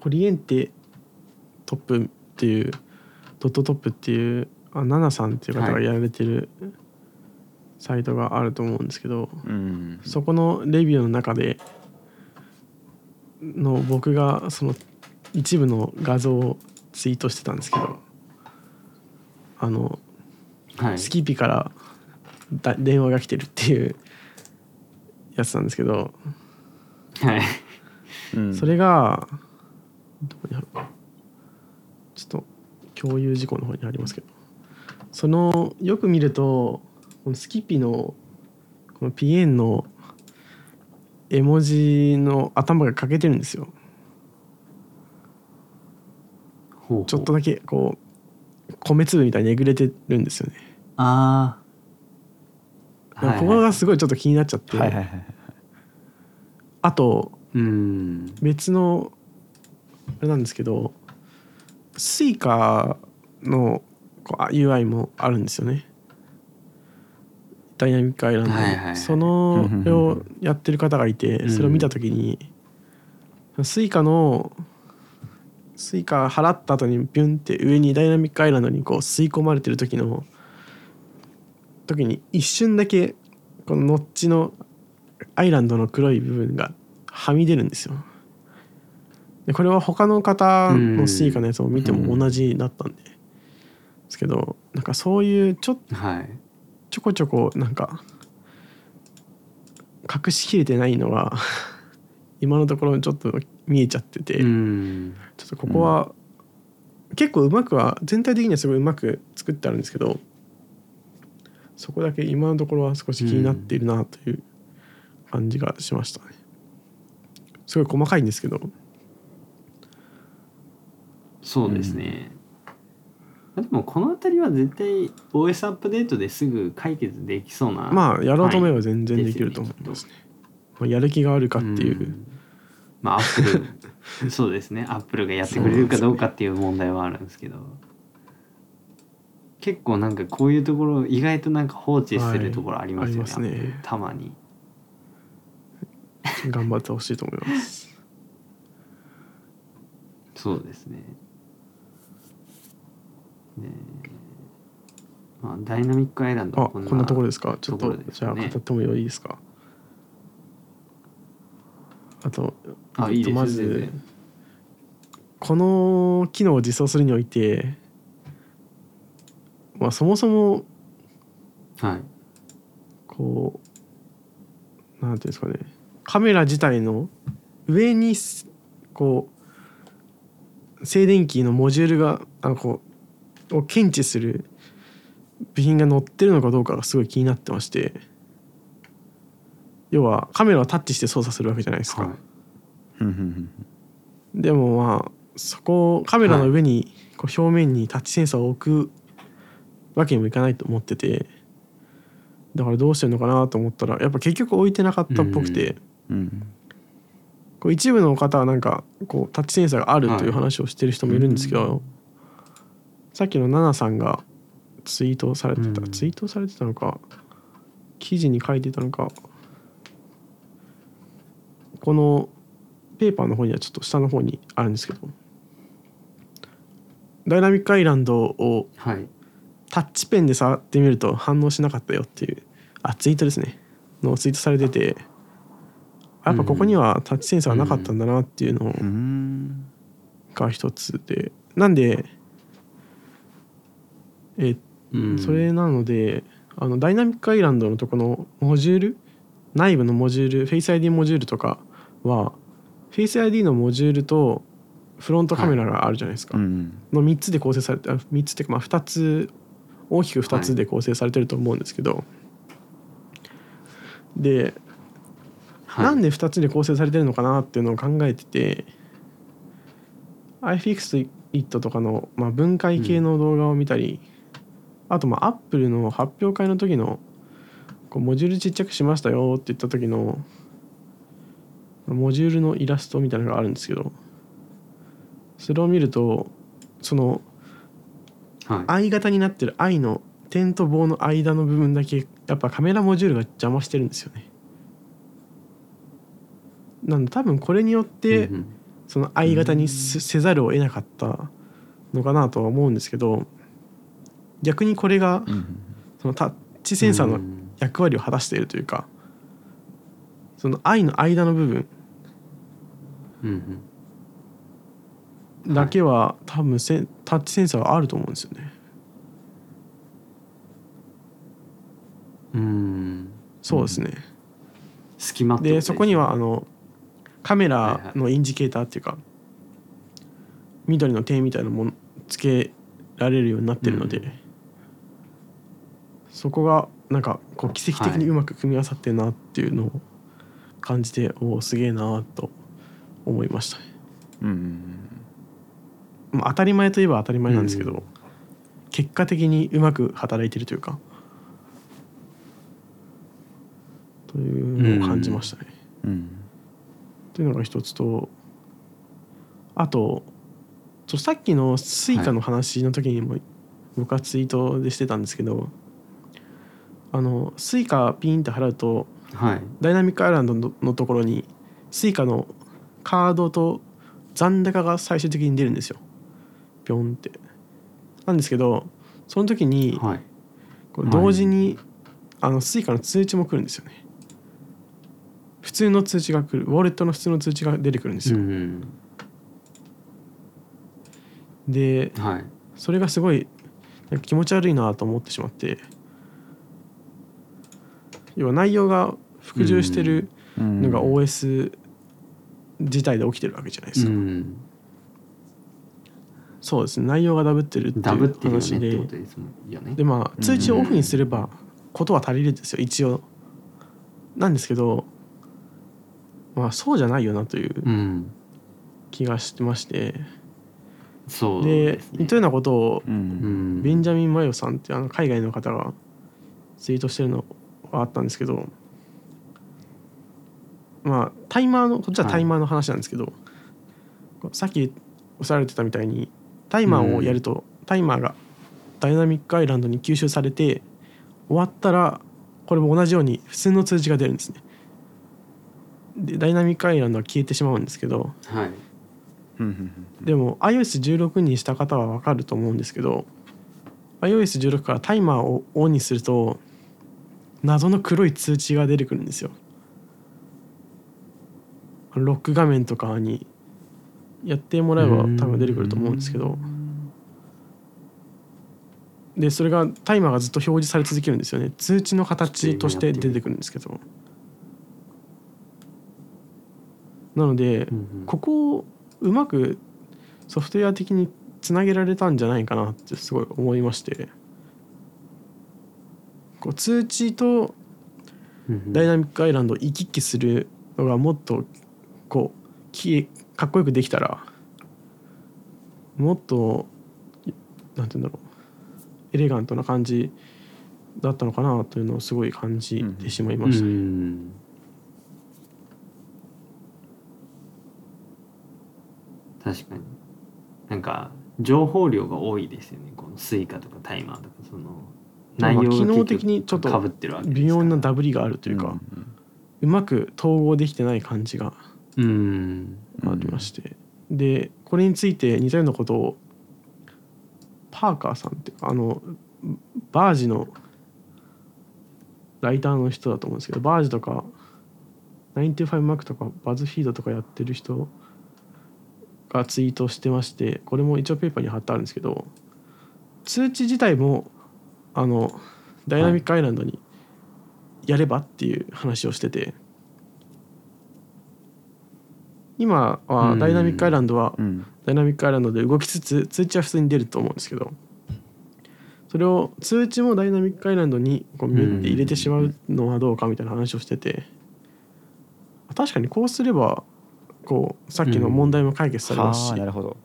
[SPEAKER 2] コリエンテトップっていうドットトップっていうあナナさんっていう方がやられてるサイトがあると思うんですけど、
[SPEAKER 3] うん。
[SPEAKER 2] そこのレビューの中での僕がその一部の画像をツイートしてたんですけどあの
[SPEAKER 1] はい。
[SPEAKER 2] スキピからだ電話が来てるっていうやつなんですけど。
[SPEAKER 1] はい。
[SPEAKER 3] うん。
[SPEAKER 2] それがどこにあるかちょっと共有事項の方にありますけど。そのよく見るとこのスキピのこのピエンの絵文字の頭が欠けてるんですよ。
[SPEAKER 1] ほうほう。
[SPEAKER 2] ちょっとだけこう米粒みたいにえぐれてるんですよね。
[SPEAKER 1] ああ
[SPEAKER 2] ここがすごいちょっと気になっちゃって、
[SPEAKER 3] はいはいはい
[SPEAKER 2] あと
[SPEAKER 1] うん。
[SPEAKER 2] 別のあれなんですけどスイカのこうあ UI もあるんですよね。 Dynamic Island。に、
[SPEAKER 1] はいはいはい。
[SPEAKER 2] そのをやってる方がいてそれを見た時に、スイカのスイカ払った後にビュンって上に Dynamic Island にこう吸い込まれてる時の時に一瞬だけこのノッチのアイランドの黒い部分がはみ出るんですよ。でこれは他の方のスイカのやつを見ても同じだったんで、ですけどなんかそういうちょ
[SPEAKER 1] はい
[SPEAKER 2] ちょこちょこなんか隠しきれてないのが今のところちょっと見えちゃってて、
[SPEAKER 1] うん。
[SPEAKER 2] ちょっとここは、結構うまくは全体的にはすごいうまく作ってあるんですけどそこだけ今のところは少し気になっているなという感じがしましたね。すごい細かいんですけど。
[SPEAKER 1] そうですね、まあでもこの辺りは絶対 OS アップデートですぐ解決できそうな
[SPEAKER 2] まあやろうと思えば全然
[SPEAKER 1] はい
[SPEAKER 2] できると思いますね。まあ、やる気があるかっていう、
[SPEAKER 1] んまあアップルそうですね。アップルがやってくれるかどうかっていう問題はあるんですけど。結構なんかこういうところ意外となんか放置するところありますよね,、
[SPEAKER 2] はいね。
[SPEAKER 1] たまに。
[SPEAKER 2] 頑張ってほしいと思います。
[SPEAKER 1] そうですね。でまあダイナミックアイランド
[SPEAKER 2] あこんなところですか？ちょっとじゃあ
[SPEAKER 1] ね
[SPEAKER 2] 語ってもいいですか？あと
[SPEAKER 1] あいいですよ
[SPEAKER 2] まずこの機能を実装するにおいて、まあ、そもそも
[SPEAKER 1] はい。
[SPEAKER 2] こうなんていうんですかね。カメラ自体の上にすこう静電気のモジュールがあのこうを検知する部品が載ってるのかどうかがすごい気になってまして。要はカメラをタッチして操作するわけじゃないですか。
[SPEAKER 1] はい
[SPEAKER 2] でもまあそこをカメラの上にこう表面にタッチセンサーを置くわけにもいかないと思ってて。だからどうしてるのかなと思ったらやっぱ結局置いてなかったっぽくて、こう一部の方はなんかこうタッチセンサーがあるという
[SPEAKER 1] はい
[SPEAKER 2] 話をしてる人もいるんですけど、さっきのナナさんがツイートされてた、
[SPEAKER 1] うん。
[SPEAKER 2] ツイートされてたのか。記事に書いてたのか。このペーパーの方にはちょっと下の方にあるんですけどダイナミックアイランドを
[SPEAKER 1] はい。
[SPEAKER 2] タッチペンで触ってみると反応しなかったよっていうあツイートですねのツイートされててやっぱここにはタッチセンサーがなかったんだなっていうのが一つでなんでえ
[SPEAKER 1] うん。
[SPEAKER 2] それなのであのダイナミックアイランドのとこのモジュール内部のモジュールフェイス ID モジュールとかはフェイス ID のモジュールとフロントカメラがあるじゃないですか、
[SPEAKER 3] うん
[SPEAKER 2] の3つで構成されてあ3つっていうかまあ2つ大きく2つで構成されてると思うんですけど、で
[SPEAKER 1] はい。
[SPEAKER 2] なんで2つで構成されてるのかなっていうのを考えてて iFixit とかの、まあ、分解系の動画を見たり、あとまあ Apple の発表会の時のこうモジュールちっちゃくしましたよって言った時のモジュールのイラストみたいなのがあるんですけどそれを見るとその
[SPEAKER 1] はい。
[SPEAKER 2] I 型になってる I の点と棒の間の部分だけやっぱカメラモジュールが邪魔してるんですよね。なんで多分これによってその I 型にせせざるを得なかったのかなとは思うんですけど逆にこれが
[SPEAKER 3] うん
[SPEAKER 2] そのタッチセンサーの
[SPEAKER 1] うん。
[SPEAKER 2] 役割を果たしているというかその I の間の部分
[SPEAKER 1] うん
[SPEAKER 2] だけは多分せタッチセンサーがあると思うんですよね。
[SPEAKER 1] うん。うん
[SPEAKER 2] そうですね、
[SPEAKER 1] 隙間
[SPEAKER 2] でそこにはあ
[SPEAKER 1] の
[SPEAKER 2] のカメラのインジケーターっていうか、緑の点みたいなものつけられるようになってるので、
[SPEAKER 1] うん。
[SPEAKER 2] そこがなんかこう奇跡的にうまく組み合わさってるなっていうのを感じて、おおすげえなと思いましたね。
[SPEAKER 3] うん
[SPEAKER 2] まあ、当たり前といえば当たり前なんですけど、
[SPEAKER 1] うん
[SPEAKER 2] 結果的にうまく働いてるというかというのを感じましたね。
[SPEAKER 3] うん
[SPEAKER 2] というのが一つとあとちょさっきのスイカの話の時にも僕はツイートでしてたんですけど、あのスイカピンって払うと
[SPEAKER 1] はい。
[SPEAKER 2] Dynamic Island ののところにスイカのカードと残高が最終的に出るんですよ。ピョンって。なんですけどその時に
[SPEAKER 1] はい。
[SPEAKER 2] こう同時に、あのスイカの通知も来るんですよね。普通の通知が来る。ウォレットの普通の通知が出てくるんですよ。
[SPEAKER 1] うん
[SPEAKER 2] で
[SPEAKER 1] はい。
[SPEAKER 2] それがすごい気持ち悪いなと思ってしまって。要は内容が服従してる
[SPEAKER 3] うん
[SPEAKER 2] のが OS 自体で起きてるわけじゃないですか、
[SPEAKER 1] うん。
[SPEAKER 2] そうですね。内容がダブってるっていう
[SPEAKER 1] ダブってるよね
[SPEAKER 2] 話で。
[SPEAKER 1] ね。
[SPEAKER 2] でまあ通知をオフにすればことは足りるんですよ一応。なんですけどまあそうじゃないよなという
[SPEAKER 1] うん。
[SPEAKER 2] 気がしてまして。
[SPEAKER 1] そう
[SPEAKER 2] で
[SPEAKER 1] ね。
[SPEAKER 2] 似たようなことを
[SPEAKER 3] う
[SPEAKER 1] うん。ん
[SPEAKER 2] ベンジャミン・マヨさんっていうあの海外の方がツイートしてるのはあったんですけどまあタイマーのこっちはタイマーの話なんですけど、さっきおっしゃられてたみたいにタイマーをやると、タイマーがダイナミックアイランドに吸収されて終わったらこれも同じように普通の通知が出るんですね。でダイナミックアイランドは消えてしまうんですけど
[SPEAKER 1] はい
[SPEAKER 2] でも iOS16 にした方は分かると思うんですけど iOS16 からタイマーをオンにすると謎の黒い通知が出てくるんですよ。ロック画面とかにやってもらえば多分出てくると思うんですけど。でそれがタイマーがずっと表示され続けるんですよね。通知の形として出てくるんですけど。なのでここをうまくソフトウェア的につなげられたんじゃないかなってすごい思いまして。こう通知とダイナミックアイランドを行き来するのがもっとこうきかっこよくできたらもっとなんて言うんだろう。エレガントな感じだったのかなというのをすごい感じてしまいました。
[SPEAKER 1] うん。確かに。なんか情報量が多いですよね。このスイカとかタイマーとかその内容が
[SPEAKER 2] まあ機能的にちょっと微妙なダブりがあるというか、うまく統合できてない感じが
[SPEAKER 1] うん。
[SPEAKER 2] ありまして、でこれについて似たようなことをパーカーさんってあのバージのライターの人だと思うんですけどバージとか 95Mac とかバズフィードとかやってる人がツイートしてましてこれも一応ペーパーに貼ってあるんですけど通知自体もあのダイナミックアイランドにやればっていう話をしてて今はダイナミックアイランドは
[SPEAKER 3] うん。
[SPEAKER 2] ダイナミックアイランドで動きつつ通知は普通に出ると思うんですけどそれを通知もダイナミックアイランドにこうミュッて入れてしまうのはどうかみたいな話をしてて確かにこうすればこうさっきの問題も解決されますし
[SPEAKER 3] はあなるほど。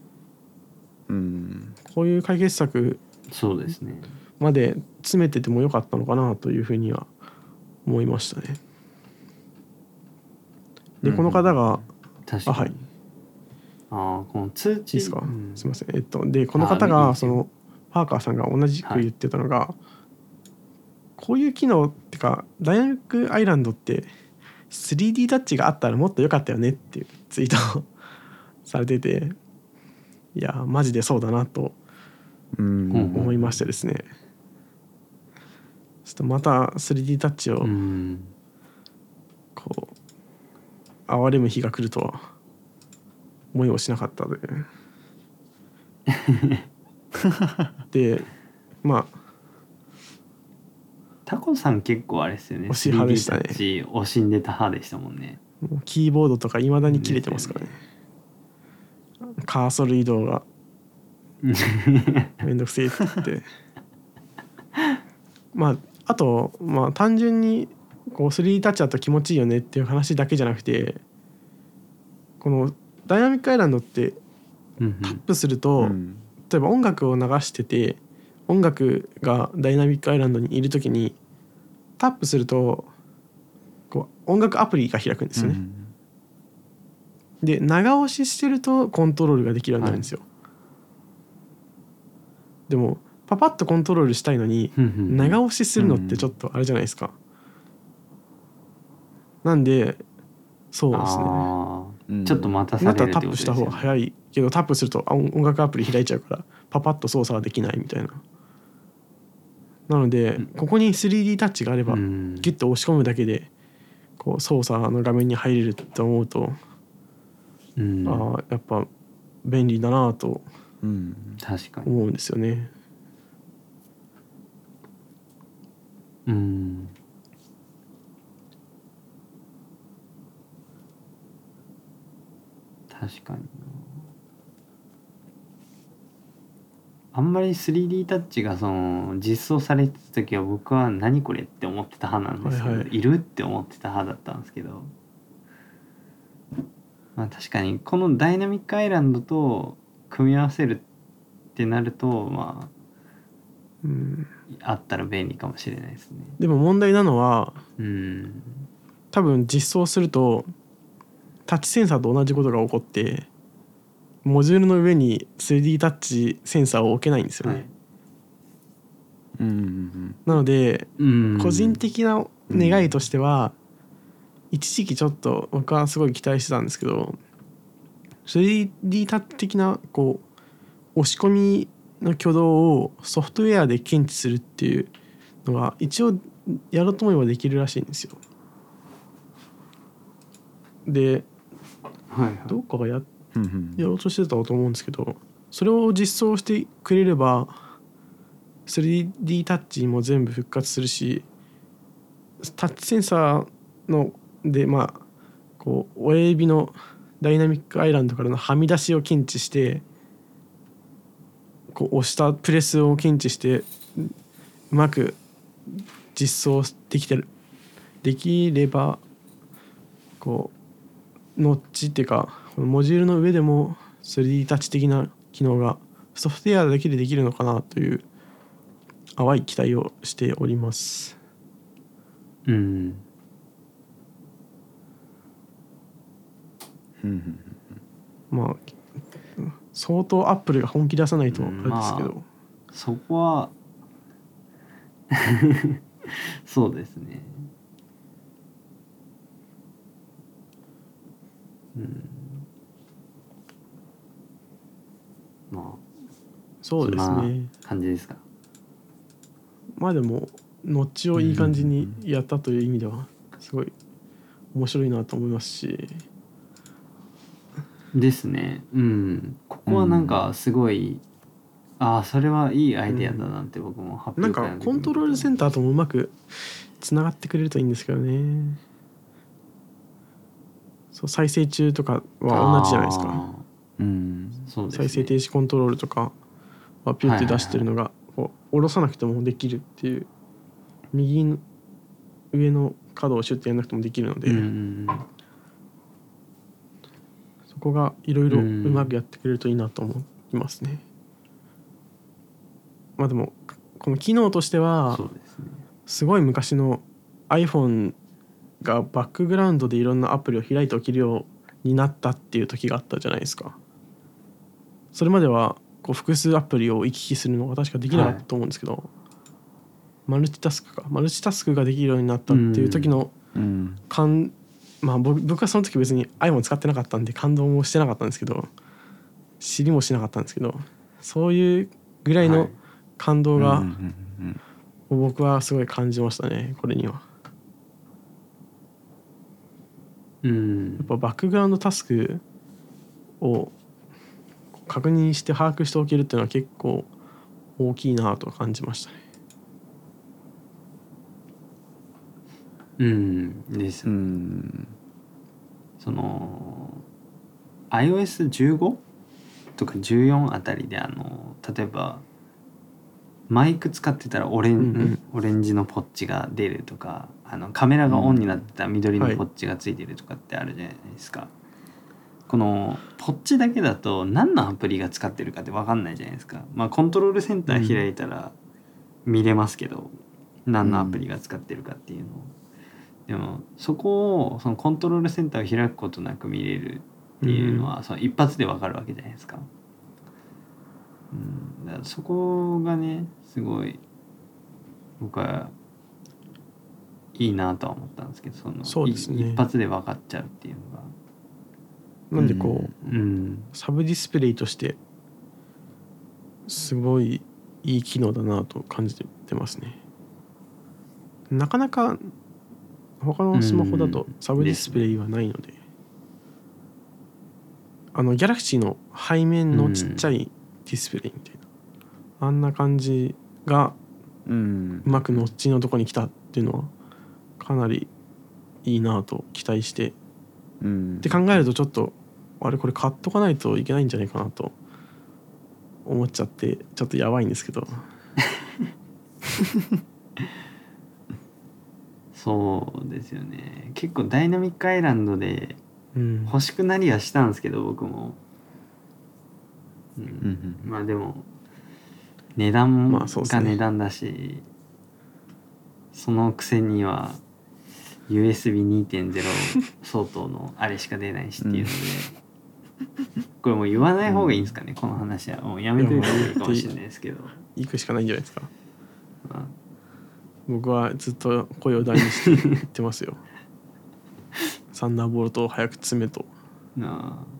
[SPEAKER 3] うん。
[SPEAKER 2] こういう解決策
[SPEAKER 1] そうですね。
[SPEAKER 2] まで詰めててもよかったのかなというふうには思いましたね。でこの方が
[SPEAKER 1] 確かに。
[SPEAKER 2] あはい。
[SPEAKER 1] ああこの通知。
[SPEAKER 2] いいですか、
[SPEAKER 1] うん。
[SPEAKER 2] すみません。えっとでこの方がそのパーカーさんが同じく言ってたのが、こういう機能ってかダイナミックアイランドって 3D タッチがあったらもっと良かったよねっていうツイートを されてていやマジでそうだなと
[SPEAKER 3] うん。
[SPEAKER 1] うん
[SPEAKER 2] 思いましてですね、ちょっとまた 3D タッチを
[SPEAKER 1] うん。
[SPEAKER 2] こう哀れむ日が来るとは。思いをしなかったで。でまあ。
[SPEAKER 1] タコさん結構あれですよね。
[SPEAKER 2] 推し派でしたね。
[SPEAKER 1] 3D タッチ惜しんでた派でしたもんね。
[SPEAKER 2] キーボードとかいまだに切れてますからね。カーソル移動が。めんどくせえって言って。まああとまあ単純にこう 3D タッチだと気持ちいいよねっていう話だけじゃなくてこのダイナミックアイランドって
[SPEAKER 1] うん
[SPEAKER 2] タップすると、
[SPEAKER 3] うん
[SPEAKER 2] 例えば音楽を流してて音楽がダイナミックアイランドにいる時にタップするとこう音楽アプリが開くんですよね。で長押ししてるとコントロールができるようになるんですよ。でもパパッとコントロールしたいのに長押しするのってちょっとあれじゃないですか。なんでそうですね。
[SPEAKER 1] ちょっと待たされるってことですよ
[SPEAKER 2] らタップした方が早いけどタップするとあ音音楽アプリ開いちゃうからパパッと操作はできないみたいな。なのでここに 3D タッチがあれば
[SPEAKER 1] うん。
[SPEAKER 2] ギュッと押し込むだけでこう操作の画面に入れると思うと、
[SPEAKER 1] うん。
[SPEAKER 2] ああやっぱ便利だなと
[SPEAKER 3] うん。
[SPEAKER 1] 確かに。
[SPEAKER 2] 思うんですよね。
[SPEAKER 1] うん確かに。なあんまり 3D タッチがその実装されてた時は僕は何これって思ってた派なんですけど、
[SPEAKER 2] はいはい。
[SPEAKER 1] いるって思ってた派だったんですけど。まあ確かにこのダイナミックアイランドと組み合わせるってなるとま
[SPEAKER 2] うん、
[SPEAKER 1] ああったら便利かもしれないですね。
[SPEAKER 2] でも問題なのは
[SPEAKER 1] うん。
[SPEAKER 2] 多分実装するとタッチセンサーと同じことが起こってモジュールの上に 3D タッチセンサーを置けないんですよね。
[SPEAKER 1] はい
[SPEAKER 3] うんうん
[SPEAKER 2] なので
[SPEAKER 1] うん
[SPEAKER 2] 個人的な願いとしては、一時期ちょっと僕はすごい期待してたんですけど 3D タッチ的なこう押し込みの挙動をソフトウェアで検知するっていうのが一応やろうと思えばできるらしいんですよ。で
[SPEAKER 1] はいはい。
[SPEAKER 2] どっかがややろうとしてたと思うんですけどそれを実装してくれれば 3D タッチも全部復活するしタッチセンサーのでまあこう親指のダイナミックアイランドからのはみ出しを検知してこう押したプレスを検知してうまく実装できてるできればこうノッチっていうかこのモジュールの上でも 3D タッチ的な機能がソフトウェアだけでできるのかなという淡い期待をしております。
[SPEAKER 1] うん。
[SPEAKER 2] まあ相当アップルが本気出さないとあれですけど、
[SPEAKER 1] まそこは そうですねうん。まあ
[SPEAKER 2] そうですね。
[SPEAKER 1] な感じですか？
[SPEAKER 2] まあでもノッチをいい感じにやったという意味ではすごい面白いなと思いますし。
[SPEAKER 1] ですね。うん。ここはなんかすごい、ああそれはいいアイデアだなって僕も発
[SPEAKER 2] なん
[SPEAKER 1] 表会の時に
[SPEAKER 2] かコントロールセンターともうまくつながってくれるといいんですけどねそう再生中とかは同じじゃないですか。
[SPEAKER 1] あ
[SPEAKER 3] うん。
[SPEAKER 1] ーそうですね。
[SPEAKER 2] 再生停止コントロールとかはピュッて出してるのがこう下ろさなくてもできるっていう。右の上の角をシュッてやらなくてもできるので、
[SPEAKER 1] うん
[SPEAKER 2] そこがいろいろう
[SPEAKER 1] うん
[SPEAKER 2] まくやってくれるといいなと思いますね。まあでもこの機能としては
[SPEAKER 1] す
[SPEAKER 2] ごい昔の iPhone がバックグラウンドでいろんなアプリを開いておけるようになったっていう時があったじゃないですか。それまではこう複数アプリを行き来するのが確かできなかったと思うんですけど、マルチタスクか。マルチタスクができるようになったっていう時の
[SPEAKER 3] うん。
[SPEAKER 2] 感まあ僕僕はその時別に iPhone 使ってなかったんで感動もしてなかったんですけど知りもしなかったんですけどそういうぐらいの
[SPEAKER 1] はい。
[SPEAKER 2] 感動が
[SPEAKER 3] うんうんうん。
[SPEAKER 2] 僕はすごい感じましたねこれには。
[SPEAKER 1] うん。
[SPEAKER 2] やっぱバックグラウンドタスクを確認して把握しておけるっていうのは結構大きいなと感じましたね。
[SPEAKER 1] うん。です、
[SPEAKER 3] うん。
[SPEAKER 1] その iOS15 とか14あたりであの例えばマイク使ってたらオレン,、
[SPEAKER 2] うんうん。
[SPEAKER 1] オレンジのポッチが出るとかあのカメラがオンになってたら緑のポッチがついてるとかってあるじゃないですか、このポッチだけだと何のアプリが使ってるかって分かんないじゃないですか。まあコントロールセンター開いたら見れますけど、何のアプリが使ってるかっていうのを、でもそこをそのコントロールセンターを開くことなく見れるっていうのは、その一発で分かるわけじゃないですか。うん、だからそこがねすごい僕はいいなとは思ったんですけどその
[SPEAKER 2] そうですね。
[SPEAKER 1] い一発で分かっちゃうっていうのが。
[SPEAKER 2] なんでこう、
[SPEAKER 1] うん。
[SPEAKER 2] サブディスプレイとしてすごいいい機能だなと感じてますね。なかなか他のスマホだと
[SPEAKER 1] うん
[SPEAKER 2] サブディスプレイはないので、あのギャラクシーの背面のちっちゃいディスプレイみたいな、あんな感じが
[SPEAKER 3] うん。
[SPEAKER 2] うまくノッチのとこに来たっていうのはかなりいいなと期待して。
[SPEAKER 3] うん。
[SPEAKER 2] って考えるとちょっとあれこれ買っとかないといけないんじゃないかなと。思っちゃってちょっとやばいんですけど。
[SPEAKER 1] そうですよね。結構ダイナミックアイランドで
[SPEAKER 2] うん。
[SPEAKER 1] 欲しくなりはしたんですけど僕も、うん。
[SPEAKER 3] うん
[SPEAKER 1] まあでも値段が値段だし、そのくせには USB2.0 相当のあれしか出ないしっていうので、これもう言わない方がいいんですかね、この話は。もうやめといた方がいいかもしれないですけど、
[SPEAKER 2] 行くしかないんじゃないですか。
[SPEAKER 1] まあ。
[SPEAKER 2] 僕はずっと声を大にして言ってますよ。サンダーボルトを早く詰めと。
[SPEAKER 1] なあ。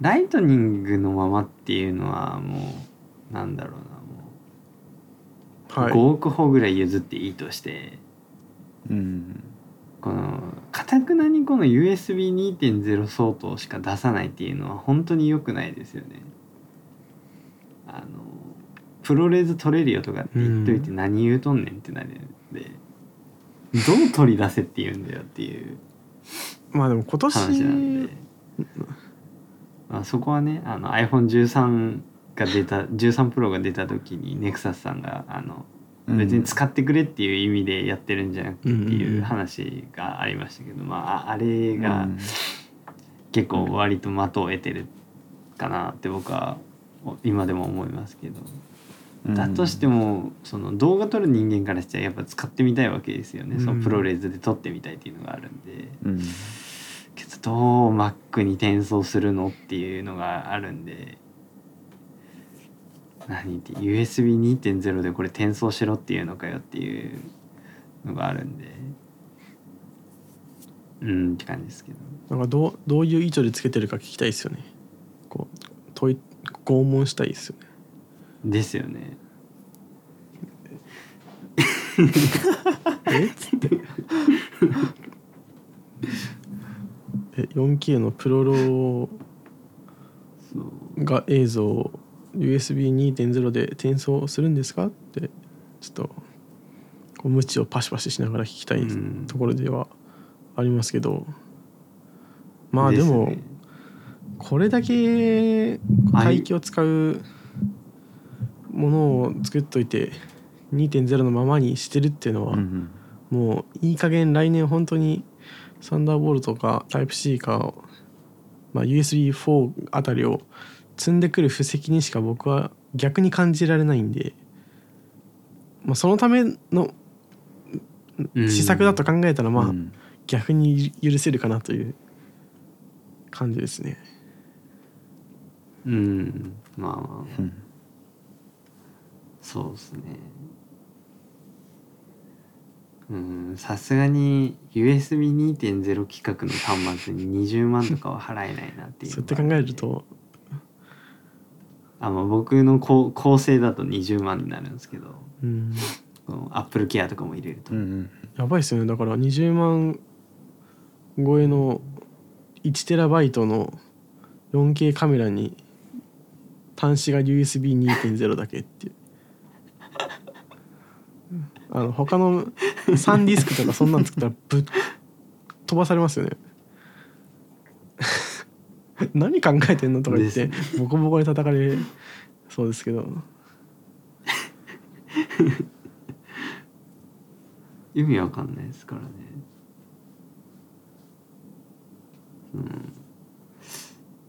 [SPEAKER 1] ライトニングのままっていうのはもうなんだろうな5億歩ぐらい譲っていいとして
[SPEAKER 3] うん。
[SPEAKER 1] このかたくなにこの USB2.0 相当しか出さないっていうのは本当に良くないですよね。あのプロレーズ取れるよとかって言っといて何言うとんねんってなるんで、どう取り出せって言うんだよっていう。
[SPEAKER 2] まあでも今
[SPEAKER 1] 話なん
[SPEAKER 2] 年
[SPEAKER 1] で、まあ、そこはねあの iPhone13 が出た13 Pro が出た時にネクサスさんがあの別に使ってくれっていう意味でやってるんじゃなくてっていう話がありましたけど、まあああれが結構割と的を得てるかなって僕は今でも思いますけど、だとしてもその動画撮る人間からしちゃやっぱ使ってみたいわけですよね、そのプロレーズで撮ってみたいっていうのがあるんで。
[SPEAKER 3] うん。
[SPEAKER 1] けどどう Mac に転送するのっていうのがあるんで何って USB2.0 でこれ転送しろっていうのかよっていうのがあるんで。うんって感じですけど。
[SPEAKER 2] なんかどうどういう意図でつけてるか聞きたいですよね。こう問い拷問したいですよね。
[SPEAKER 1] ですよね。
[SPEAKER 2] え？っつってえ 4K のプロロが映像を USB2.0 で転送するんですか？ってちょっとこう無知をパシパシしながら聞きたい
[SPEAKER 1] うん。
[SPEAKER 2] ところではありますけど、まあでもこれだけ
[SPEAKER 1] はい
[SPEAKER 2] 帯域を使うものを作っといて2.0のままにしてるっていうのは、
[SPEAKER 3] うん
[SPEAKER 2] もういい加減来年本当にサンダーボルトかタイプ C か、まあ、USB4 あたりを積んでくる布石にしか僕は逆に感じられないんで、まあ、そのための
[SPEAKER 1] うん。
[SPEAKER 2] 施策だと考えたらまあ
[SPEAKER 3] うん。
[SPEAKER 2] 逆に許せるかなという感じですね。
[SPEAKER 1] うん。まあまあ。そうですね。うん。さすがに USB2.0 規格の端末に20万とかは払えないなっていう
[SPEAKER 2] そうやって考えると
[SPEAKER 1] あの僕の構構成だと20万になるんですけど
[SPEAKER 2] うん。
[SPEAKER 1] このアップルケアとかも入れると、
[SPEAKER 3] うん
[SPEAKER 2] やばいですよね。だから20万超えの1テラバイトの 4K カメラに端子が USB2.0 だけっていう。あの他の3ディスクとかそんなん作ったらぶっ飛ばされますよね 何考えてんのとか言ってボコボコに叩かれそうですけど。
[SPEAKER 1] 意味わかんないですからね。うん。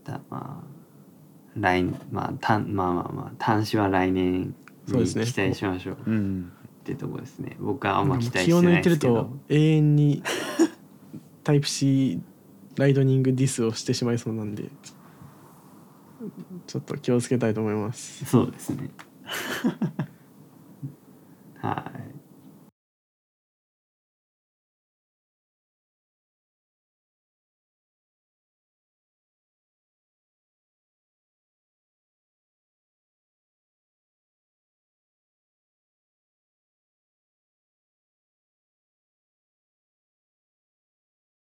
[SPEAKER 1] だまあ来まあたんまあまあまあ端子は来年に期待しましょう
[SPEAKER 3] うん
[SPEAKER 1] ってとこですね僕はあんま期待
[SPEAKER 2] 気を抜
[SPEAKER 1] してないいですけど
[SPEAKER 2] てると永遠にタイプ C ライトニングディスをしてしまいそうなんでちょっと気をつけたいと思います。
[SPEAKER 1] そうですね。はい。